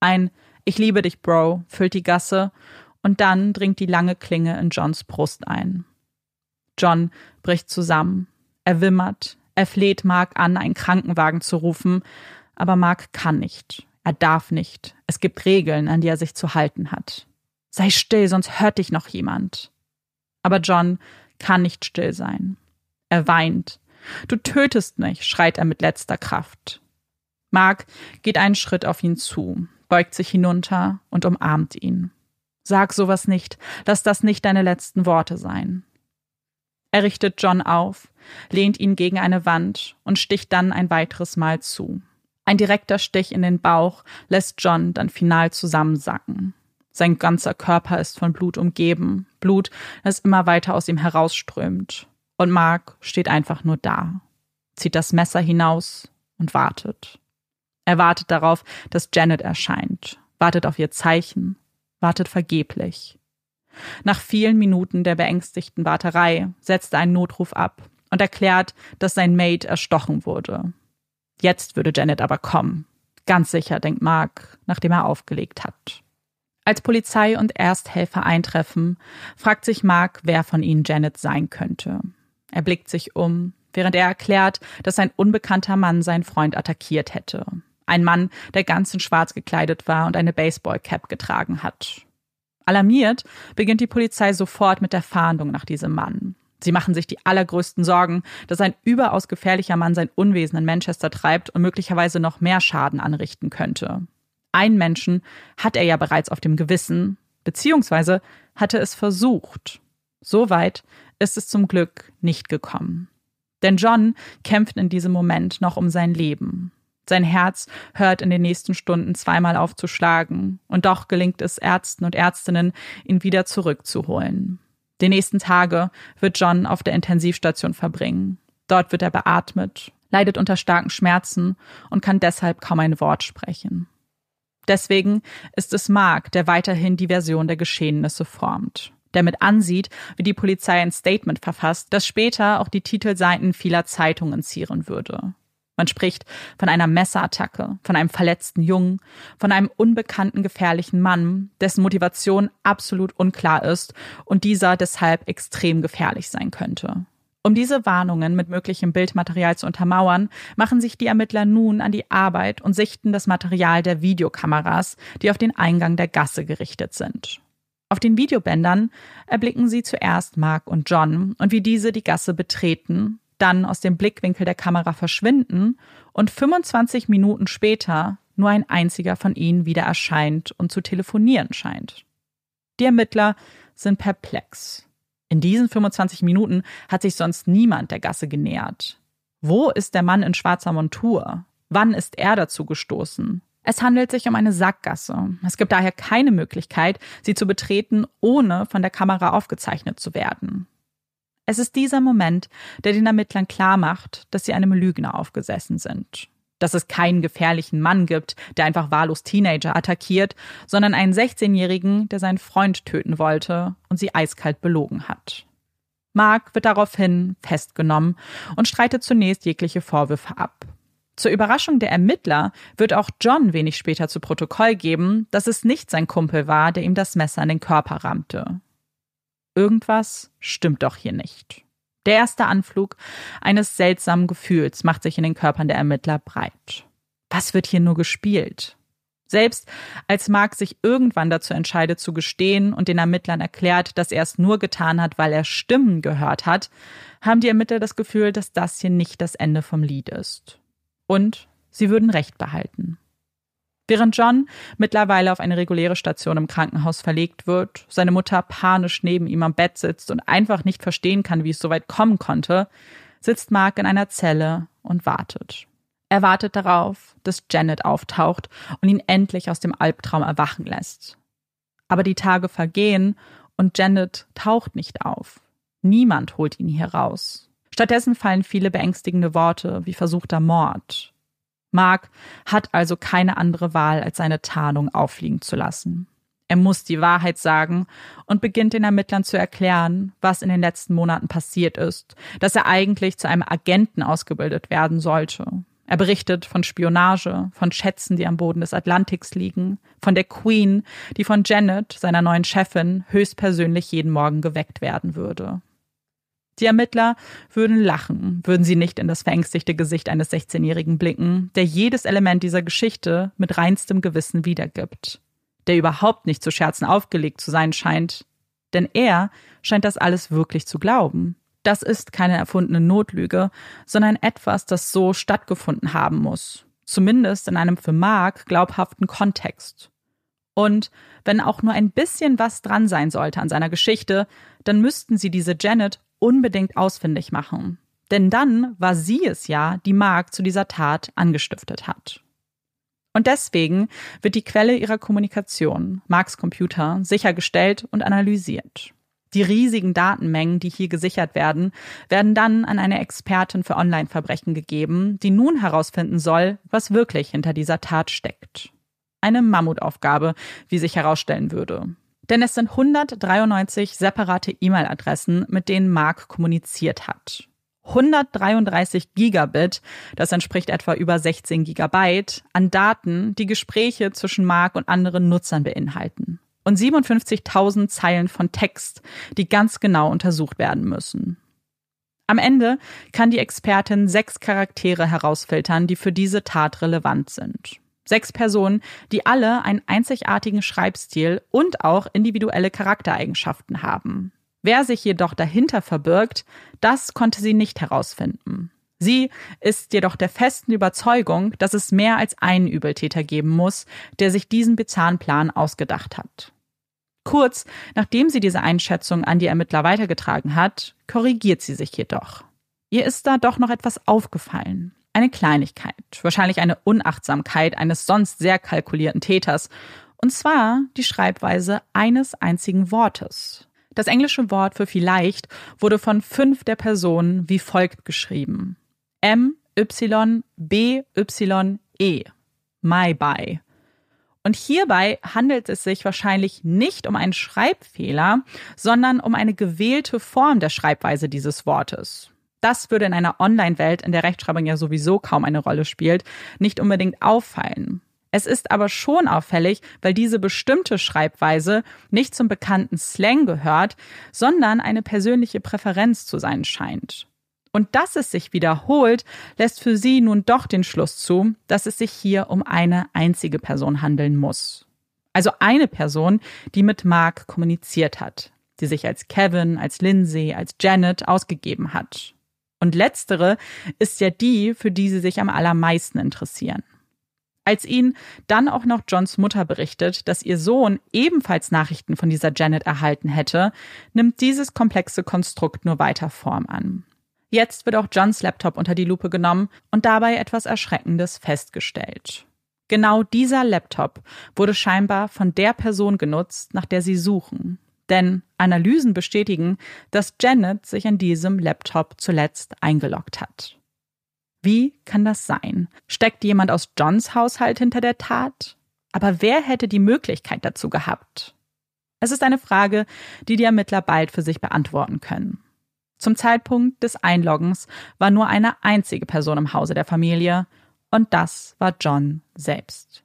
Ein Ich liebe dich, Bro, füllt die Gasse und dann dringt die lange Klinge in Johns Brust ein. John bricht zusammen. Er wimmert. Er fleht Mark an, einen Krankenwagen zu rufen, aber Mark kann nicht. Er darf nicht. Es gibt Regeln, an die er sich zu halten hat. Sei still, sonst hört dich noch jemand. Aber John kann nicht still sein. Er weint. Du tötest mich, schreit er mit letzter Kraft. Mark geht einen Schritt auf ihn zu, beugt sich hinunter und umarmt ihn. Sag sowas nicht, lass das nicht deine letzten Worte sein. Er richtet John auf, lehnt ihn gegen eine Wand und sticht dann ein weiteres Mal zu. Ein direkter Stich in den Bauch lässt John dann final zusammensacken. Sein ganzer Körper ist von Blut umgeben, Blut, das immer weiter aus ihm herausströmt. Und Mark steht einfach nur da, zieht das Messer hinaus und wartet. Er wartet darauf, dass Janet erscheint, wartet auf ihr Zeichen, wartet vergeblich. Nach vielen Minuten der beängstigten Warterei setzt er einen Notruf ab und erklärt, dass sein Mate erstochen wurde. Jetzt würde Janet aber kommen. Ganz sicher, denkt Mark, nachdem er aufgelegt hat. Als Polizei und Ersthelfer eintreffen, fragt sich Mark, wer von ihnen Janet sein könnte. Er blickt sich um, während er erklärt, dass ein unbekannter Mann seinen Freund attackiert hätte. Ein Mann, der ganz in schwarz gekleidet war und eine Baseballcap getragen hat. Alarmiert beginnt die Polizei sofort mit der Fahndung nach diesem Mann. Sie machen sich die allergrößten Sorgen, dass ein überaus gefährlicher Mann sein Unwesen in Manchester treibt und möglicherweise noch mehr Schaden anrichten könnte. Einen Menschen hat er ja bereits auf dem Gewissen, beziehungsweise hatte es versucht. Soweit ist es zum Glück nicht gekommen. Denn John kämpft in diesem Moment noch um sein Leben. Sein Herz hört in den nächsten Stunden zweimal auf zu schlagen, und doch gelingt es Ärzten und Ärztinnen, ihn wieder zurückzuholen. Die nächsten Tage wird John auf der Intensivstation verbringen. Dort wird er beatmet, leidet unter starken Schmerzen und kann deshalb kaum ein Wort sprechen. Deswegen ist es Mark, der weiterhin die Version der Geschehnisse formt, der mit ansieht, wie die Polizei ein Statement verfasst, das später auch die Titelseiten vieler Zeitungen zieren würde. Man spricht von einer Messerattacke, von einem verletzten Jungen, von einem unbekannten gefährlichen Mann, dessen Motivation absolut unklar ist und dieser deshalb extrem gefährlich sein könnte. Um diese Warnungen mit möglichem Bildmaterial zu untermauern, machen sich die Ermittler nun an die Arbeit und sichten das Material der Videokameras, die auf den Eingang der Gasse gerichtet sind. Auf den Videobändern erblicken sie zuerst Mark und John und wie diese die Gasse betreten, dann aus dem Blickwinkel der Kamera verschwinden und 25 Minuten später nur ein einziger von ihnen wieder erscheint und zu telefonieren scheint. Die Ermittler sind perplex. In diesen 25 Minuten hat sich sonst niemand der Gasse genähert. Wo ist der Mann in schwarzer Montur? Wann ist er dazu gestoßen? Es handelt sich um eine Sackgasse. Es gibt daher keine Möglichkeit, sie zu betreten, ohne von der Kamera aufgezeichnet zu werden. Es ist dieser Moment, der den Ermittlern klar macht, dass sie einem Lügner aufgesessen sind. Dass es keinen gefährlichen Mann gibt, der einfach wahllos Teenager attackiert, sondern einen 16-Jährigen, der seinen Freund töten wollte und sie eiskalt belogen hat. Mark wird daraufhin festgenommen und streitet zunächst jegliche Vorwürfe ab. Zur Überraschung der Ermittler wird auch John wenig später zu Protokoll geben, dass es nicht sein Kumpel war, der ihm das Messer in den Körper rammte. Irgendwas stimmt doch hier nicht. Der erste Anflug eines seltsamen Gefühls macht sich in den Körpern der Ermittler breit. Was wird hier nur gespielt? Selbst als Mark sich irgendwann dazu entscheidet zu gestehen und den Ermittlern erklärt, dass er es nur getan hat, weil er Stimmen gehört hat, haben die Ermittler das Gefühl, dass das hier nicht das Ende vom Lied ist. Und sie würden Recht behalten. Während John mittlerweile auf eine reguläre Station im Krankenhaus verlegt wird, seine Mutter panisch neben ihm am Bett sitzt und einfach nicht verstehen kann, wie es so weit kommen konnte, sitzt Mark in einer Zelle und wartet. Er wartet darauf, dass Janet auftaucht und ihn endlich aus dem Albtraum erwachen lässt. Aber die Tage vergehen und Janet taucht nicht auf. Niemand holt ihn hier raus. Stattdessen fallen viele beängstigende Worte wie versuchter Mord, Mark hat also keine andere Wahl, als seine Tarnung auffliegen zu lassen. Er muss die Wahrheit sagen und beginnt den Ermittlern zu erklären, was in den letzten Monaten passiert ist, dass er eigentlich zu einem Agenten ausgebildet werden sollte. Er berichtet von Spionage, von Schätzen, die am Boden des Atlantiks liegen, von der Queen, die von Janet, seiner neuen Chefin, höchstpersönlich jeden Morgen geweckt werden würde. Die Ermittler würden lachen, würden sie nicht in das verängstigte Gesicht eines 16-Jährigen blicken, der jedes Element dieser Geschichte mit reinstem Gewissen wiedergibt, der überhaupt nicht zu Scherzen aufgelegt zu sein scheint, denn er scheint das alles wirklich zu glauben. Das ist keine erfundene Notlüge, sondern etwas, das so stattgefunden haben muss, zumindest in einem für Mark glaubhaften Kontext. Und wenn auch nur ein bisschen was dran sein sollte an seiner Geschichte, dann müssten sie diese Janet unbedingt ausfindig machen. Denn dann war sie es ja, die Mark zu dieser Tat angestiftet hat. Und deswegen wird die Quelle ihrer Kommunikation, Marks Computer, sichergestellt und analysiert. Die riesigen Datenmengen, die hier gesichert werden, werden dann an eine Expertin für Online-Verbrechen gegeben, die nun herausfinden soll, was wirklich hinter dieser Tat steckt. Eine Mammutaufgabe, wie sich herausstellen würde. Denn es sind 193 separate E-Mail-Adressen, mit denen Mark kommuniziert hat. 133 Gigabit, das entspricht etwa über 16 Gigabyte, an Daten, die Gespräche zwischen Mark und anderen Nutzern beinhalten und 57.000 Zeilen von Text, die ganz genau untersucht werden müssen. Am Ende kann die Expertin sechs Charaktere herausfiltern, die für diese Tat relevant sind. Sechs Personen, die alle einen einzigartigen Schreibstil und auch individuelle Charaktereigenschaften haben. Wer sich jedoch dahinter verbirgt, das konnte sie nicht herausfinden. Sie ist jedoch der festen Überzeugung, dass es mehr als einen Übeltäter geben muss, der sich diesen bizarren Plan ausgedacht hat. Kurz nachdem sie diese Einschätzung an die Ermittler weitergetragen hat, korrigiert sie sich jedoch. Ihr ist da doch noch etwas aufgefallen. Eine Kleinigkeit, wahrscheinlich eine Unachtsamkeit eines sonst sehr kalkulierten Täters, und zwar die Schreibweise eines einzigen Wortes. Das englische Wort für vielleicht wurde von fünf der Personen wie folgt geschrieben. M, Y, B, Y, E. My by. Und hierbei handelt es sich wahrscheinlich nicht um einen Schreibfehler, sondern um eine gewählte Form der Schreibweise dieses Wortes. Das würde in einer Online-Welt, in der Rechtschreibung ja sowieso kaum eine Rolle spielt, nicht unbedingt auffallen. Es ist aber schon auffällig, weil diese bestimmte Schreibweise nicht zum bekannten Slang gehört, sondern eine persönliche Präferenz zu sein scheint. Und dass es sich wiederholt, lässt für sie nun doch den Schluss zu, dass es sich hier um eine einzige Person handeln muss. Also eine Person, die mit Mark kommuniziert hat, die sich als Kevin, als Lindsay, als Janet ausgegeben hat. Und letztere ist ja die, für die sie sich am allermeisten interessieren. Als ihn dann auch noch Johns Mutter berichtet, dass ihr Sohn ebenfalls Nachrichten von dieser Janet erhalten hätte, nimmt dieses komplexe Konstrukt nur weiter Form an. Jetzt wird auch Johns Laptop unter die Lupe genommen und dabei etwas Erschreckendes festgestellt. Genau dieser Laptop wurde scheinbar von der Person genutzt, nach der sie suchen. Denn Analysen bestätigen, dass Janet sich in diesem Laptop zuletzt eingeloggt hat. Wie kann das sein? Steckt jemand aus Johns Haushalt hinter der Tat? Aber wer hätte die Möglichkeit dazu gehabt? Es ist eine Frage, die die Ermittler bald für sich beantworten können. Zum Zeitpunkt des Einloggens war nur eine einzige Person im Hause der Familie, und das war John selbst.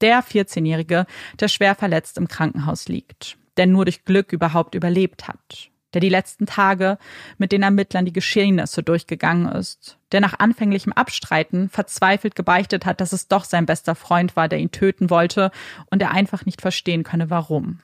Der 14-Jährige, der schwer verletzt im Krankenhaus liegt, der nur durch Glück überhaupt überlebt hat, der die letzten Tage mit den Ermittlern die Geschehnisse durchgegangen ist, der nach anfänglichem Abstreiten verzweifelt gebeichtet hat, dass es doch sein bester Freund war, der ihn töten wollte und er einfach nicht verstehen könne, warum.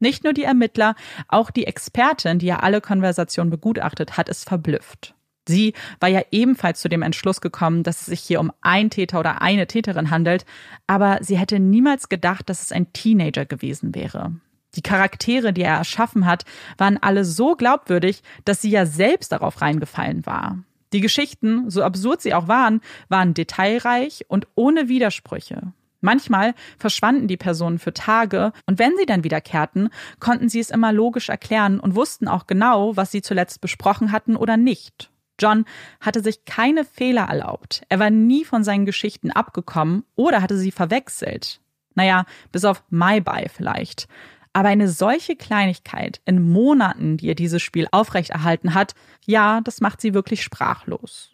Nicht nur die Ermittler, auch die Expertin, die ja alle Konversationen begutachtet hat, ist verblüfft. Sie war ja ebenfalls zu dem Entschluss gekommen, dass es sich hier um einen Täter oder eine Täterin handelt, aber sie hätte niemals gedacht, dass es ein Teenager gewesen wäre. Die Charaktere, die er erschaffen hat, waren alle so glaubwürdig, dass sie ja selbst darauf reingefallen war. Die Geschichten, so absurd sie auch waren, waren detailreich und ohne Widersprüche. Manchmal verschwanden die Personen für Tage und wenn sie dann wiederkehrten, konnten sie es immer logisch erklären und wussten auch genau, was sie zuletzt besprochen hatten oder nicht. John hatte sich keine Fehler erlaubt. Er war nie von seinen Geschichten abgekommen oder hatte sie verwechselt. Naja, bis auf My Bye vielleicht. Aber eine solche Kleinigkeit in Monaten, die er dieses Spiel aufrechterhalten hat, ja, das macht sie wirklich sprachlos.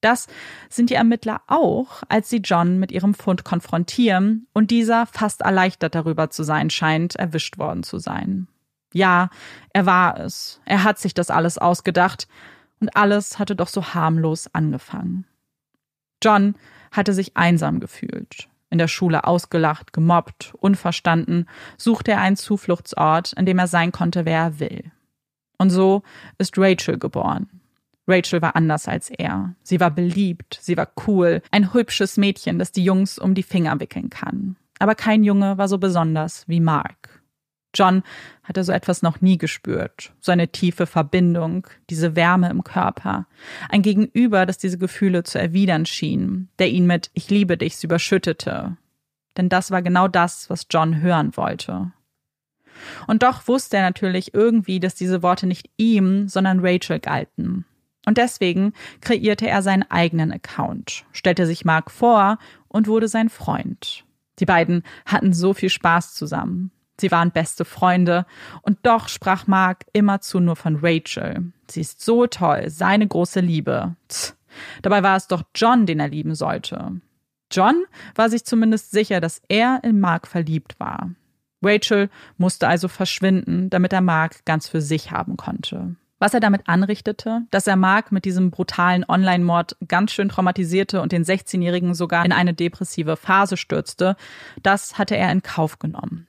Das sind die Ermittler auch, als sie John mit ihrem Fund konfrontieren und dieser fast erleichtert darüber zu sein scheint, erwischt worden zu sein. Ja, er war es. Er hat sich das alles ausgedacht und alles hatte doch so harmlos angefangen. John hatte sich einsam gefühlt. In der Schule ausgelacht, gemobbt, unverstanden, suchte er einen Zufluchtsort, in dem er sein konnte, wer er will. Und so ist Rachel geboren. Rachel war anders als er. Sie war beliebt, sie war cool, ein hübsches Mädchen, das die Jungs um die Finger wickeln kann. Aber kein Junge war so besonders wie Mark. John hatte so etwas noch nie gespürt. So eine tiefe Verbindung, diese Wärme im Körper. Ein Gegenüber, das diese Gefühle zu erwidern schien, der ihn mit Ich liebe dich überschüttete. Denn das war genau das, was John hören wollte. Und doch wusste er natürlich irgendwie, dass diese Worte nicht ihm, sondern Rachel galten. Und deswegen kreierte er seinen eigenen Account, stellte sich Mark vor und wurde sein Freund. Die beiden hatten so viel Spaß zusammen. Sie waren beste Freunde und doch sprach Mark immerzu nur von Rachel. Sie ist so toll, seine große Liebe. Tch. Dabei war es doch John, den er lieben sollte. John war sich zumindest sicher, dass er in Mark verliebt war. Rachel musste also verschwinden, damit er Mark ganz für sich haben konnte. Was er damit anrichtete, dass er Mark mit diesem brutalen Online-Mord ganz schön traumatisierte und den 16-Jährigen sogar in eine depressive Phase stürzte, das hatte er in Kauf genommen.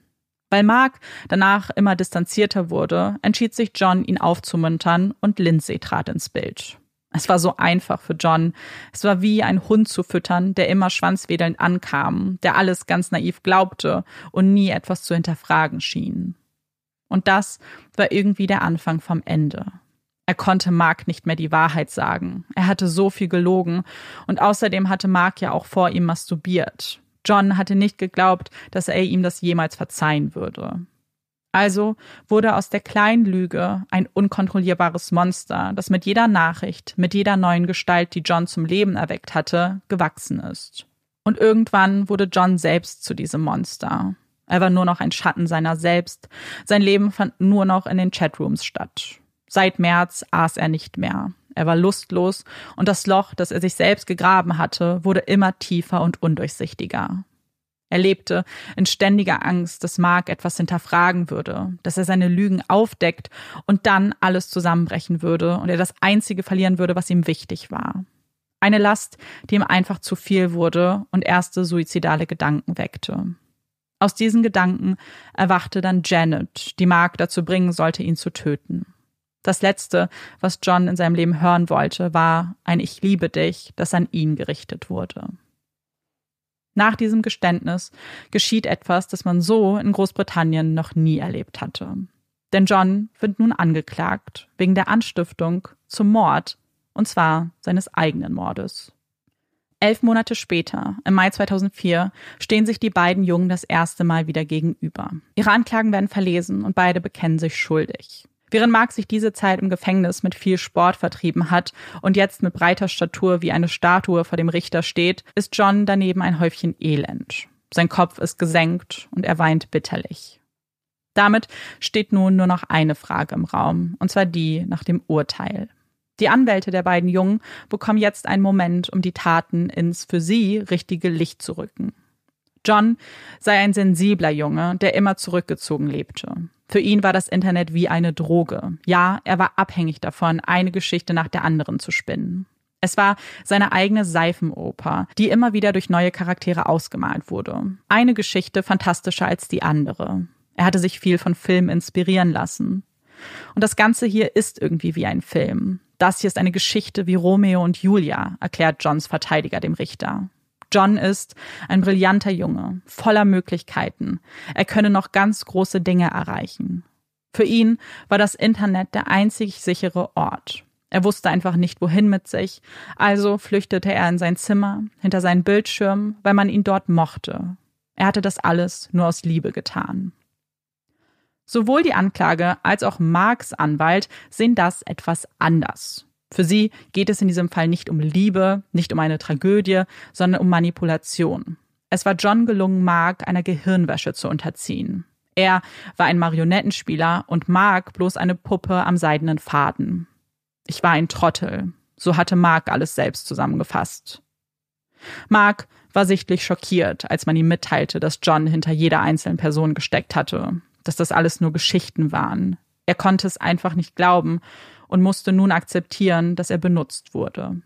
Weil Mark danach immer distanzierter wurde, entschied sich John, ihn aufzumuntern und Lindsay trat ins Bild. Es war so einfach für John. Es war wie ein Hund zu füttern, der immer schwanzwedelnd ankam, der alles ganz naiv glaubte und nie etwas zu hinterfragen schien. Und das war irgendwie der Anfang vom Ende. Er konnte Mark nicht mehr die Wahrheit sagen. Er hatte so viel gelogen und außerdem hatte Mark ja auch vor ihm masturbiert. John hatte nicht geglaubt, dass er ihm das jemals verzeihen würde. Also wurde aus der kleinen Lüge ein unkontrollierbares Monster, das mit jeder Nachricht, mit jeder neuen Gestalt, die John zum Leben erweckt hatte, gewachsen ist. Und irgendwann wurde John selbst zu diesem Monster. Er war nur noch ein Schatten seiner selbst. Sein Leben fand nur noch in den Chatrooms statt. Seit März aß er nicht mehr. Er war lustlos und das Loch, das er sich selbst gegraben hatte, wurde immer tiefer und undurchsichtiger. Er lebte in ständiger Angst, dass Mark etwas hinterfragen würde, dass er seine Lügen aufdeckt und dann alles zusammenbrechen würde und er das Einzige verlieren würde, was ihm wichtig war. Eine Last, die ihm einfach zu viel wurde und erste suizidale Gedanken weckte. Aus diesen Gedanken erwachte dann Janet, die Mark dazu bringen sollte, ihn zu töten. Das Letzte, was John in seinem Leben hören wollte, war ein Ich liebe dich, das an ihn gerichtet wurde. Nach diesem Geständnis geschieht etwas, das man so in Großbritannien noch nie erlebt hatte. Denn John wird nun angeklagt wegen der Anstiftung zum Mord, und zwar seines eigenen Mordes. Elf Monate später, im Mai 2004, stehen sich die beiden Jungen das erste Mal wieder gegenüber. Ihre Anklagen werden verlesen und beide bekennen sich schuldig. Während Mark sich diese Zeit im Gefängnis mit viel Sport vertrieben hat und jetzt mit breiter Statur wie eine Statue vor dem Richter steht, ist John daneben ein Häufchen Elend. Sein Kopf ist gesenkt und er weint bitterlich. Damit steht nun nur noch eine Frage im Raum, und zwar die nach dem Urteil. Die Anwälte der beiden Jungen bekommen jetzt einen Moment, um die Taten ins für sie richtige Licht zu rücken. John sei ein sensibler Junge, der immer zurückgezogen lebte. Für ihn war das Internet wie eine Droge. Ja, er war abhängig davon, eine Geschichte nach der anderen zu spinnen. Es war seine eigene Seifenoper, die immer wieder durch neue Charaktere ausgemalt wurde. Eine Geschichte fantastischer als die andere. Er hatte sich viel von Filmen inspirieren lassen. Und das Ganze hier ist irgendwie wie ein Film. Das hier ist eine Geschichte wie Romeo und Julia, erklärt Johns Verteidiger dem Richter. John ist ein brillanter Junge, voller Möglichkeiten. Er könne noch ganz große Dinge erreichen. Für ihn war das Internet der einzig sichere Ort. Er wusste einfach nicht, wohin mit sich, also flüchtete er in sein Zimmer, hinter seinen Bildschirm, weil man ihn dort mochte. Er hatte das alles nur aus Liebe getan. Sowohl die Anklage als auch Marks Anwalt sehen das etwas anders. Für sie geht es in diesem Fall nicht um Liebe, nicht um eine Tragödie, sondern um Manipulation. Es war John gelungen, Mark einer Gehirnwäsche zu unterziehen. Er war ein Marionettenspieler und Mark bloß eine Puppe am seidenen Faden. Ich war ein Trottel. So hatte Mark alles selbst zusammengefasst. Mark war sichtlich schockiert, als man ihm mitteilte, dass John hinter jeder einzelnen Person gesteckt hatte, dass das alles nur Geschichten waren. Er konnte es einfach nicht glauben und musste nun akzeptieren, dass er benutzt wurde.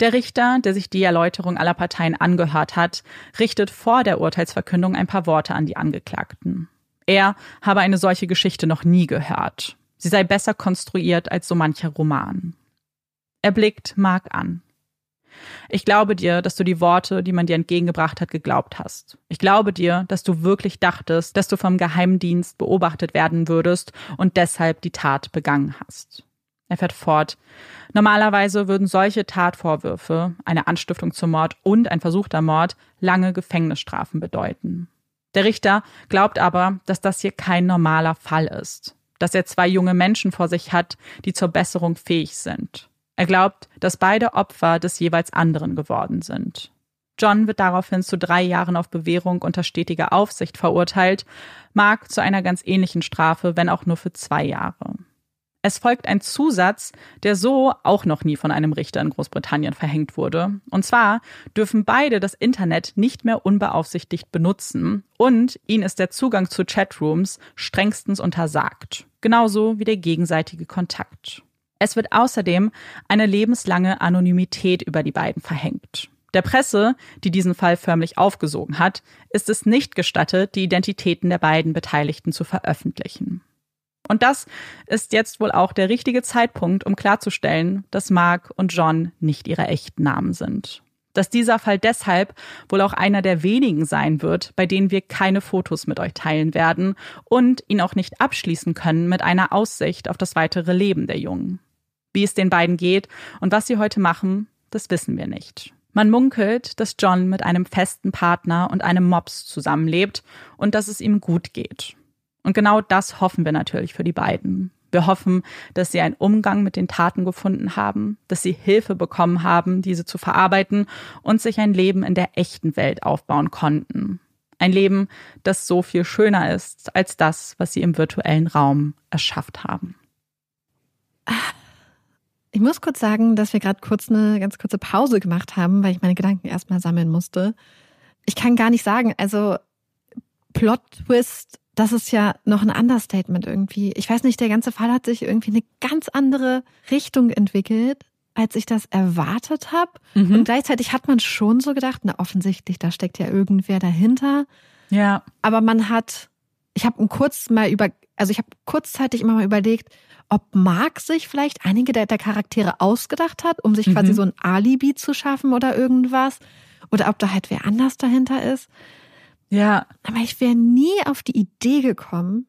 Der Richter, der sich die Erläuterung aller Parteien angehört hat, richtet vor der Urteilsverkündung ein paar Worte an die Angeklagten. Er habe eine solche Geschichte noch nie gehört. Sie sei besser konstruiert als so mancher Roman. Er blickt Mark an. Ich glaube dir, dass du die Worte, die man dir entgegengebracht hat, geglaubt hast. Ich glaube dir, dass du wirklich dachtest, dass du vom Geheimdienst beobachtet werden würdest und deshalb die Tat begangen hast. Er fährt fort. Normalerweise würden solche Tatvorwürfe, eine Anstiftung zum Mord und ein versuchter Mord, lange Gefängnisstrafen bedeuten. Der Richter glaubt aber, dass das hier kein normaler Fall ist, dass er zwei junge Menschen vor sich hat, die zur Besserung fähig sind. Er glaubt, dass beide Opfer des jeweils anderen geworden sind. John wird daraufhin zu drei Jahren auf Bewährung unter stetiger Aufsicht verurteilt, Mark zu einer ganz ähnlichen Strafe, wenn auch nur für zwei Jahre. Es folgt ein Zusatz, der so auch noch nie von einem Richter in Großbritannien verhängt wurde. Und zwar dürfen beide das Internet nicht mehr unbeaufsichtigt benutzen und ihnen ist der Zugang zu Chatrooms strengstens untersagt. Genauso wie der gegenseitige Kontakt. Es wird außerdem eine lebenslange Anonymität über die beiden verhängt. Der Presse, die diesen Fall förmlich aufgesogen hat, ist es nicht gestattet, die Identitäten der beiden Beteiligten zu veröffentlichen. Und das ist jetzt wohl auch der richtige Zeitpunkt, um klarzustellen, dass Mark und John nicht ihre echten Namen sind. Dass dieser Fall deshalb wohl auch einer der wenigen sein wird, bei denen wir keine Fotos mit euch teilen werden und ihn auch nicht abschließen können mit einer Aussicht auf das weitere Leben der Jungen. Wie es den beiden geht und was sie heute machen, das wissen wir nicht. Man munkelt, dass John mit einem festen Partner und einem Mops zusammenlebt und dass es ihm gut geht. Und genau das hoffen wir natürlich für die beiden. Wir hoffen, dass sie einen Umgang mit den Taten gefunden haben, dass sie Hilfe bekommen haben, diese zu verarbeiten und sich ein Leben in der echten Welt aufbauen konnten. Ein Leben, das so viel schöner ist als das, was sie im virtuellen Raum erschafft haben. Ich muss kurz sagen, dass wir gerade kurz eine ganz kurze Pause gemacht haben, weil ich meine Gedanken erstmal sammeln musste. Ich kann gar nicht sagen, also Plot Twist das ist ja noch ein Understatement irgendwie. Ich weiß nicht, der ganze Fall hat sich irgendwie eine ganz andere Richtung entwickelt, als ich das erwartet habe. Mhm. Und gleichzeitig hat man schon so gedacht, na offensichtlich, da steckt ja irgendwer dahinter. Ja. Aber man hat, ich habe kurz mal über, also ich habe kurzzeitig immer mal überlegt, ob Mark sich vielleicht einige der, der Charaktere ausgedacht hat, um sich mhm. quasi so ein Alibi zu schaffen oder irgendwas. Oder ob da halt wer anders dahinter ist. Ja. Aber ich wäre nie auf die Idee gekommen,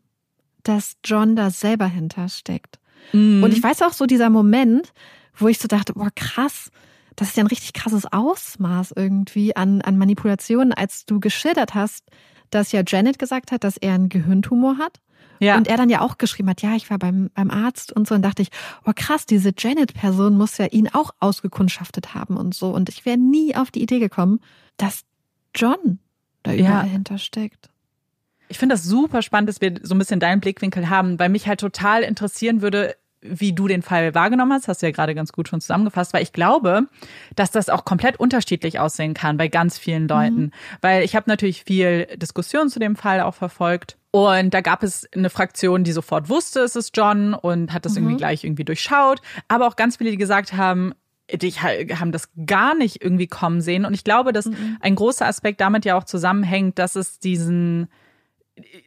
dass John da selber hintersteckt. Mhm. Und ich weiß auch so dieser Moment, wo ich so dachte, boah, krass, das ist ja ein richtig krasses Ausmaß irgendwie an, an Manipulationen, als du geschildert hast, dass ja Janet gesagt hat, dass er einen Gehirntumor hat. Ja. Und er dann ja auch geschrieben hat, ja, ich war beim, beim Arzt und so. Und dachte ich, oh krass, diese Janet-Person muss ja ihn auch ausgekundschaftet haben und so. Und ich wäre nie auf die Idee gekommen, dass John da überall ja. hintersteckt. Ich finde das super spannend, dass wir so ein bisschen deinen Blickwinkel haben, weil mich halt total interessieren würde, wie du den Fall wahrgenommen hast, hast du ja gerade ganz gut schon zusammengefasst, weil ich glaube, dass das auch komplett unterschiedlich aussehen kann bei ganz vielen Leuten. Mhm. Weil ich habe natürlich viel Diskussion zu dem Fall auch verfolgt. Und da gab es eine Fraktion, die sofort wusste, es ist John und hat das mhm. irgendwie gleich irgendwie durchschaut. Aber auch ganz viele, die gesagt haben, die haben das gar nicht irgendwie kommen sehen. Und ich glaube, dass mhm. ein großer Aspekt damit ja auch zusammenhängt, dass es diesen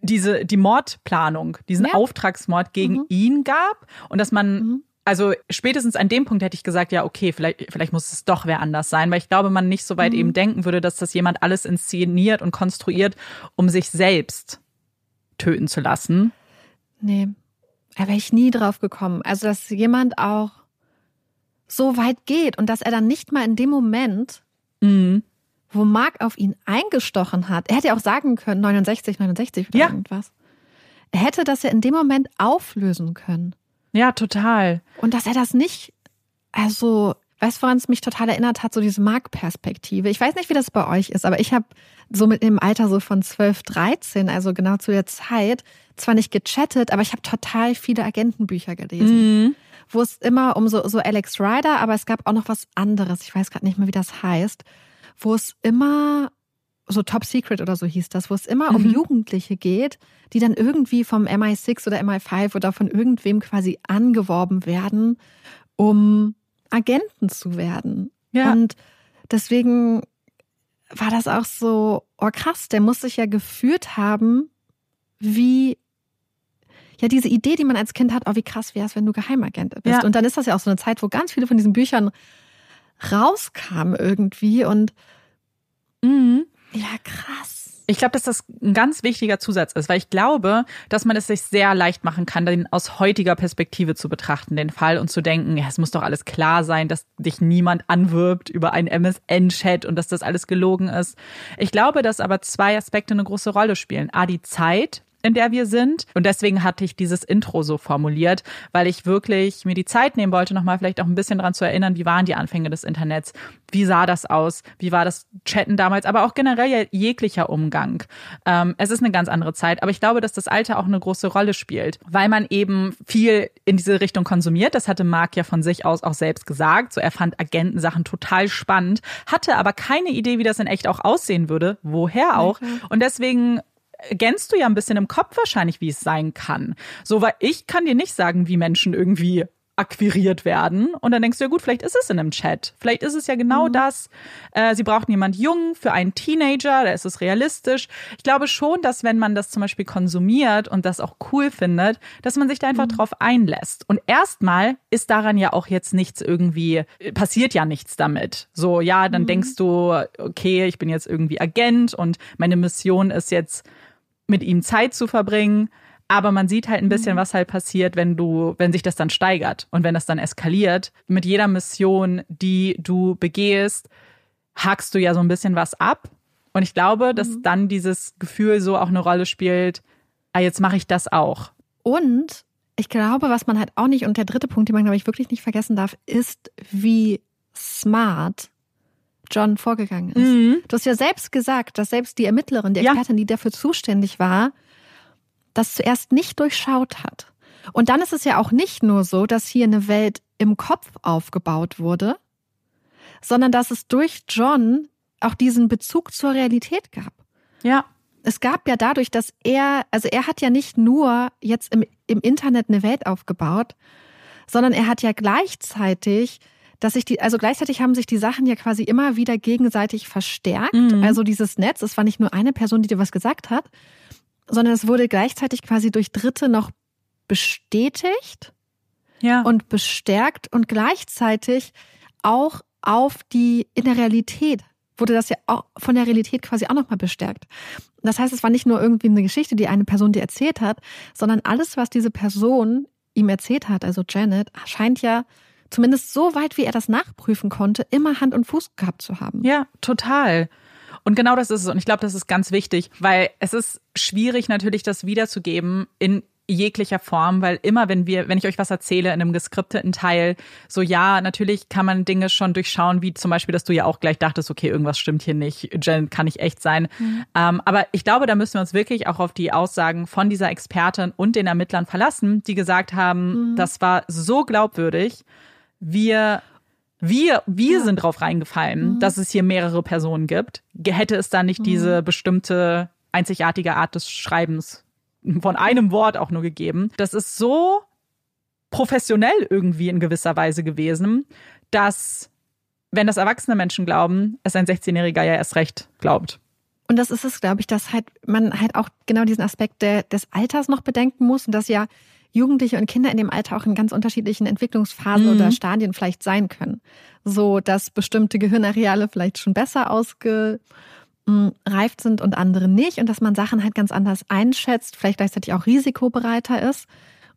diese die Mordplanung, diesen ja. Auftragsmord gegen mhm. ihn gab und dass man mhm. also spätestens an dem Punkt hätte ich gesagt, ja, okay, vielleicht, vielleicht muss es doch wer anders sein, weil ich glaube, man nicht so weit mhm. eben denken würde, dass das jemand alles inszeniert und konstruiert, um sich selbst töten zu lassen. Nee, da wäre ich nie drauf gekommen. Also, dass jemand auch so weit geht und dass er dann nicht mal in dem Moment, mhm. Wo Mark auf ihn eingestochen hat, er hätte ja auch sagen können, 69, 69 oder ja. irgendwas. Er hätte das ja in dem Moment auflösen können. Ja, total. Und dass er das nicht, also, weißt du, woran es mich total erinnert hat, so diese Mark-Perspektive. Ich weiß nicht, wie das bei euch ist, aber ich habe so mit dem Alter so von 12, 13, also genau zu der Zeit, zwar nicht gechattet, aber ich habe total viele Agentenbücher gelesen. Mhm wo es immer um so, so Alex Ryder, aber es gab auch noch was anderes, ich weiß gerade nicht mehr, wie das heißt, wo es immer so Top Secret oder so hieß das, wo es immer mhm. um Jugendliche geht, die dann irgendwie vom MI6 oder MI5 oder von irgendwem quasi angeworben werden, um Agenten zu werden. Ja. Und deswegen war das auch so, oh krass, der muss sich ja geführt haben, wie ja diese Idee, die man als Kind hat, oh wie krass wäre es, wenn du Geheimagent bist. Ja. Und dann ist das ja auch so eine Zeit, wo ganz viele von diesen Büchern rauskam irgendwie und Mhm. ja, krass. Ich glaube, dass das ein ganz wichtiger Zusatz ist, weil ich glaube, dass man es sich sehr leicht machen kann, den aus heutiger Perspektive zu betrachten, den Fall und zu denken, ja, es muss doch alles klar sein, dass dich niemand anwirbt über einen MSN-Chat und dass das alles gelogen ist. Ich glaube, dass aber zwei Aspekte eine große Rolle spielen. A, die Zeit, in der wir sind. Und deswegen hatte ich dieses Intro so formuliert, weil ich wirklich mir die Zeit nehmen wollte, nochmal vielleicht auch ein bisschen daran zu erinnern, wie waren die Anfänge des Internets? Wie sah das aus? Wie war das Chatten damals? Aber auch generell jeglicher Umgang. Ähm, es ist eine ganz andere Zeit. Aber ich glaube, dass das Alter auch eine große Rolle spielt, weil man eben viel in diese Richtung konsumiert. Das hatte Marc ja von sich aus auch selbst gesagt. So, er fand Agentensachen total spannend, hatte aber keine Idee, wie das in echt auch aussehen würde. Woher auch? Und deswegen ergänzt du ja ein bisschen im Kopf wahrscheinlich, wie es sein kann. So, weil ich kann dir nicht sagen, wie Menschen irgendwie akquiriert werden. Und dann denkst du, ja gut, vielleicht ist es in einem Chat. Vielleicht ist es ja genau Mhm. das. Äh, sie brauchten jemand jung für einen Teenager, da ist es realistisch. Ich glaube schon, dass wenn man das zum Beispiel konsumiert und das auch cool findet, dass man sich da Mhm. einfach drauf einlässt. Und erstmal ist daran ja auch jetzt nichts irgendwie, passiert ja nichts damit. So, ja, Mhm. dann denkst du, okay, ich bin jetzt irgendwie Agent und meine Mission ist jetzt mit ihm Zeit zu verbringen. Aber man sieht halt ein bisschen, was halt passiert, wenn du, wenn sich das dann steigert und wenn das dann eskaliert. Mit jeder Mission, die du begehst, hackst du ja so ein bisschen was ab. Und ich glaube, dass dann dieses Gefühl so auch eine Rolle spielt, ah, jetzt mache ich das auch. Und ich glaube, was man halt auch nicht, und der dritte Punkt, den man, glaube ich, wirklich nicht vergessen darf, ist, wie smart John vorgegangen ist. Du hast ja selbst gesagt, dass selbst die Ermittlerin, die Ja. Expertin, die dafür zuständig war, das zuerst nicht durchschaut hat. Und dann ist es ja auch nicht nur so, dass hier eine Welt im Kopf aufgebaut wurde, sondern dass es durch John auch diesen Bezug zur Realität gab Ja. es gab ja dadurch, dass er, also er hat ja nicht nur jetzt im, im Internet eine Welt aufgebaut, sondern er hat ja gleichzeitig, dass sich die, also gleichzeitig haben sich die Sachen ja quasi immer wieder gegenseitig verstärkt. Mhm. Also dieses Netz, es war nicht nur eine Person, die dir was gesagt hat, sondern es wurde gleichzeitig quasi durch Dritte noch bestätigt Ja. und bestärkt und gleichzeitig auch auf die in der Realität wurde das ja auch von der Realität quasi auch nochmal bestärkt. Das heißt, es war nicht nur irgendwie eine Geschichte, die eine Person dir erzählt hat, sondern alles, was diese Person ihm erzählt hat, also Janet, scheint ja zumindest so weit, wie er das nachprüfen konnte, immer Hand und Fuß gehabt zu haben. Ja, total. Und genau das ist es. Und ich glaube, das ist ganz wichtig, weil es ist schwierig natürlich, das wiederzugeben in jeglicher Form, weil immer, wenn wir, wenn ich euch was erzähle in einem geskripteten Teil, so ja, natürlich kann man Dinge schon durchschauen, wie zum Beispiel, dass du ja auch gleich dachtest, okay, irgendwas stimmt hier nicht, Jen kann nicht echt sein. Ähm, aber ich glaube, da müssen wir uns wirklich auch auf die Aussagen von dieser Expertin und den Ermittlern verlassen, die gesagt haben, das war so glaubwürdig, wir wir, wir sind drauf reingefallen, dass es hier mehrere Personen gibt. Hätte es da nicht diese bestimmte einzigartige Art des Schreibens von einem Wort auch nur gegeben. Das ist so professionell irgendwie in gewisser Weise gewesen, dass, wenn das erwachsene Menschen glauben, es ein 16-Jähriger ja erst recht glaubt. Und das ist es, glaube ich, dass halt man halt auch genau diesen Aspekt der, des Alters noch bedenken muss und dass ja Jugendliche und Kinder in dem Alter auch in ganz unterschiedlichen Entwicklungsphasen Mhm. oder Stadien vielleicht sein können. So, dass bestimmte Gehirnareale vielleicht schon besser ausgereift sind und andere nicht und dass man Sachen halt ganz anders einschätzt, vielleicht gleichzeitig auch risikobereiter ist.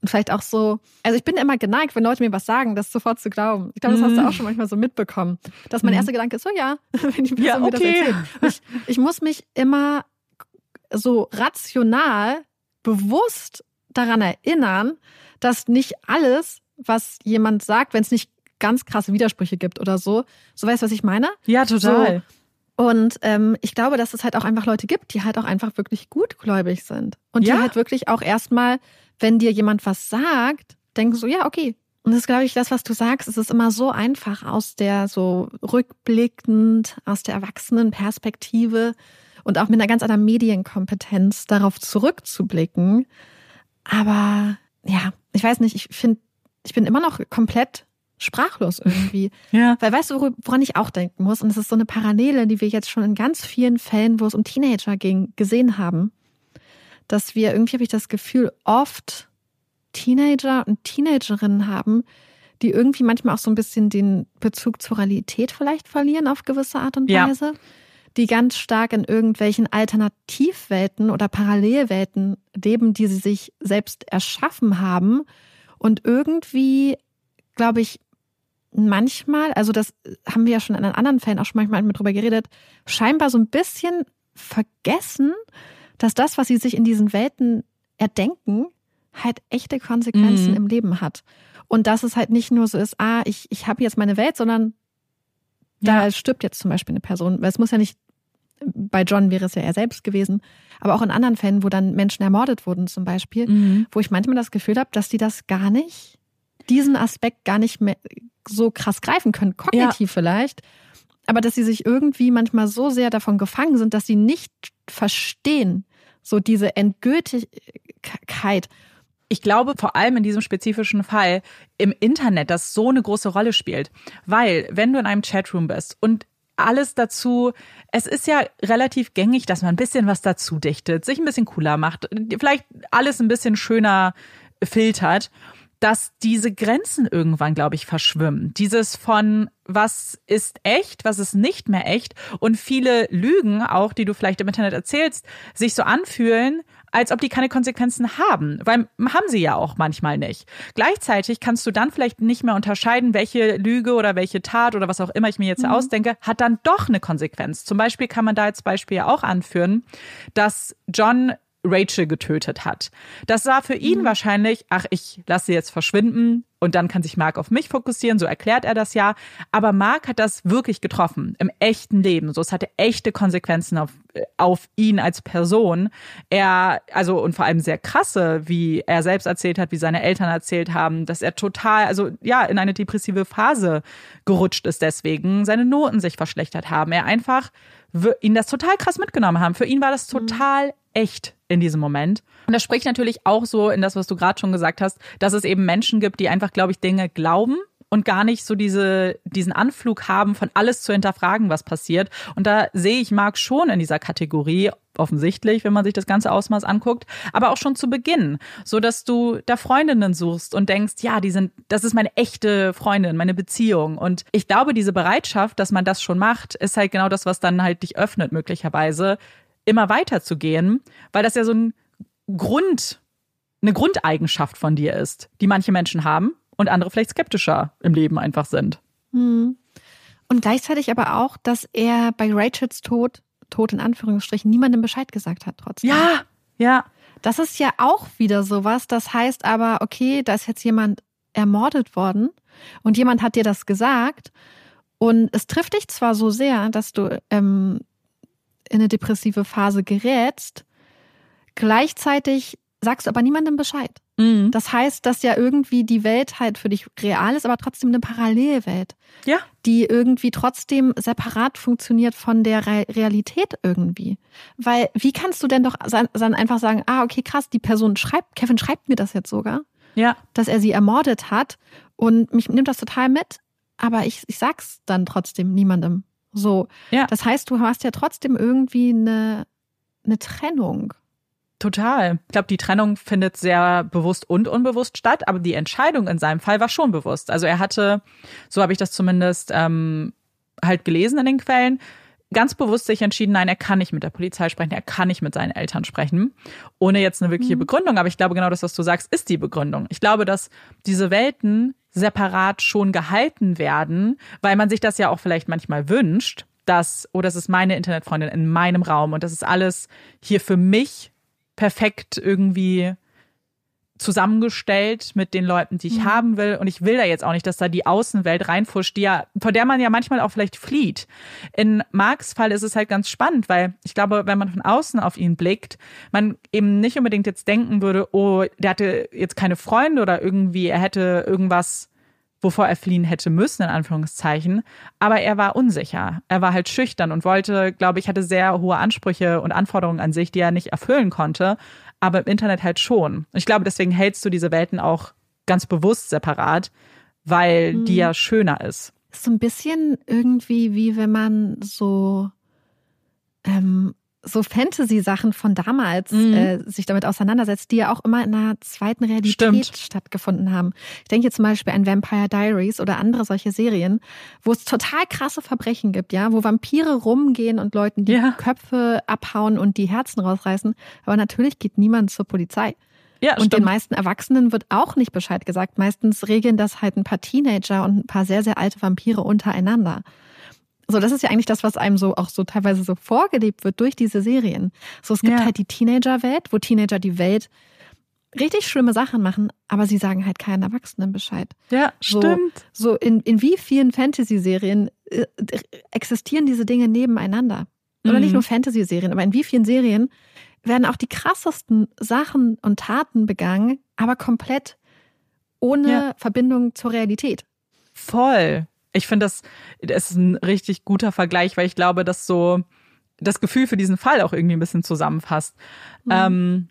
Und vielleicht auch so, also ich bin immer geneigt, wenn Leute mir was sagen, das sofort zu glauben. Ich glaube, das hast du auch schon manchmal so mitbekommen. Dass mein erster Gedanke ist, so ja, *laughs* wenn die Person Ja, mir das okay. erzählt. Ich, ich muss mich immer so rational, bewusst daran erinnern, dass nicht alles, was jemand sagt, wenn es nicht ganz krasse Widersprüche gibt oder so, so weißt du, was ich meine? Ja, total. Und ähm, ich glaube, dass es halt auch einfach Leute gibt, die halt auch einfach wirklich gutgläubig sind. Und Ja. die halt wirklich auch erstmal, wenn dir jemand was sagt, denken so, ja, okay. Und das ist, glaube ich, das, was du sagst, es ist immer so einfach aus der so rückblickend, aus der Erwachsenenperspektive und auch mit einer ganz anderen Medienkompetenz darauf zurückzublicken. Aber ja, ich weiß nicht, ich finde, ich bin immer noch komplett sprachlos irgendwie. *laughs* Ja. Weil weißt du, wor- woran ich auch denken muss? Und das ist so eine Parallele, die wir jetzt schon in ganz vielen Fällen, wo es um Teenager ging, gesehen haben. Dass wir irgendwie, habe ich das Gefühl, oft Teenager und Teenagerinnen haben, die irgendwie manchmal auch so ein bisschen den Bezug zur Realität vielleicht verlieren auf gewisse Art und Ja. Die ganz stark in irgendwelchen Alternativwelten oder Parallelwelten leben, die sie sich selbst erschaffen haben. Und irgendwie, glaube ich, manchmal, also das haben wir ja schon in anderen Fällen auch schon manchmal mit drüber geredet, scheinbar so ein bisschen vergessen, dass das, was sie sich in diesen Welten erdenken, halt echte Konsequenzen Mhm. im Leben hat. Und dass es halt nicht nur so ist, ah, ich, ich habe jetzt meine Welt, sondern da Ja. stirbt jetzt zum Beispiel eine Person. Weil es muss ja nicht, bei John wäre es ja er selbst gewesen, aber auch in anderen Fällen, wo dann Menschen ermordet wurden zum Beispiel, Mhm. wo ich manchmal das Gefühl habe, dass die das gar nicht, diesen Aspekt gar nicht mehr so krass greifen können, kognitiv vielleicht, aber dass sie sich irgendwie manchmal so sehr davon gefangen sind, dass sie nicht verstehen, so diese Endgültigkeit. Ich glaube vor allem in diesem spezifischen Fall im Internet, das so eine große Rolle spielt. Weil, wenn du in einem Chatroom bist und alles dazu, es ist ja relativ gängig, dass man ein bisschen was dazu dichtet, sich ein bisschen cooler macht, vielleicht alles ein bisschen schöner filtert, dass diese Grenzen irgendwann, glaube ich, verschwimmen. Dieses von was ist echt, was ist nicht mehr echt und viele Lügen, auch die du vielleicht im Internet erzählst, sich so anfühlen, als ob die keine Konsequenzen haben, weil haben sie ja auch manchmal nicht. Gleichzeitig kannst du dann vielleicht nicht mehr unterscheiden, welche Lüge oder welche Tat oder was auch immer ich mir jetzt ausdenke, hat dann doch eine Konsequenz. Zum Beispiel kann man da als Beispiel ja auch anführen, dass John Rachel getötet hat. Das war für ihn wahrscheinlich, ach, ich lasse sie jetzt verschwinden und dann kann sich Mark auf mich fokussieren, so erklärt er das ja. Aber Mark hat das wirklich getroffen, im echten Leben. So, es hatte echte Konsequenzen auf, auf ihn als Person. Er, also, und vor allem sehr krasse, wie er selbst erzählt hat, wie seine Eltern erzählt haben, dass er total, also, ja, in eine depressive Phase gerutscht ist deswegen, seine Noten sich verschlechtert haben. Er einfach, ihn das total krass mitgenommen haben. Für ihn war das total echt in diesem Moment. Und das spricht natürlich auch so in das, was du gerade schon gesagt hast, dass es eben Menschen gibt, die einfach, glaube ich, Dinge glauben und gar nicht so diese, diesen Anflug haben, von alles zu hinterfragen, was passiert. Und da sehe ich Marc schon in dieser Kategorie, offensichtlich, wenn man sich das ganze Ausmaß anguckt, aber auch schon zu Beginn, so dass du da Freundinnen suchst und denkst, ja, die sind, das ist meine echte Freundin, meine Beziehung. Und ich glaube, diese Bereitschaft, dass man das schon macht, ist halt genau das, was dann halt dich öffnet, möglicherweise, immer weiter zu gehen, weil das ja so ein Grund, eine Grundeigenschaft von dir ist, die manche Menschen haben und andere vielleicht skeptischer im Leben einfach sind. Und gleichzeitig aber auch, dass er bei Rachels Tod, Tod in Anführungsstrichen, niemandem Bescheid gesagt hat trotzdem. Ja, ja, Das ist ja auch wieder sowas. Das heißt aber, okay, da ist jetzt jemand ermordet worden und jemand hat dir das gesagt und es trifft dich zwar so sehr, dass du ähm, in eine depressive Phase gerätst, gleichzeitig sagst du aber niemandem Bescheid. mhm. Das heißt, dass ja irgendwie die Welt halt für dich real ist, aber trotzdem eine Parallelwelt, ja, die irgendwie trotzdem separat funktioniert von der Re Realität irgendwie. Weil wie kannst du denn doch dann einfach sagen, ah, okay, krass, die Person schreibt, Kevin schreibt mir das jetzt sogar, ja, dass er sie ermordet hat und mich nimmt das total mit, aber ich, ich sag's dann trotzdem niemandem. So. Ja. Das heißt, du hast ja trotzdem irgendwie eine, eine Trennung. total. Ich glaube, die Trennung findet sehr bewusst und unbewusst statt, aber die Entscheidung in seinem Fall war schon bewusst. Also er hatte, so habe ich das zumindest ähm, halt gelesen in den Quellen, ganz bewusst sich entschieden, nein, er kann nicht mit der Polizei sprechen, er kann nicht mit seinen Eltern sprechen, ohne jetzt eine wirkliche Begründung. Aber ich glaube, genau das, was du sagst, ist die Begründung. Ich glaube, dass diese Welten separat schon gehalten werden, weil man sich das ja auch vielleicht manchmal wünscht, dass, oh, das ist meine Internetfreundin in meinem Raum und das ist alles hier für mich perfekt irgendwie zusammengestellt mit den Leuten, die ich haben will. Und ich will da jetzt auch nicht, dass da die Außenwelt reinfuscht, die ja, vor der man ja manchmal auch vielleicht flieht. In Marks Fall ist es halt ganz spannend, weil ich glaube, wenn man von außen auf ihn blickt, man eben nicht unbedingt jetzt denken würde, oh, der hatte jetzt keine Freunde oder irgendwie, er hätte irgendwas wovor er fliehen hätte müssen, in Anführungszeichen. Aber er war unsicher. Er war halt schüchtern und wollte, glaube ich, hatte sehr hohe Ansprüche und Anforderungen an sich, die er nicht erfüllen konnte. Aber im Internet halt schon. Und ich glaube, deswegen hältst du diese Welten auch ganz bewusst separat, weil die ja schöner ist. Ist so ein bisschen irgendwie wie wenn man so, ähm, so Fantasy-Sachen von damals Mhm. äh, sich damit auseinandersetzt, die ja auch immer in einer zweiten Realität Stimmt. stattgefunden haben. Ich denke jetzt zum Beispiel an Vampire Diaries oder andere solche Serien, wo es total krasse Verbrechen gibt, ja, wo Vampire rumgehen und Leuten die Ja. Köpfe abhauen und die Herzen rausreißen. Aber natürlich geht niemand zur Polizei. Ja, Und den stimmt. meisten Erwachsenen wird auch nicht Bescheid gesagt. Meistens regeln das halt ein paar Teenager und ein paar sehr, sehr alte Vampire untereinander. So, das ist ja eigentlich das, was einem so auch so teilweise so vorgelebt wird durch diese Serien. So, es gibt Ja. halt die Teenagerwelt, wo Teenager die Welt richtig schlimme Sachen machen, aber sie sagen halt keinen Erwachsenen Bescheid. Ja, So, stimmt. So, in, in wie vielen Fantasy-Serien äh, existieren diese Dinge nebeneinander? Oder Mhm. nicht nur Fantasy-Serien, aber in wie vielen Serien werden auch die krassesten Sachen und Taten begangen, aber komplett ohne Ja. Verbindung zur Realität? Voll. Ich finde, das, das ist ein richtig guter Vergleich, weil ich glaube, dass so das Gefühl für diesen Fall auch irgendwie ein bisschen zusammenfasst. Ähm,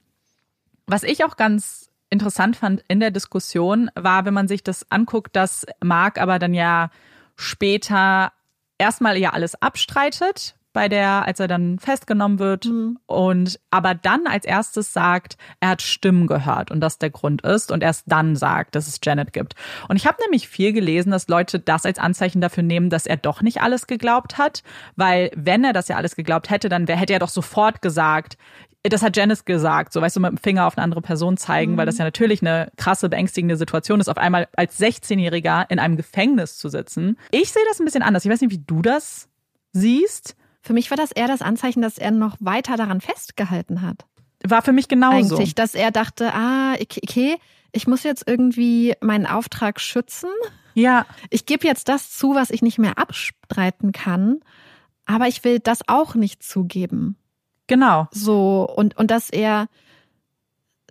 was ich auch ganz interessant fand in der Diskussion war, wenn man sich das anguckt, dass Mark aber dann ja später erstmal ja alles abstreitet bei der, als er dann festgenommen wird und aber dann als erstes sagt, er hat Stimmen gehört und das der Grund ist und erst dann sagt, dass es Janet gibt. Und ich habe nämlich viel gelesen, dass Leute das als Anzeichen dafür nehmen, dass er doch nicht alles geglaubt hat, weil wenn er das ja alles geglaubt hätte, dann hätte er doch sofort gesagt, das hat Janice gesagt, so weißt du, mit dem Finger auf eine andere Person zeigen, weil das ja natürlich eine krasse, beängstigende Situation ist, auf einmal als 16-Jähriger in einem Gefängnis zu sitzen. Ich sehe das ein bisschen anders. Ich weiß nicht, wie du das siehst. Für mich war das eher das Anzeichen, dass er noch weiter daran festgehalten hat. War für mich genauso. Eigentlich, dass er dachte, ah, okay, ich muss jetzt irgendwie meinen Auftrag schützen. Ja, Ich gebe jetzt das zu, was ich nicht mehr abstreiten kann, aber ich will das auch nicht zugeben. genau. So, und, und dass er,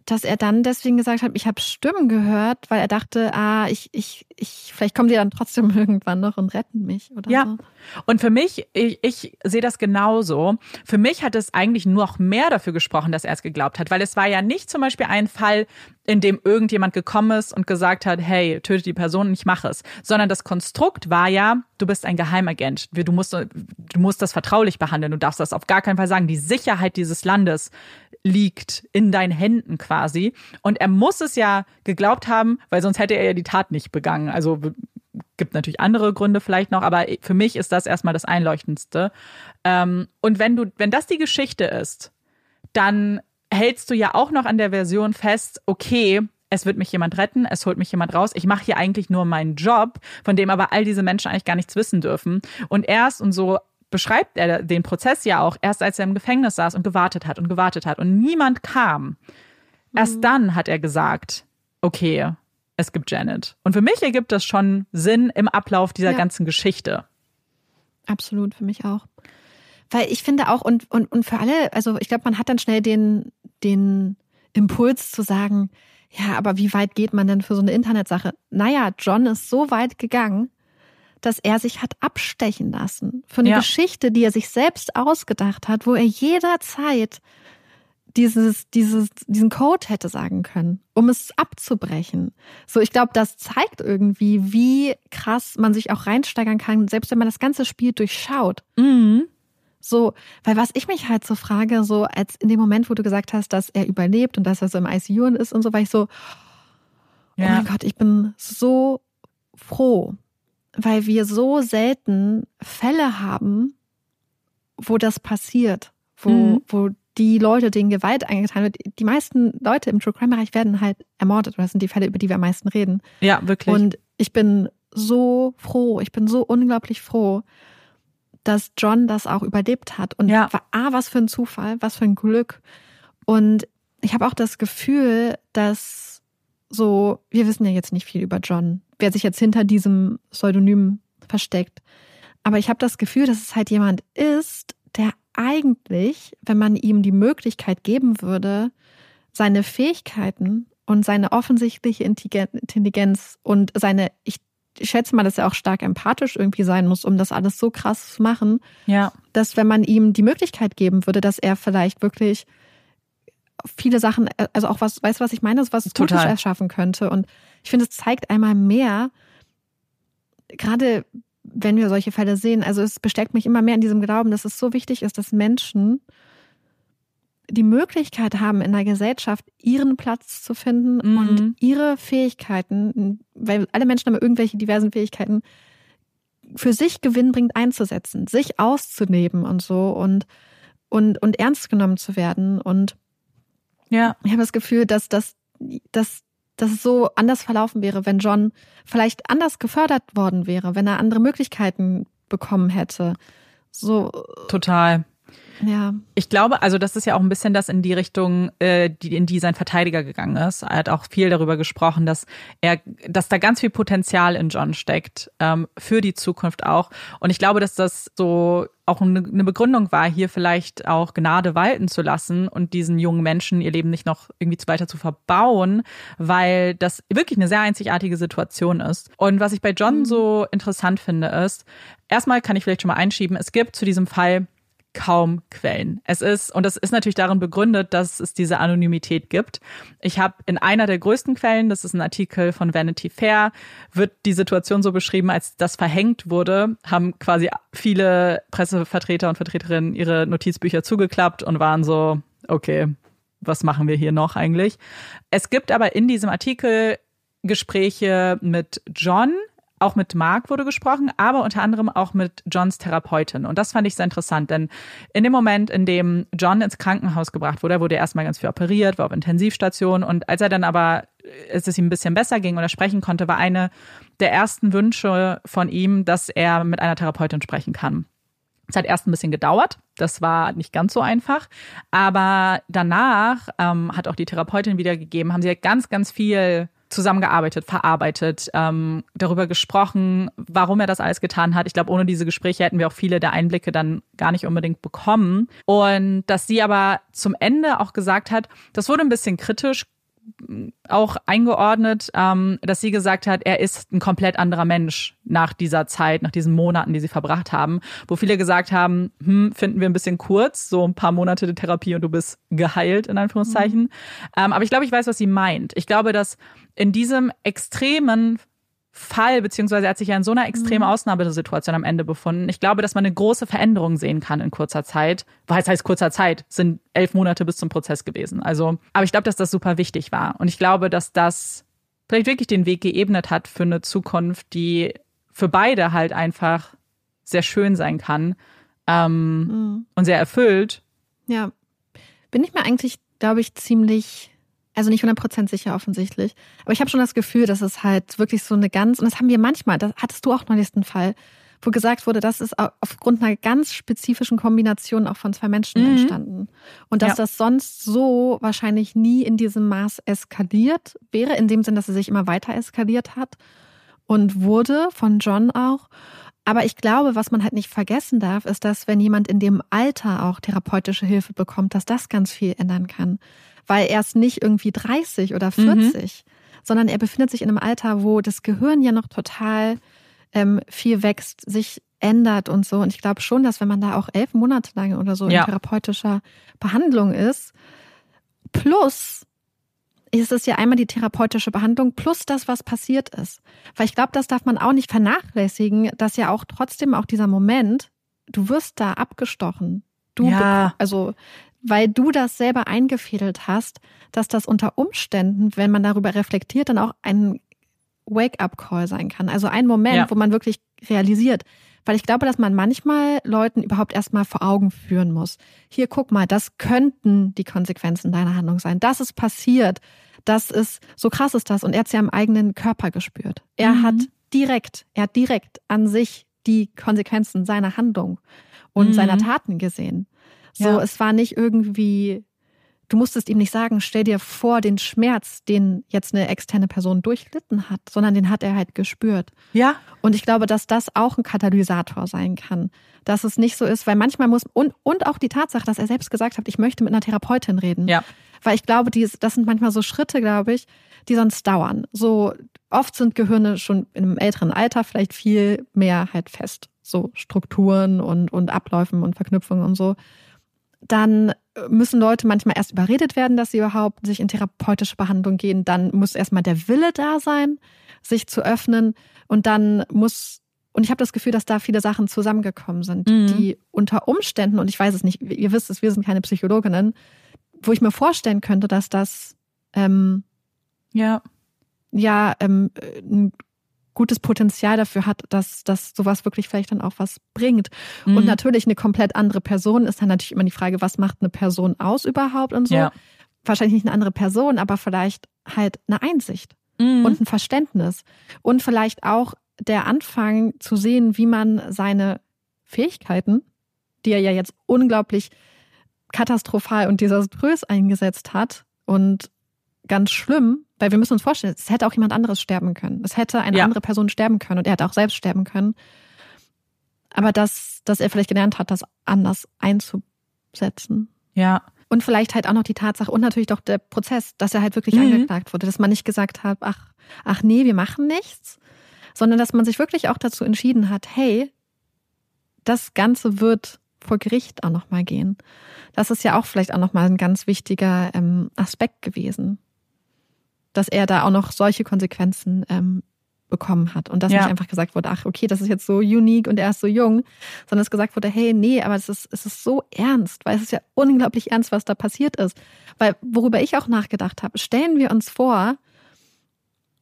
dass er dann deswegen gesagt hat, ich habe Stimmen gehört, weil er dachte, ah, ich, ich, ich, vielleicht kommen die dann trotzdem *laughs* irgendwann noch und retten mich oder Ja. so. Und für mich, ich, ich sehe das genauso. Für mich hat es eigentlich noch mehr dafür gesprochen, dass er es geglaubt hat, weil es war ja nicht zum Beispiel ein Fall, in dem irgendjemand gekommen ist und gesagt hat, hey, töte die Person und ich mache es, sondern das Konstrukt war ja, du bist ein Geheimagent, du musst, du musst das vertraulich behandeln, du darfst das auf gar keinen Fall sagen. Die Sicherheit dieses Landes liegt in deinen Händen quasi. Und er muss es ja geglaubt haben, weil sonst hätte er ja die Tat nicht begangen. Also gibt natürlich andere Gründe vielleicht noch, aber für mich ist das erstmal das Einleuchtendste. Ähm, und wenn du, wenn das die Geschichte ist, dann hältst du ja auch noch an der Version fest, okay, es wird mich jemand retten, es holt mich jemand raus. Ich mache hier eigentlich nur meinen Job, von dem aber all diese Menschen eigentlich gar nichts wissen dürfen. Und erst und so beschreibt er den Prozess ja auch, erst als er im Gefängnis saß und gewartet hat und gewartet hat und niemand kam. Erst dann hat er gesagt, okay, es gibt Janet. Und für mich ergibt das schon Sinn im Ablauf dieser Ja. ganzen Geschichte. Absolut, für mich auch. Weil ich finde auch, und, und, und für alle, also ich glaube, man hat dann schnell den, den Impuls zu sagen, ja, aber wie weit geht man denn für so eine Internetsache? Naja, John ist so weit gegangen, dass er sich hat abstechen lassen. Für eine Ja. Geschichte, die er sich selbst ausgedacht hat, wo er jederzeit dieses, dieses, diesen Code hätte sagen können, um es abzubrechen. So, ich glaube, das zeigt irgendwie, wie krass man sich auch reinsteigern kann, selbst wenn man das ganze Spiel durchschaut. Mhm. So, weil was ich mich halt so frage, so als in dem Moment, wo du gesagt hast, dass er überlebt und dass er so im ICU ist und so, war ich so, oh Ja. mein Gott, ich bin so froh, weil wir so selten Fälle haben, wo das passiert, wo, Mhm. wo die Leute, denen Gewalt angetan wird. Die meisten Leute im True Crime Bereich werden halt ermordet. Das sind die Fälle, über die wir am meisten reden. ja, wirklich. Und ich bin so froh, ich bin so unglaublich froh, dass John das auch überlebt hat. Und Ja. war, ah, was für ein Zufall, was für ein Glück. Und ich habe auch das Gefühl, dass so, wir wissen ja jetzt nicht viel über John, wer sich jetzt hinter diesem Pseudonym versteckt. Aber ich habe das Gefühl, dass es halt jemand ist, der eigentlich, wenn man ihm die Möglichkeit geben würde, seine Fähigkeiten und seine offensichtliche Intelligen- Intelligenz und seine, ich schätze mal, dass er auch stark empathisch irgendwie sein muss, um das alles so krass zu machen, ja. dass wenn man ihm die Möglichkeit geben würde, dass er vielleicht wirklich viele Sachen, also auch was, weißt du, was ich meine, was Gutes Total. erschaffen könnte. Und ich finde, es zeigt einmal mehr, gerade wenn wir solche Fälle sehen, also es bestärkt mich immer mehr in diesem Glauben, dass es so wichtig ist, dass Menschen die Möglichkeit haben, in der Gesellschaft ihren Platz zu finden Mhm. und ihre Fähigkeiten, weil alle Menschen haben irgendwelche diversen Fähigkeiten, für sich gewinnbringend einzusetzen, sich auszuleben und so und, und, und ernst genommen zu werden. Und Ja. ich habe das Gefühl, dass das, dass, dass es so anders verlaufen wäre, wenn John vielleicht anders gefördert worden wäre, wenn er andere Möglichkeiten bekommen hätte. So, Total. ja. Ich glaube, also das ist ja auch ein bisschen das in die Richtung, äh, die, in die sein Verteidiger gegangen ist. Er hat auch viel darüber gesprochen, dass er, dass da ganz viel Potenzial in John steckt, ähm, für die Zukunft auch. Und ich glaube, dass das so auch eine, Begründung war, hier vielleicht auch Gnade walten zu lassen und diesen jungen Menschen ihr Leben nicht noch irgendwie weiter zu verbauen, weil das wirklich eine sehr einzigartige Situation ist. Und was ich bei John so interessant finde, ist, erstmal kann ich vielleicht schon mal einschieben, es gibt zu diesem Fall kaum Quellen. Es ist, und das ist natürlich darin begründet, dass es diese Anonymität gibt. Ich habe in einer der größten Quellen, das ist ein Artikel von Vanity Fair, wird die Situation so beschrieben, als das verhängt wurde, haben quasi viele Pressevertreter und Vertreterinnen ihre Notizbücher zugeklappt und waren so, okay, was machen wir hier noch eigentlich? Es gibt aber in diesem Artikel Gespräche mit John, auch mit Mark wurde gesprochen, aber unter anderem auch mit Johns Therapeutin. Und das fand ich sehr interessant, denn in dem Moment, in dem John ins Krankenhaus gebracht wurde, wurde er erstmal ganz viel operiert, war auf Intensivstation und als er dann aber, als es ihm ein bisschen besser ging und er sprechen konnte, war eine der ersten Wünsche von ihm, dass er mit einer Therapeutin sprechen kann. Es hat erst ein bisschen gedauert. Das war nicht ganz so einfach. Aber danach ähm, hat auch die Therapeutin wiedergegeben, haben sie ganz, ganz viel zusammengearbeitet, verarbeitet, ähm, darüber gesprochen, warum er das alles getan hat. Ich glaube, ohne diese Gespräche hätten wir auch viele der Einblicke dann gar nicht unbedingt bekommen. Und dass sie aber zum Ende auch gesagt hat, das wurde ein bisschen kritisch auch eingeordnet, ähm, dass sie gesagt hat, er ist ein komplett anderer Mensch nach dieser Zeit, nach diesen Monaten, die sie verbracht haben, wo viele gesagt haben, hm, finden wir ein bisschen kurz, so ein paar Monate der Therapie und du bist geheilt, in Anführungszeichen. Ähm, aber ich glaube, ich weiß, was sie meint. Ich glaube, dass in diesem extremen Fall, beziehungsweise er hat sich ja in so einer extremen Ausnahmesituation am Ende befunden. Ich glaube, dass man eine große Veränderung sehen kann in kurzer Zeit. Was heißt kurzer Zeit? Sind elf Monate bis zum Prozess gewesen. Also, aber ich glaube, dass das super wichtig war. Und ich glaube, dass das vielleicht wirklich den Weg geebnet hat für eine Zukunft, die für beide halt einfach sehr schön sein kann ähm, Mhm. und sehr erfüllt. Ja. Bin ich mir eigentlich, glaube ich, ziemlich, also nicht 100% sicher offensichtlich, aber ich habe schon das Gefühl, dass es halt wirklich so eine ganz, und das haben wir manchmal, das hattest du auch neulich den Fall, wo gesagt wurde, das ist au- aufgrund einer ganz spezifischen Kombination auch von zwei Menschen Mhm. entstanden. Und dass Ja. das sonst so wahrscheinlich nie in diesem Maß eskaliert wäre, in dem Sinn, dass es sich immer weiter eskaliert hat und wurde von John auch. Aber ich glaube, was man halt nicht vergessen darf, ist, dass wenn jemand in dem Alter auch therapeutische Hilfe bekommt, dass das ganz viel ändern kann. Weil er ist nicht irgendwie 30 oder 40, sondern er befindet sich in einem Alter, wo das Gehirn ja noch total ähm, viel wächst, sich ändert und so. Und ich glaube schon, dass wenn man da auch elf Monate lang oder so Ja. in therapeutischer Behandlung ist, plus ist es ja einmal die therapeutische Behandlung plus das, was passiert ist. Weil ich glaube, das darf man auch nicht vernachlässigen, dass ja auch trotzdem auch dieser Moment, du wirst da abgestochen. Du, Ja. also, weil du das selber eingefädelt hast, dass das unter Umständen, wenn man darüber reflektiert, dann auch ein Wake-up-Call sein kann. Also ein Moment, Ja. wo man wirklich realisiert. Weil ich glaube, dass man manchmal Leuten überhaupt erstmal vor Augen führen muss. Hier, guck mal, das könnten die Konsequenzen deiner Handlung sein. Das ist passiert. Das ist, so krass ist das. Und er hat es ja am eigenen Körper gespürt. Er Mhm. hat direkt, er hat direkt an sich die Konsequenzen seiner Handlung und Mhm. seiner Taten gesehen. So, Ja. es war nicht irgendwie, du musstest ihm nicht sagen, stell dir vor den Schmerz, den jetzt eine externe Person durchlitten hat, sondern den hat er halt gespürt. Ja, Und ich glaube, dass das auch ein Katalysator sein kann. Dass es nicht so ist, weil manchmal muss, und, und auch die Tatsache, dass er selbst gesagt hat, ich möchte mit einer Therapeutin reden. ja. Weil ich glaube, die, das sind manchmal so Schritte, glaube ich, die sonst dauern. So oft sind Gehirne schon in einem älteren Alter vielleicht viel mehr halt fest. So Strukturen und, und Abläufen und Verknüpfungen und so. Dann müssen Leute manchmal erst überredet werden, dass sie überhaupt sich in therapeutische Behandlung gehen. Dann muss erstmal der Wille da sein, sich zu öffnen. Und dann muss, und ich habe das Gefühl, dass da viele Sachen zusammengekommen sind, Mhm. die unter Umständen, und ich weiß es nicht, ihr wisst es, wir sind keine Psychologinnen, wo ich mir vorstellen könnte, dass das ähm, Ja. ja ähm, ein gutes Potenzial dafür hat, dass, dass sowas wirklich vielleicht dann auch was bringt. Und Mhm. natürlich eine komplett andere Person ist dann natürlich immer die Frage, was macht eine Person aus überhaupt und so. Ja. Wahrscheinlich nicht eine andere Person, aber vielleicht halt eine Einsicht Mhm. und ein Verständnis. Und vielleicht auch der Anfang zu sehen, wie man seine Fähigkeiten, die er ja jetzt unglaublich katastrophal und desaströs eingesetzt hat und ganz schlimm, weil wir müssen uns vorstellen, es hätte auch jemand anderes sterben können. Es hätte eine Ja. andere Person sterben können und er hätte auch selbst sterben können. Aber dass, dass er vielleicht gelernt hat, das anders einzusetzen. ja. Und vielleicht halt auch noch die Tatsache und natürlich doch der Prozess, dass er halt wirklich Mhm. angeklagt wurde, dass man nicht gesagt hat, ach, ach nee, wir machen nichts, sondern dass man sich wirklich auch dazu entschieden hat, hey, das Ganze wird vor Gericht auch nochmal gehen. Das ist ja auch vielleicht auch nochmal ein ganz wichtiger ähm, Aspekt gewesen, dass er da auch noch solche Konsequenzen ähm, bekommen hat und dass Ja. nicht einfach gesagt wurde, ach okay, das ist jetzt so unique und er ist so jung, sondern es gesagt wurde, hey, nee, aber es ist, es ist so ernst, weil es ist ja unglaublich ernst, was da passiert ist. Weil worüber ich auch nachgedacht habe, stellen wir uns vor,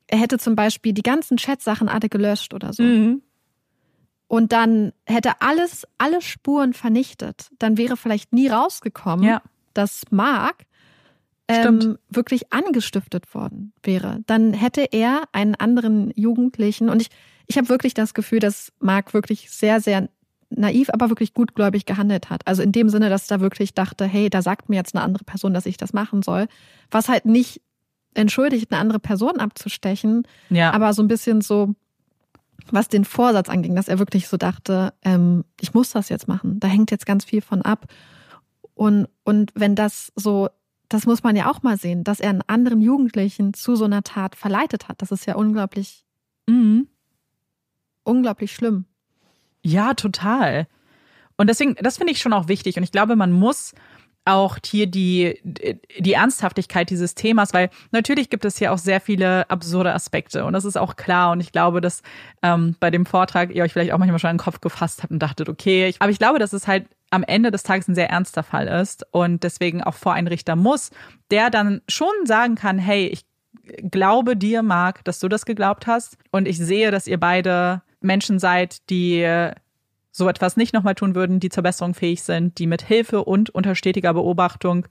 er hätte zum Beispiel die ganzen Chatsachen alle gelöscht oder so. Mhm. Und dann hätte alles, alle Spuren vernichtet. Dann wäre vielleicht nie rausgekommen, Ja. dass Mark ähm, wirklich angestiftet worden wäre. Dann hätte er einen anderen Jugendlichen und ich, ich habe wirklich das Gefühl, dass Mark wirklich sehr, sehr naiv, aber wirklich gutgläubig gehandelt hat. Also in dem Sinne, dass er wirklich dachte, hey, da sagt mir jetzt eine andere Person, dass ich das machen soll. Was halt nicht entschuldigt, eine andere Person abzustechen, Ja. aber so ein bisschen so, was den Vorsatz anging, dass er wirklich so dachte, ähm, ich muss das jetzt machen. Da hängt jetzt ganz viel von ab. Und, und wenn das so, das muss man ja auch mal sehen, dass er einen anderen Jugendlichen zu so einer Tat verleitet hat. Das ist ja unglaublich, Mhm. unglaublich schlimm. Ja, total. Und deswegen, das finde ich schon auch wichtig. Und ich glaube, man muss auch hier die, die Ernsthaftigkeit dieses Themas, weil natürlich gibt es hier auch sehr viele absurde Aspekte und das ist auch klar und ich glaube, dass ähm, bei dem Vortrag ihr euch vielleicht auch manchmal schon an den Kopf gefasst habt und dachtet, okay, ich, aber ich glaube, dass es halt am Ende des Tages ein sehr ernster Fall ist und deswegen auch vor einen Richter muss, der dann schon sagen kann, hey, ich glaube dir, Marc, dass du das geglaubt hast und ich sehe, dass ihr beide Menschen seid, die so etwas nicht nochmal tun würden, die zur Besserung fähig sind, die mit Hilfe und unter stetiger Beobachtung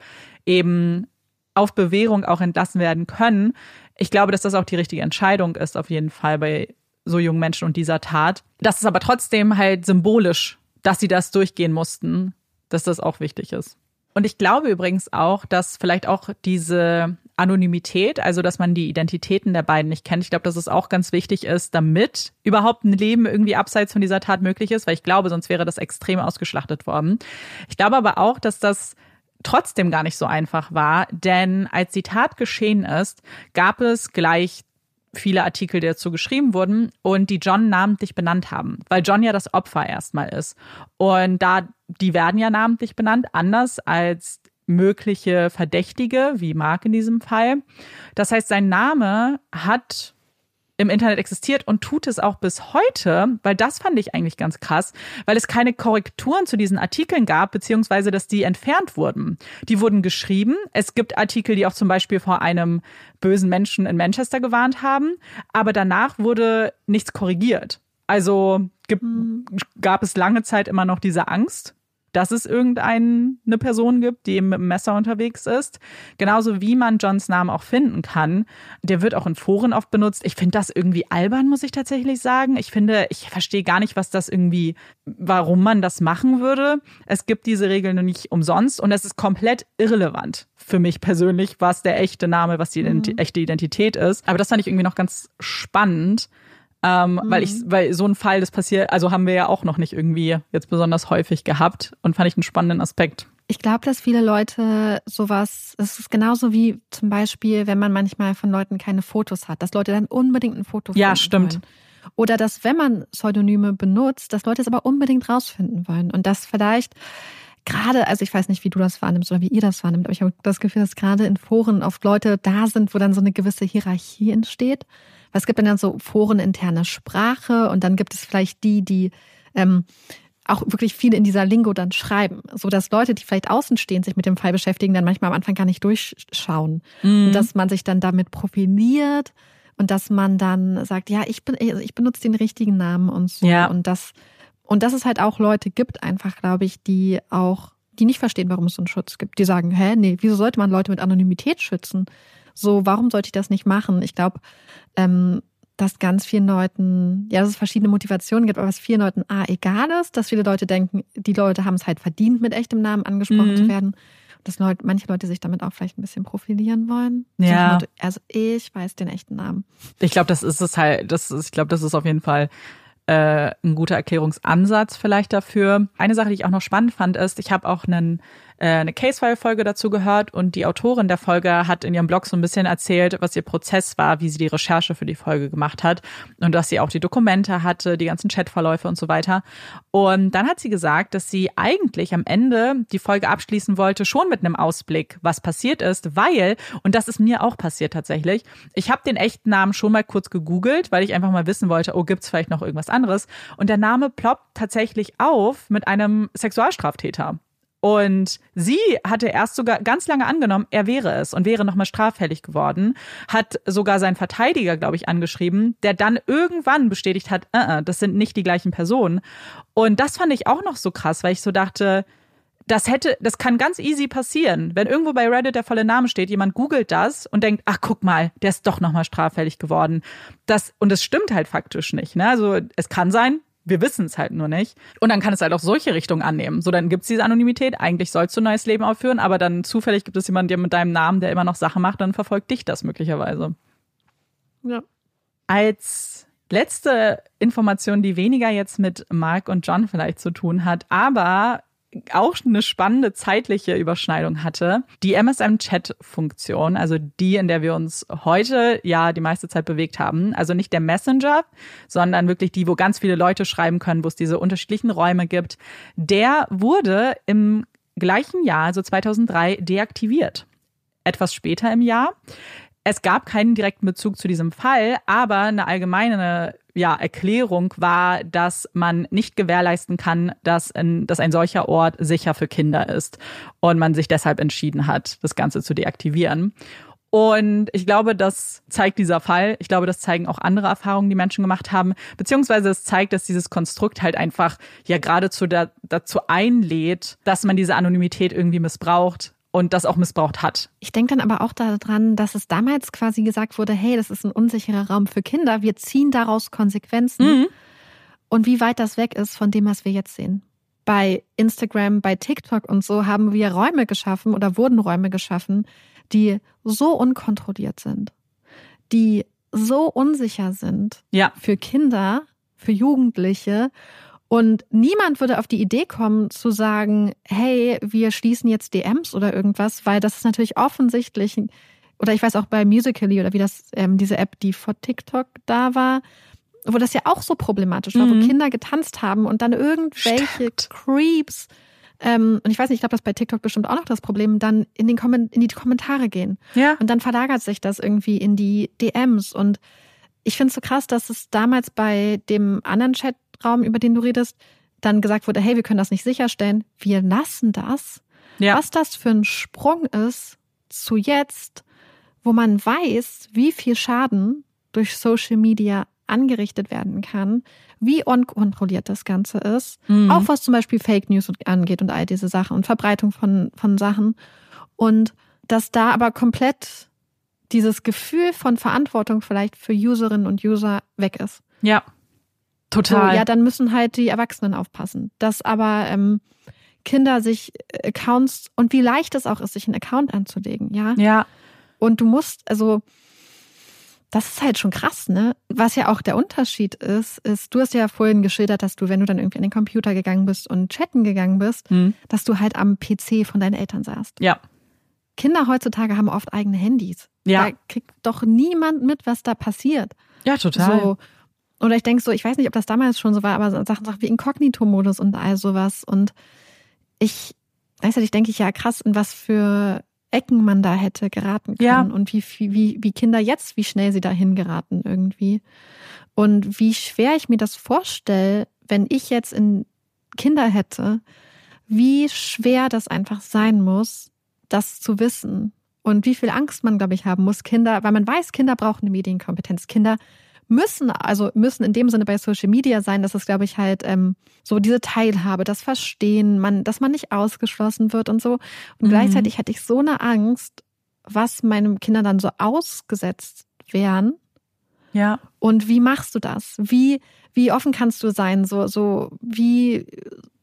eben auf Bewährung auch entlassen werden können. Ich glaube, dass das auch die richtige Entscheidung ist, auf jeden Fall bei so jungen Menschen und dieser Tat. Das ist aber trotzdem halt symbolisch, dass sie das durchgehen mussten, dass das auch wichtig ist. Und ich glaube übrigens auch, dass vielleicht auch diese Anonymität, also dass man die Identitäten der beiden nicht kennt. Ich glaube, dass es auch ganz wichtig ist, damit überhaupt ein Leben irgendwie abseits von dieser Tat möglich ist, weil ich glaube, sonst wäre das extrem ausgeschlachtet worden. Ich glaube aber auch, dass das trotzdem gar nicht so einfach war, denn als die Tat geschehen ist, gab es gleich viele Artikel, die dazu geschrieben wurden und die John namentlich benannt haben, weil John ja das Opfer erstmal ist. Und da, die werden ja namentlich benannt, anders als mögliche Verdächtige, wie Mark in diesem Fall. Das heißt, sein Name hat im Internet existiert und tut es auch bis heute, weil das fand ich eigentlich ganz krass, weil es keine Korrekturen zu diesen Artikeln gab, beziehungsweise dass die entfernt wurden. Die wurden geschrieben. Es gibt Artikel, die auch zum Beispiel vor einem bösen Menschen in Manchester gewarnt haben, aber danach wurde nichts korrigiert. Also gibt, gab es lange Zeit immer noch diese Angst, dass es irgendeine Person gibt, die mit dem Messer unterwegs ist. Genauso wie man Johns Namen auch finden kann. Der wird auch in Foren oft benutzt. Ich finde das irgendwie albern, muss ich tatsächlich sagen. Ich finde, ich verstehe gar nicht, was das irgendwie, warum man das machen würde. Es gibt diese Regeln nur nicht umsonst und es ist komplett irrelevant für mich persönlich, was der echte Name, was die Identi echte Identität ist. Aber das fand ich irgendwie noch ganz spannend. Ähm, weil ich, weil so ein Fall, das passiert, also haben wir ja auch noch nicht irgendwie jetzt besonders häufig gehabt und fand ich einen spannenden Aspekt. Ich glaube, dass viele Leute sowas, es ist genauso wie zum Beispiel, wenn man manchmal von Leuten keine Fotos hat, dass Leute dann unbedingt ein Foto Ja, finden stimmt. Wollen. Oder dass, wenn man Pseudonyme benutzt, dass Leute es aber unbedingt rausfinden wollen. Und das vielleicht gerade, also ich weiß nicht, wie du das wahrnimmst oder wie ihr das wahrnimmt, aber ich habe das Gefühl, dass gerade in Foren oft Leute da sind, wo dann so eine gewisse Hierarchie entsteht. Es gibt dann, dann so foreninterne Sprache und dann gibt es vielleicht die, die ähm, auch wirklich viele in dieser Lingo dann schreiben, so dass Leute, die vielleicht außen stehen, sich mit dem Fall beschäftigen, dann manchmal am Anfang gar nicht durchschauen Mhm. und dass man sich dann damit profiliert und dass man dann sagt, ja, ich bin, also ich benutze den richtigen Namen und so Ja. und das und dass es halt auch Leute gibt, einfach glaube ich, die auch die nicht verstehen, warum es so einen Schutz gibt. Die sagen, hä, nee, wieso sollte man Leute mit Anonymität schützen? So, warum sollte ich das nicht machen? Ich glaube, ähm, dass ganz vielen Leuten, ja, dass es verschiedene Motivationen gibt, aber was vielen Leuten A, egal ist, dass viele Leute denken, die Leute haben es halt verdient, mit echtem Namen angesprochen Mhm. zu werden. Dass Leute, manche Leute sich damit auch vielleicht ein bisschen profilieren wollen. Ja. Also ich weiß den echten Namen. Ich glaube, das ist es halt, das ist, ich glaube, das ist auf jeden Fall äh, ein guter Erklärungsansatz vielleicht dafür. Eine Sache, die ich auch noch spannend fand, ist, ich habe auch einen, eine Case-File-Folge dazu gehört und die Autorin der Folge hat in ihrem Blog so ein bisschen erzählt, was ihr Prozess war, wie sie die Recherche für die Folge gemacht hat und dass sie auch die Dokumente hatte, die ganzen Chatverläufe und so weiter. Und dann hat sie gesagt, dass sie eigentlich am Ende die Folge abschließen wollte, schon mit einem Ausblick, was passiert ist, weil, und das ist mir auch passiert tatsächlich, ich habe den echten Namen schon mal kurz gegoogelt, weil ich einfach mal wissen wollte, oh, gibt's vielleicht noch irgendwas anderes? Und der Name ploppt tatsächlich auf mit einem Sexualstraftäter. Und sie hatte erst sogar ganz lange angenommen, er wäre es und wäre nochmal straffällig geworden, hat sogar seinen Verteidiger, glaube ich, angeschrieben, der dann irgendwann bestätigt hat, äh, äh, das sind nicht die gleichen Personen. Und das fand ich auch noch so krass, weil ich so dachte, das hätte, das kann ganz easy passieren. Wenn irgendwo bei Reddit der volle Name steht, jemand googelt das und denkt, ach guck mal, der ist doch nochmal straffällig geworden. Das, und es stimmt halt faktisch nicht. Ne? Also es kann sein, wir wissen es halt nur nicht. Und dann kann es halt auch solche Richtungen annehmen. So, dann gibt's diese Anonymität. Eigentlich sollst du ein neues Leben aufführen, aber dann zufällig gibt es jemanden, der mit deinem Namen, der immer noch Sachen macht, dann verfolgt dich das möglicherweise. Ja. Als letzte Information, die weniger jetzt mit Mark und John vielleicht zu tun hat, aber auch eine spannende zeitliche Überschneidung hatte. Die MSM-Chat-Funktion, also die, in der wir uns heute ja die meiste Zeit bewegt haben. Also nicht der Messenger, sondern wirklich die, wo ganz viele Leute schreiben können, wo es diese unterschiedlichen Räume gibt. Der wurde im gleichen Jahr, also 2003, deaktiviert. Etwas später im Jahr. Es gab keinen direkten Bezug zu diesem Fall, aber eine allgemeine ja, Erklärung war, dass man nicht gewährleisten kann, dass ein, dass ein solcher Ort sicher für Kinder ist und man sich deshalb entschieden hat, das Ganze zu deaktivieren. Und ich glaube, das zeigt dieser Fall. Ich glaube, das zeigen auch andere Erfahrungen, die Menschen gemacht haben. Beziehungsweise es zeigt, dass dieses Konstrukt halt einfach ja geradezu da, dazu einlädt, dass man diese Anonymität irgendwie missbraucht und das auch missbraucht hat. Ich denke dann aber auch daran, dass es damals quasi gesagt wurde, hey, das ist ein unsicherer Raum für Kinder, wir ziehen daraus Konsequenzen. Mhm. Und wie weit das weg ist von dem, was wir jetzt sehen. Bei Instagram, bei TikTok und so haben wir Räume geschaffen oder wurden Räume geschaffen, die so unkontrolliert sind, die so unsicher sind Ja. für Kinder, für Jugendliche. Und niemand würde auf die Idee kommen zu sagen, hey, wir schließen jetzt DMs oder irgendwas, weil das ist natürlich offensichtlich, oder ich weiß auch bei Musically oder wie das, ähm, diese App, die vor TikTok da war, wo das ja auch so problematisch war, Mhm. wo Kinder getanzt haben und dann irgendwelche Stimmt. Creeps, ähm, und ich weiß nicht, ich glaube, das bei TikTok bestimmt auch noch das Problem, dann in, den Kommen- in die Kommentare gehen. Ja. Und dann verlagert sich das irgendwie in die DMs. Und ich finde es so krass, dass es damals bei dem anderen Chatraum, über den du redest, dann gesagt wurde, hey, wir können das nicht sicherstellen. Wir lassen das. Ja. Was das für ein Sprung ist zu jetzt, wo man weiß, wie viel Schaden durch Social Media angerichtet werden kann, wie unkontrolliert das Ganze ist, Mhm. auch was zum Beispiel Fake News angeht und all diese Sachen und Verbreitung von, von Sachen. Und dass da aber komplett dieses Gefühl von Verantwortung vielleicht für Userinnen und User weg ist. Ja. So, Total. ja, dann müssen halt die Erwachsenen aufpassen. Dass aber ähm, Kinder sich Accounts und wie leicht es auch ist, sich einen Account anzulegen, ja. ja. Und du musst, also, das ist halt schon krass, ne? Was ja auch der Unterschied ist, ist, du hast ja vorhin geschildert, dass du, wenn du dann irgendwie an den Computer gegangen bist und chatten gegangen bist, Hm. dass du halt am PC von deinen Eltern saßt. Ja. Kinder heutzutage haben oft eigene Handys. Ja. Da kriegt doch niemand mit, was da passiert. Ja, total. So. Oder ich denke so, ich weiß nicht, ob das damals schon so war, aber so Sachen, Sachen wie Inkognito-Modus und all sowas. Und ich, gleichzeitig denke ich ja krass, in was für Ecken man da hätte geraten können Ja. und wie, wie, wie Kinder jetzt, wie schnell sie dahin geraten irgendwie. Und wie schwer ich mir das vorstelle, wenn ich jetzt in Kinder hätte, wie schwer das einfach sein muss, das zu wissen. Und wie viel Angst man, glaube ich, haben muss, Kinder, weil man weiß, Kinder brauchen eine Medienkompetenz. Kinder müssen, also müssen in dem Sinne bei Social Media sein, dass es, glaube ich, halt ähm, so diese Teilhabe, das Verstehen, man, dass man nicht ausgeschlossen wird und so. Und mhm. gleichzeitig hatte ich so eine Angst, was meinem Kinder dann so ausgesetzt wären. Ja. Und wie machst du das? Wie, wie offen kannst du sein? So, so, wie,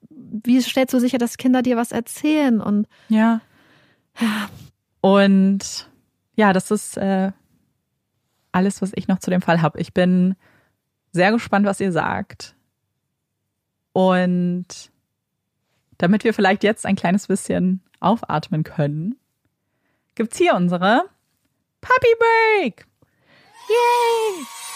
wie stellst du sicher, dass Kinder dir was erzählen? Und ja. ja. Und ja, das ist äh, alles, was ich noch zu dem Fall habe. Ich bin sehr gespannt, was ihr sagt. Und damit wir vielleicht jetzt ein kleines bisschen aufatmen können, gibt's hier unsere Puppy Break. Yay!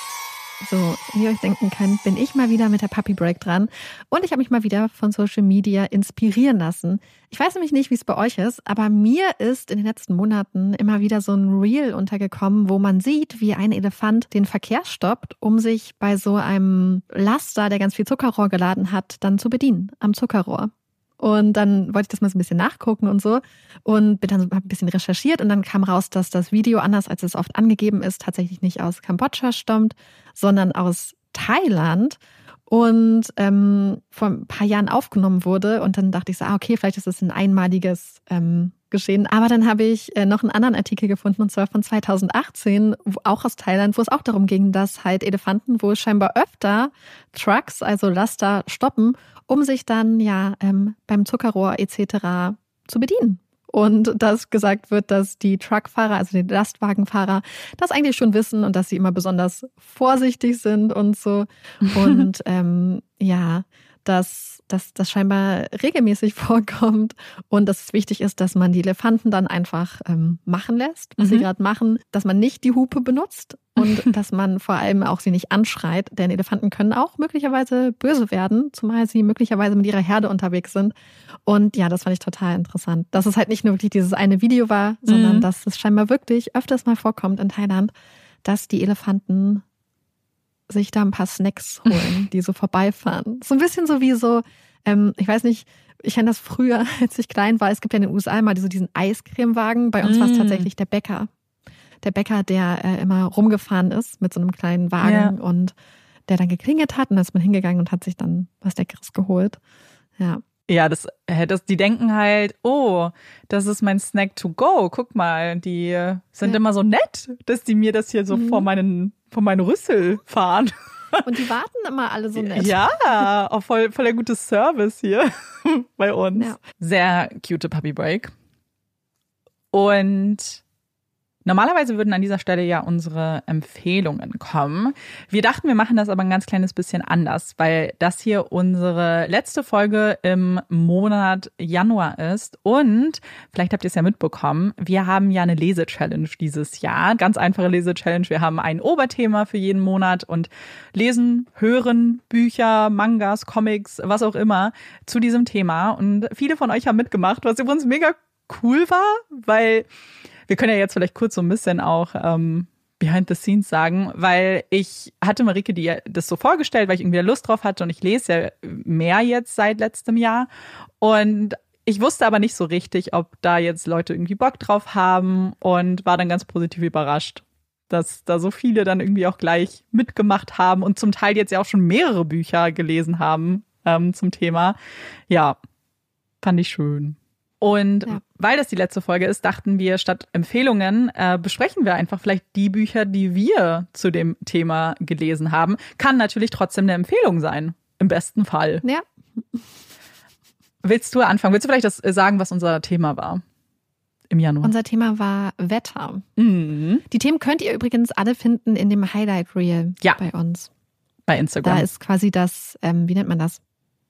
So, wie ihr euch denken könnt, bin ich mal wieder mit der Puppy Break dran. Und ich habe mich mal wieder von Social Media inspirieren lassen. Ich weiß nämlich nicht, wie es bei euch ist, aber mir ist in den letzten Monaten immer wieder so ein Reel untergekommen, wo man sieht, wie ein Elefant den Verkehr stoppt, um sich bei so einem Laster, der ganz viel Zuckerrohr geladen hat, dann zu bedienen am Zuckerrohr. Und dann wollte ich das mal so ein bisschen nachgucken und so und bin dann so ein bisschen recherchiert und dann kam raus, dass das Video anders als es oft angegeben ist, tatsächlich nicht aus Kambodscha stammt, sondern aus Thailand und ähm, vor ein paar Jahren aufgenommen wurde. Und dann dachte ich so, ah, okay, vielleicht ist es ein einmaliges ähm, Geschehen. Aber dann habe ich äh, noch einen anderen Artikel gefunden, und zwar von 2018, auch aus Thailand, wo es auch darum ging, dass halt Elefanten wohl scheinbar öfter Trucks, also Laster, stoppen um sich dann ja ähm, beim Zuckerrohr etc. zu bedienen. Und dass gesagt wird, dass die Truckfahrer, also die Lastwagenfahrer, das eigentlich schon wissen und dass sie immer besonders vorsichtig sind und so. *laughs* Und ähm, ja, dass, dass das scheinbar regelmäßig *laughs* vorkommt und dass es wichtig ist, dass man die Elefanten dann einfach ähm, machen lässt, was mhm. sie gerade machen, dass man nicht die Hupe benutzt und *laughs* dass man vor allem auch sie nicht anschreit, denn Elefanten können auch möglicherweise böse werden, zumal sie möglicherweise mit ihrer Herde unterwegs sind. Und ja, das fand ich total interessant, dass es halt nicht nur wirklich dieses eine Video war, sondern mhm. dass es scheinbar wirklich öfters mal vorkommt in Thailand, dass die Elefanten sich da ein paar Snacks holen, *laughs* die so vorbeifahren. So ein bisschen so wie so, ähm, ich weiß nicht, ich kenne das früher, *laughs* als ich klein war. Es gibt ja in den USA immer so diesen Eiscremewagen. Bei uns mm. war es tatsächlich der Bäcker. Der Bäcker, der äh, immer rumgefahren ist mit so einem kleinen Wagen ja. und der dann geklingelt hat und dann ist man hingegangen und hat sich dann was Leckeres geholt. Ja. Ja, das, das, die denken halt, oh, das ist mein Snack to go. Guck mal, die sind ja. immer so nett, dass die mir das hier so mhm. vor meinen von meinen Rüssel fahren. *laughs* Und die warten immer alle so nett. Ja, auch voll, voll der gute Service hier *laughs* bei uns. Ja. Sehr cute Puppy Break. Und Normalerweise würden an dieser Stelle ja unsere Empfehlungen kommen. Wir dachten, wir machen das aber ein ganz kleines bisschen anders, weil das hier unsere letzte Folge im Monat Januar ist. Und vielleicht habt ihr es ja mitbekommen, wir haben ja eine Lese-Challenge dieses Jahr. Ganz einfache Lese-Challenge. Wir haben ein Oberthema für jeden Monat und lesen, hören Bücher, Mangas, Comics, was auch immer zu diesem Thema. Und viele von euch haben mitgemacht, was übrigens mega cool war, weil wir können ja jetzt vielleicht kurz so ein bisschen auch ähm, behind the scenes sagen, weil ich hatte Marike die das so vorgestellt, weil ich irgendwie Lust drauf hatte und ich lese ja mehr jetzt seit letztem Jahr und ich wusste aber nicht so richtig, ob da jetzt Leute irgendwie Bock drauf haben und war dann ganz positiv überrascht, dass da so viele dann irgendwie auch gleich mitgemacht haben und zum Teil jetzt ja auch schon mehrere Bücher gelesen haben ähm, zum Thema. Ja, fand ich schön. Und ja. Weil das die letzte Folge ist, dachten wir, statt Empfehlungen äh, besprechen wir einfach vielleicht die Bücher, die wir zu dem Thema gelesen haben. Kann natürlich trotzdem eine Empfehlung sein, im besten Fall. Ja. Willst du anfangen? Willst du vielleicht das äh, sagen, was unser Thema war? Im Januar. Unser Thema war Wetter. Mhm. Die Themen könnt ihr übrigens alle finden in dem Highlight Reel ja. bei uns. Bei Instagram. Da ist quasi das, ähm, wie nennt man das?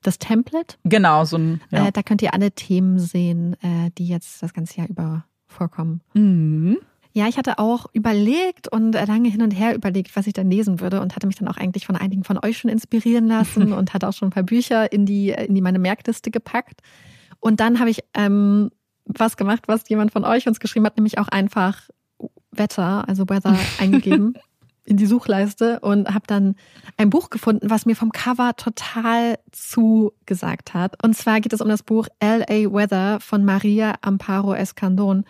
Das Template. Genau, so ein. Ja. Äh, da könnt ihr alle Themen sehen, äh, die jetzt das ganze Jahr über vorkommen. Mhm. Ja, ich hatte auch überlegt und lange hin und her überlegt, was ich dann lesen würde und hatte mich dann auch eigentlich von einigen von euch schon inspirieren lassen *laughs* und hatte auch schon ein paar Bücher in die, in die meine Merkliste gepackt. Und dann habe ich ähm, was gemacht, was jemand von euch uns geschrieben hat, nämlich auch einfach Wetter, also Weather *laughs* eingegeben. In die Suchleiste und habe dann ein Buch gefunden, was mir vom Cover total zugesagt hat. Und zwar geht es um das Buch L.A. Weather von Maria Amparo Escandon.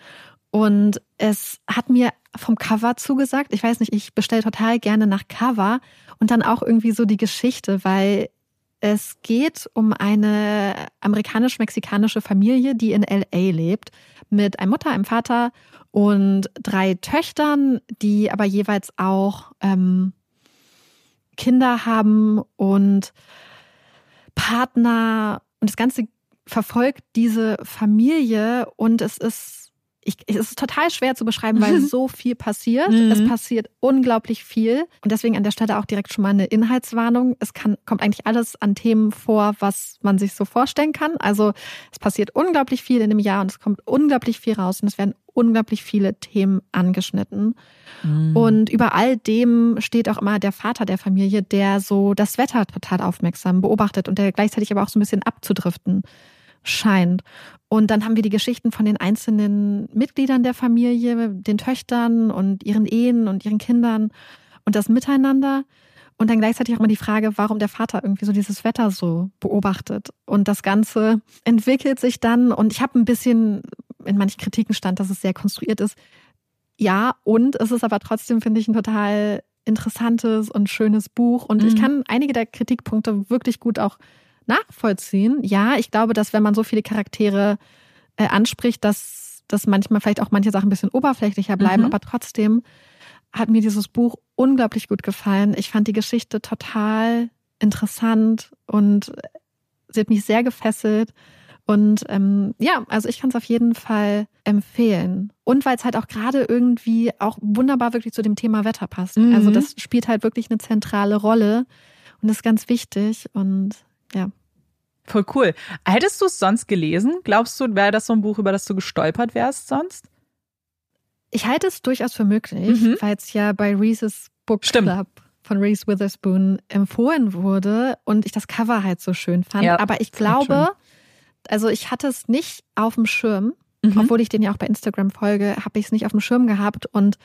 Und es hat mir vom Cover zugesagt. Ich weiß nicht, ich bestelle total gerne nach Cover und dann auch irgendwie so die Geschichte, weil es geht um eine amerikanisch-mexikanische Familie, die in LA lebt, mit einer Mutter, einem Vater und drei Töchtern, die aber jeweils auch ähm, Kinder haben und Partner. Und das Ganze verfolgt diese Familie und es ist ich, es ist total schwer zu beschreiben, weil *laughs* so viel passiert. Mhm. Es passiert unglaublich viel. Und deswegen an der Stelle auch direkt schon mal eine Inhaltswarnung. Es kann, kommt eigentlich alles an Themen vor, was man sich so vorstellen kann. Also es passiert unglaublich viel in dem Jahr und es kommt unglaublich viel raus und es werden unglaublich viele Themen angeschnitten. Mhm. Und über all dem steht auch immer der Vater der Familie, der so das Wetter total aufmerksam beobachtet und der gleichzeitig aber auch so ein bisschen abzudriften scheint. Und dann haben wir die Geschichten von den einzelnen Mitgliedern der Familie, den Töchtern und ihren Ehen und ihren Kindern und das Miteinander. Und dann gleichzeitig auch mal die Frage, warum der Vater irgendwie so dieses Wetter so beobachtet. Und das Ganze entwickelt sich dann. Und ich habe ein bisschen in manchen Kritiken stand, dass es sehr konstruiert ist. Ja, und es ist aber trotzdem, finde ich, ein total interessantes und schönes Buch. Und mhm. ich kann einige der Kritikpunkte wirklich gut auch nachvollziehen. Ja, ich glaube, dass wenn man so viele Charaktere äh, anspricht, dass, dass manchmal vielleicht auch manche Sachen ein bisschen oberflächlicher bleiben, mhm. aber trotzdem hat mir dieses Buch unglaublich gut gefallen. Ich fand die Geschichte total interessant und sie hat mich sehr gefesselt. Und ähm, ja, also ich kann es auf jeden Fall empfehlen. Und weil es halt auch gerade irgendwie auch wunderbar wirklich zu dem Thema Wetter passt. Also mhm. Also das spielt halt wirklich eine zentrale Rolle und ist ganz wichtig. Und ja. Voll cool. Hättest du es sonst gelesen? Glaubst du, wäre das so ein Buch, über das du gestolpert wärst sonst? Ich halte es durchaus für möglich, mhm. weil es ja bei Reese's Book Stimmt. Club von Reese Witherspoon empfohlen wurde und ich das Cover halt so schön fand. Ja, Aber ich glaube, also ich hatte es nicht auf dem Schirm, mhm. obwohl ich den ja auch bei Instagram folge, habe ich es nicht auf dem Schirm gehabt und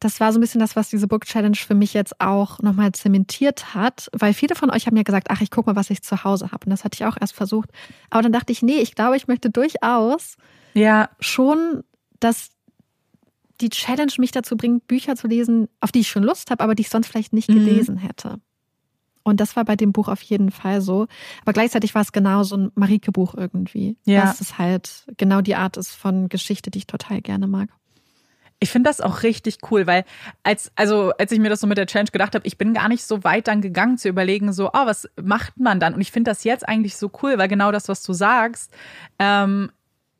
das war so ein bisschen das, was diese Book Challenge für mich jetzt auch nochmal zementiert hat, weil viele von euch haben ja gesagt, ach, ich guck mal, was ich zu Hause habe. Und das hatte ich auch erst versucht. Aber dann dachte ich, nee, ich glaube, ich möchte durchaus ja schon, dass die Challenge mich dazu bringt, Bücher zu lesen, auf die ich schon Lust habe, aber die ich sonst vielleicht nicht mhm. gelesen hätte. Und das war bei dem Buch auf jeden Fall so. Aber gleichzeitig war es genau so ein Marike-Buch irgendwie. Ja. Das ist halt genau die Art ist von Geschichte, die ich total gerne mag. Ich finde das auch richtig cool, weil als also als ich mir das so mit der Challenge gedacht habe, ich bin gar nicht so weit dann gegangen zu überlegen, so, oh, was macht man dann? Und ich finde das jetzt eigentlich so cool, weil genau das, was du sagst, ähm,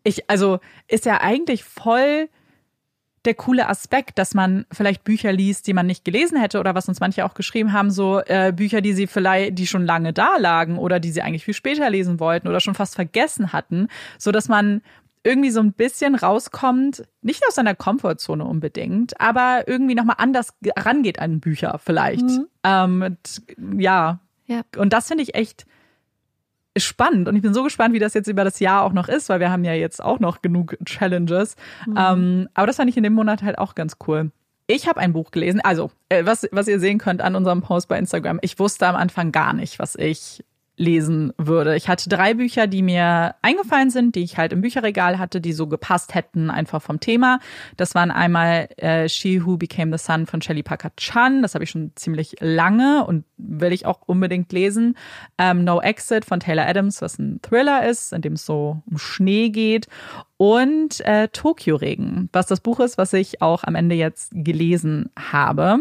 ich also ist ja eigentlich voll der coole Aspekt, dass man vielleicht Bücher liest, die man nicht gelesen hätte oder was uns manche auch geschrieben haben, so äh, Bücher, die sie vielleicht, die schon lange da lagen oder die sie eigentlich viel später lesen wollten oder schon fast vergessen hatten, so dass man irgendwie so ein bisschen rauskommt, nicht aus seiner Komfortzone unbedingt, aber irgendwie nochmal anders rangeht an Bücher vielleicht. Mhm. Ähm, mit, ja. ja. Und das finde ich echt spannend. Und ich bin so gespannt, wie das jetzt über das Jahr auch noch ist, weil wir haben ja jetzt auch noch genug Challenges. Mhm. Ähm, aber das fand ich in dem Monat halt auch ganz cool. Ich habe ein Buch gelesen, also äh, was, was ihr sehen könnt an unserem Post bei Instagram. Ich wusste am Anfang gar nicht, was ich lesen würde. Ich hatte drei Bücher, die mir eingefallen sind, die ich halt im Bücherregal hatte, die so gepasst hätten, einfach vom Thema. Das waren einmal äh, She Who Became the Sun von Shelley Parker Chan. Das habe ich schon ziemlich lange und will ich auch unbedingt lesen. Ähm, no Exit von Taylor Adams, was ein Thriller ist, in dem es so um Schnee geht und äh, Tokio-Regen, was das Buch ist, was ich auch am Ende jetzt gelesen habe.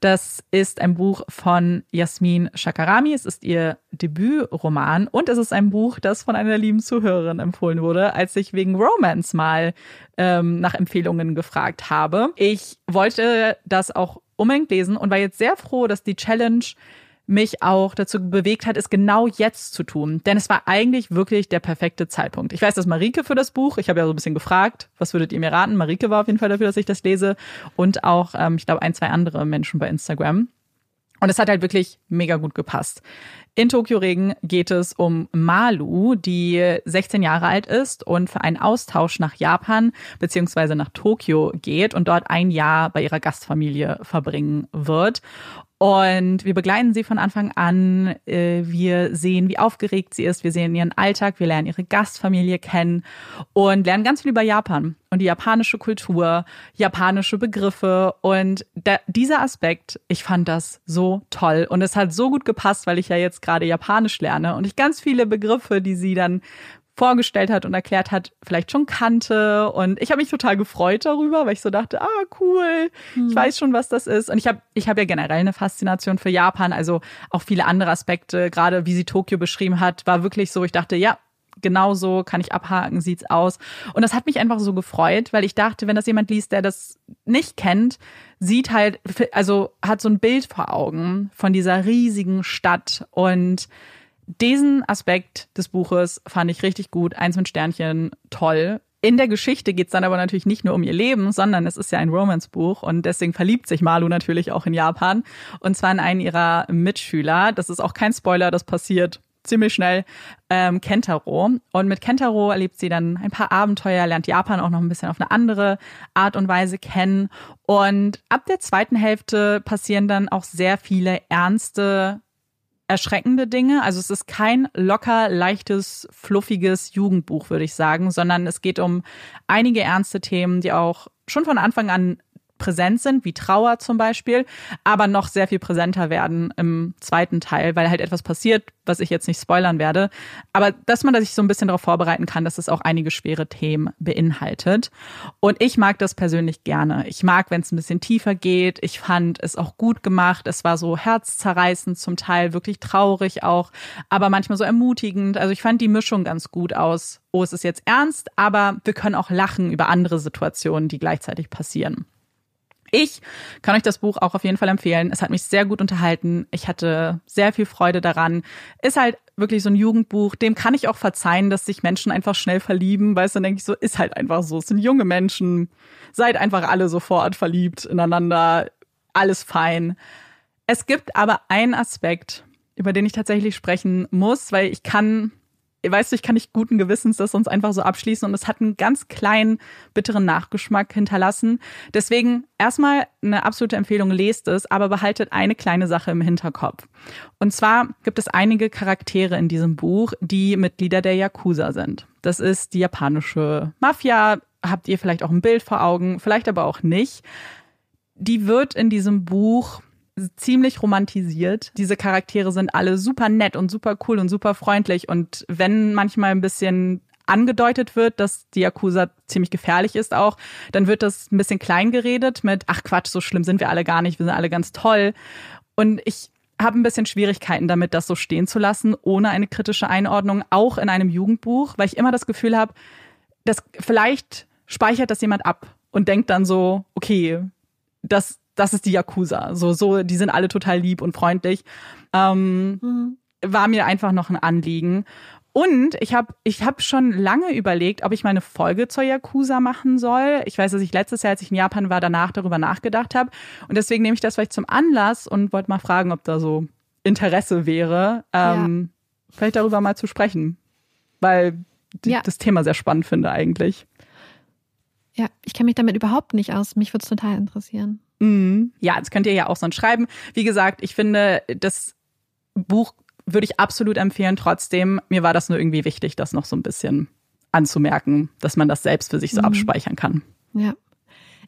Das ist ein Buch von Jasmin Shakarami. Es ist ihr Debütroman und es ist ein Buch, das von einer lieben Zuhörerin empfohlen wurde, als ich wegen Romance mal ähm, nach Empfehlungen gefragt habe. Ich wollte das auch unbedingt lesen und war jetzt sehr froh, dass die Challenge mich auch dazu bewegt hat, es genau jetzt zu tun. Denn es war eigentlich wirklich der perfekte Zeitpunkt. Ich weiß, dass Marike für das Buch, ich habe ja so ein bisschen gefragt, was würdet ihr mir raten? Marike war auf jeden Fall dafür, dass ich das lese. Und auch, ähm, ich glaube, ein, zwei andere Menschen bei Instagram. Und es hat halt wirklich mega gut gepasst. In Tokio Regen geht es um Malu, die 16 Jahre alt ist und für einen Austausch nach Japan beziehungsweise nach Tokio geht und dort ein Jahr bei ihrer Gastfamilie verbringen wird. Und wir begleiten sie von Anfang an. Äh, wir sehen, wie aufgeregt sie ist. Wir sehen ihren Alltag. Wir lernen ihre Gastfamilie kennen und lernen ganz viel über Japan und die japanische Kultur, japanische Begriffe. Und dieser Aspekt, ich fand das so toll. Und es hat so gut gepasst, weil ich ja jetzt gerade Japanisch lerne und ich ganz viele Begriffe, die sie dann vorgestellt hat und erklärt hat, vielleicht schon kannte. Und ich habe mich total gefreut darüber, weil ich so dachte, ah, cool, hm. ich weiß schon, was das ist. Und ich habe ich hab ja generell eine Faszination für Japan, also auch viele andere Aspekte, gerade wie sie Tokio beschrieben hat, war wirklich so, ich dachte, ja, genau so kann ich abhaken, sieht's aus. Und das hat mich einfach so gefreut, weil ich dachte, wenn das jemand liest, der das nicht kennt, sieht halt, also hat so ein Bild vor Augen von dieser riesigen Stadt und diesen Aspekt des Buches fand ich richtig gut. Eins mit Sternchen, toll. In der Geschichte geht es dann aber natürlich nicht nur um ihr Leben, sondern es ist ja ein Romance-Buch und deswegen verliebt sich Malu natürlich auch in Japan und zwar in einen ihrer Mitschüler. Das ist auch kein Spoiler, das passiert ziemlich schnell, ähm, Kentaro. Und mit Kentaro erlebt sie dann ein paar Abenteuer, lernt Japan auch noch ein bisschen auf eine andere Art und Weise kennen. Und ab der zweiten Hälfte passieren dann auch sehr viele ernste erschreckende Dinge. Also es ist kein locker, leichtes, fluffiges Jugendbuch, würde ich sagen, sondern es geht um einige ernste Themen, die auch schon von Anfang an präsent sind, wie Trauer zum Beispiel, aber noch sehr viel präsenter werden im zweiten Teil, weil halt etwas passiert, was ich jetzt nicht spoilern werde. Aber dass man sich so ein bisschen darauf vorbereiten kann, dass es auch einige schwere Themen beinhaltet. Und ich mag das persönlich gerne. Ich mag, wenn es ein bisschen tiefer geht. Ich fand es auch gut gemacht. Es war so herzzerreißend, zum Teil wirklich traurig auch, aber manchmal so ermutigend. Also ich fand die Mischung ganz gut aus. Oh, es ist jetzt ernst, aber wir können auch lachen über andere Situationen, die gleichzeitig passieren. Ich kann euch das Buch auch auf jeden Fall empfehlen. Es hat mich sehr gut unterhalten. Ich hatte sehr viel Freude daran. Ist halt wirklich so ein Jugendbuch. Dem kann ich auch verzeihen, dass sich Menschen einfach schnell verlieben. Weißt du, dann denke ich so, ist halt einfach so. Es sind junge Menschen. Seid einfach alle sofort verliebt ineinander. Alles fein. Es gibt aber einen Aspekt, über den ich tatsächlich sprechen muss, weil ich kann weißt du, ich kann nicht guten Gewissens das sonst einfach so abschließen und es hat einen ganz kleinen bitteren Nachgeschmack hinterlassen. Deswegen erstmal eine absolute Empfehlung, lest es, aber behaltet eine kleine Sache im Hinterkopf. Und zwar gibt es einige Charaktere in diesem Buch, die Mitglieder der Yakuza sind. Das ist die japanische Mafia. Habt ihr vielleicht auch ein Bild vor Augen, vielleicht aber auch nicht. Die wird in diesem Buch ziemlich romantisiert. Diese Charaktere sind alle super nett und super cool und super freundlich. Und wenn manchmal ein bisschen angedeutet wird, dass die Yakuza ziemlich gefährlich ist auch, dann wird das ein bisschen klein geredet mit, ach Quatsch, so schlimm sind wir alle gar nicht, wir sind alle ganz toll. Und ich habe ein bisschen Schwierigkeiten damit, das so stehen zu lassen, ohne eine kritische Einordnung, auch in einem Jugendbuch, weil ich immer das Gefühl habe, dass vielleicht speichert das jemand ab und denkt dann so, okay, das, das ist die Yakuza. So, so, die sind alle total lieb und freundlich. Ähm, mhm. War mir einfach noch ein Anliegen. Und ich habe ich hab schon lange überlegt, ob ich meine Folge zur Yakuza machen soll. Ich weiß, dass ich letztes Jahr, als ich in Japan war, danach darüber nachgedacht habe. Und deswegen nehme ich das vielleicht zum Anlass und wollte mal fragen, ob da so Interesse wäre, ähm, ja. vielleicht darüber mal zu sprechen. Weil ich ja. das Thema sehr spannend finde eigentlich. Ja, ich kenne mich damit überhaupt nicht aus. Mich würde es total interessieren. Mhm. Ja, das könnt ihr ja auch sonst schreiben. Wie gesagt, ich finde, das Buch würde ich absolut empfehlen. Trotzdem, mir war das nur irgendwie wichtig, das noch so ein bisschen anzumerken, dass man das selbst für sich so mhm. abspeichern kann. Ja.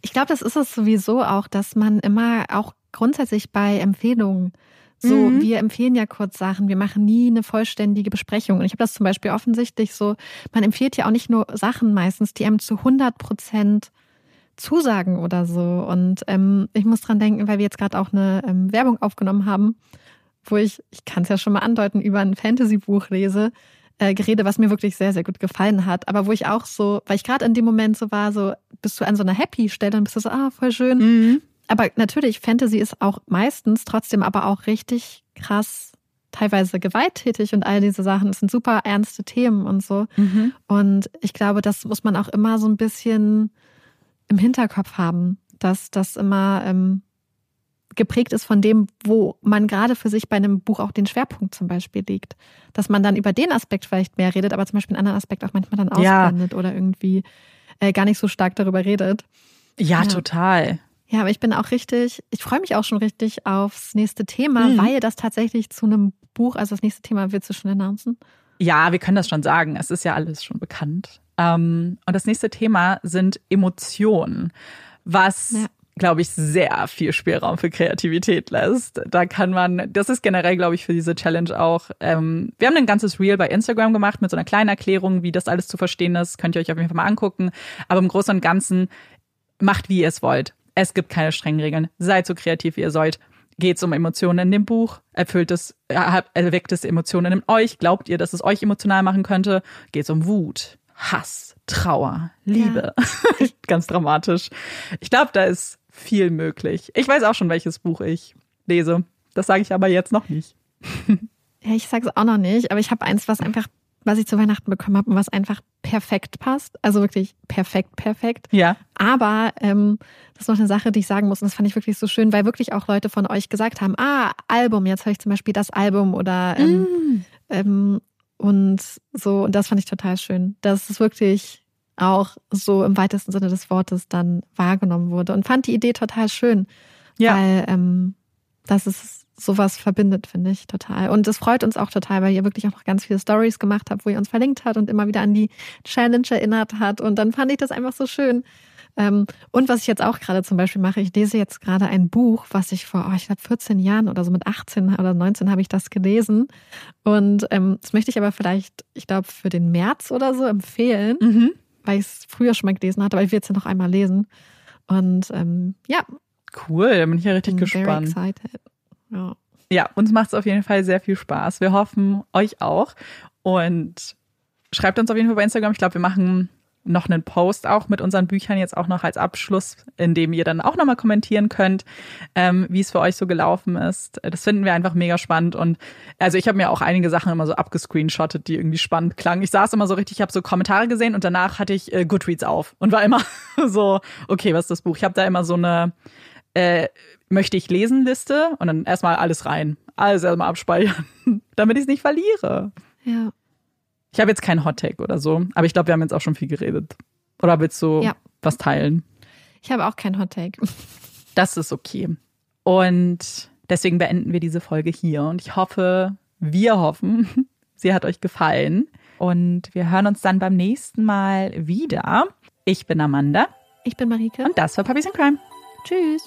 Ich glaube, das ist es sowieso auch, dass man immer auch grundsätzlich bei Empfehlungen so, mhm. wir empfehlen ja kurz Sachen, wir machen nie eine vollständige Besprechung. Und ich habe das zum Beispiel offensichtlich so, man empfiehlt ja auch nicht nur Sachen meistens, die einem zu 100 Prozent zusagen oder so. Und ähm, ich muss dran denken, weil wir jetzt gerade auch eine ähm, Werbung aufgenommen haben, wo ich, ich kann es ja schon mal andeuten, über ein Fantasy-Buch lese, äh, Gerede, was mir wirklich sehr, sehr gut gefallen hat. Aber wo ich auch so, weil ich gerade in dem Moment so war, so bist du an so einer Happy-Stelle und bist du so, ah, voll schön. Mhm. Aber natürlich, Fantasy ist auch meistens trotzdem aber auch richtig krass teilweise gewalttätig und all diese Sachen. Das sind super ernste Themen und so. Mhm. Und ich glaube, das muss man auch immer so ein bisschen im Hinterkopf haben, dass das immer ähm, geprägt ist von dem, wo man gerade für sich bei einem Buch auch den Schwerpunkt zum Beispiel legt. Dass man dann über den Aspekt vielleicht mehr redet, aber zum Beispiel einen anderen Aspekt auch manchmal dann ausblendet ja. oder irgendwie äh, gar nicht so stark darüber redet. Ja, ja, total. Ja, aber ich bin auch richtig, ich freue mich auch schon richtig aufs nächste Thema, mhm. weil das tatsächlich zu einem Buch, also das nächste Thema willst du schon announcen? Ja, wir können das schon sagen. Es ist ja alles schon bekannt. Ähm, und das nächste Thema sind Emotionen, was ja glaube ich, sehr viel Spielraum für Kreativität lässt. Da kann man, das ist generell, glaube ich, für diese Challenge auch. Ähm, wir haben ein ganzes Reel bei Instagram gemacht mit so einer kleinen Erklärung, wie das alles zu verstehen ist. Könnt ihr euch auf jeden Fall mal angucken. Aber im Großen und Ganzen macht, wie ihr es wollt. Es gibt keine strengen Regeln. Seid so kreativ, wie ihr sollt. Geht es um Emotionen in dem Buch? Erfüllt es, erweckt es Emotionen in euch? Glaubt ihr, dass es euch emotional machen könnte? Geht es um Wut, Hass, Trauer, Liebe? Ja. *laughs* Ganz dramatisch. Ich glaube, da ist viel möglich. Ich weiß auch schon, welches Buch ich lese. Das sage ich aber jetzt noch nicht. ja, ich sage es auch noch nicht, aber ich habe eins, was einfach, was ich zu Weihnachten bekommen habe und was einfach perfekt passt. Also wirklich perfekt, perfekt. Ja. Aber ähm, das ist noch eine Sache, die ich sagen muss, und das fand ich wirklich so schön, weil wirklich auch Leute von euch gesagt haben, ah, Album, jetzt höre ich zum Beispiel das Album oder ähm, mm. ähm, und so, und das fand ich total schön. Das ist wirklich auch so im weitesten Sinne des Wortes dann wahrgenommen wurde und fand die Idee total schön, ja. weil ähm, das ist sowas verbindet, finde ich total. Und es freut uns auch total, weil ihr wirklich auch noch ganz viele Stories gemacht habt, wo ihr uns verlinkt hat und immer wieder an die Challenge erinnert hat. Und dann fand ich das einfach so schön. Ähm, und was ich jetzt auch gerade zum Beispiel mache, ich lese jetzt gerade ein Buch, was ich vor, oh, ich glaube, 14 Jahren oder so mit 18 oder 19 habe ich das gelesen. Und ähm, das möchte ich aber vielleicht, ich glaube, für den März oder so empfehlen. Mhm weil ich es früher schon mal gelesen hatte, aber ich will es ja noch einmal lesen. Und ähm, ja. Cool, da bin ich ja richtig bin gespannt. Very excited. Ja. uns macht es auf jeden Fall sehr viel Spaß. Wir hoffen, euch auch. Und schreibt uns auf jeden Fall bei Instagram. Ich glaube, wir machen noch einen Post auch mit unseren Büchern jetzt auch noch als Abschluss, in dem ihr dann auch nochmal kommentieren könnt, ähm, wie es für euch so gelaufen ist. Das finden wir einfach mega spannend und also ich habe mir auch einige Sachen immer so abgescreenshottet, die irgendwie spannend klangen. Ich saß immer so richtig, ich habe so Kommentare gesehen und danach hatte ich äh, Goodreads auf und war immer *laughs* so, okay, was ist das Buch? Ich habe da immer so eine äh, möchte ich lesen Liste und dann erstmal alles rein. Alles erstmal abspeichern, *laughs* damit ich es nicht verliere. Ja. Ich habe jetzt keinen Hottake oder so, aber ich glaube, wir haben jetzt auch schon viel geredet. Oder willst du ja. was teilen? Ich habe auch keinen Hottake. *laughs* Das ist okay. Und deswegen beenden wir diese Folge hier. Und ich hoffe, wir hoffen, *laughs* sie hat euch gefallen. Und wir hören uns dann beim nächsten Mal wieder. Ich bin Amanda. Ich bin Marike. Und das war Puppies in Crime. Tschüss.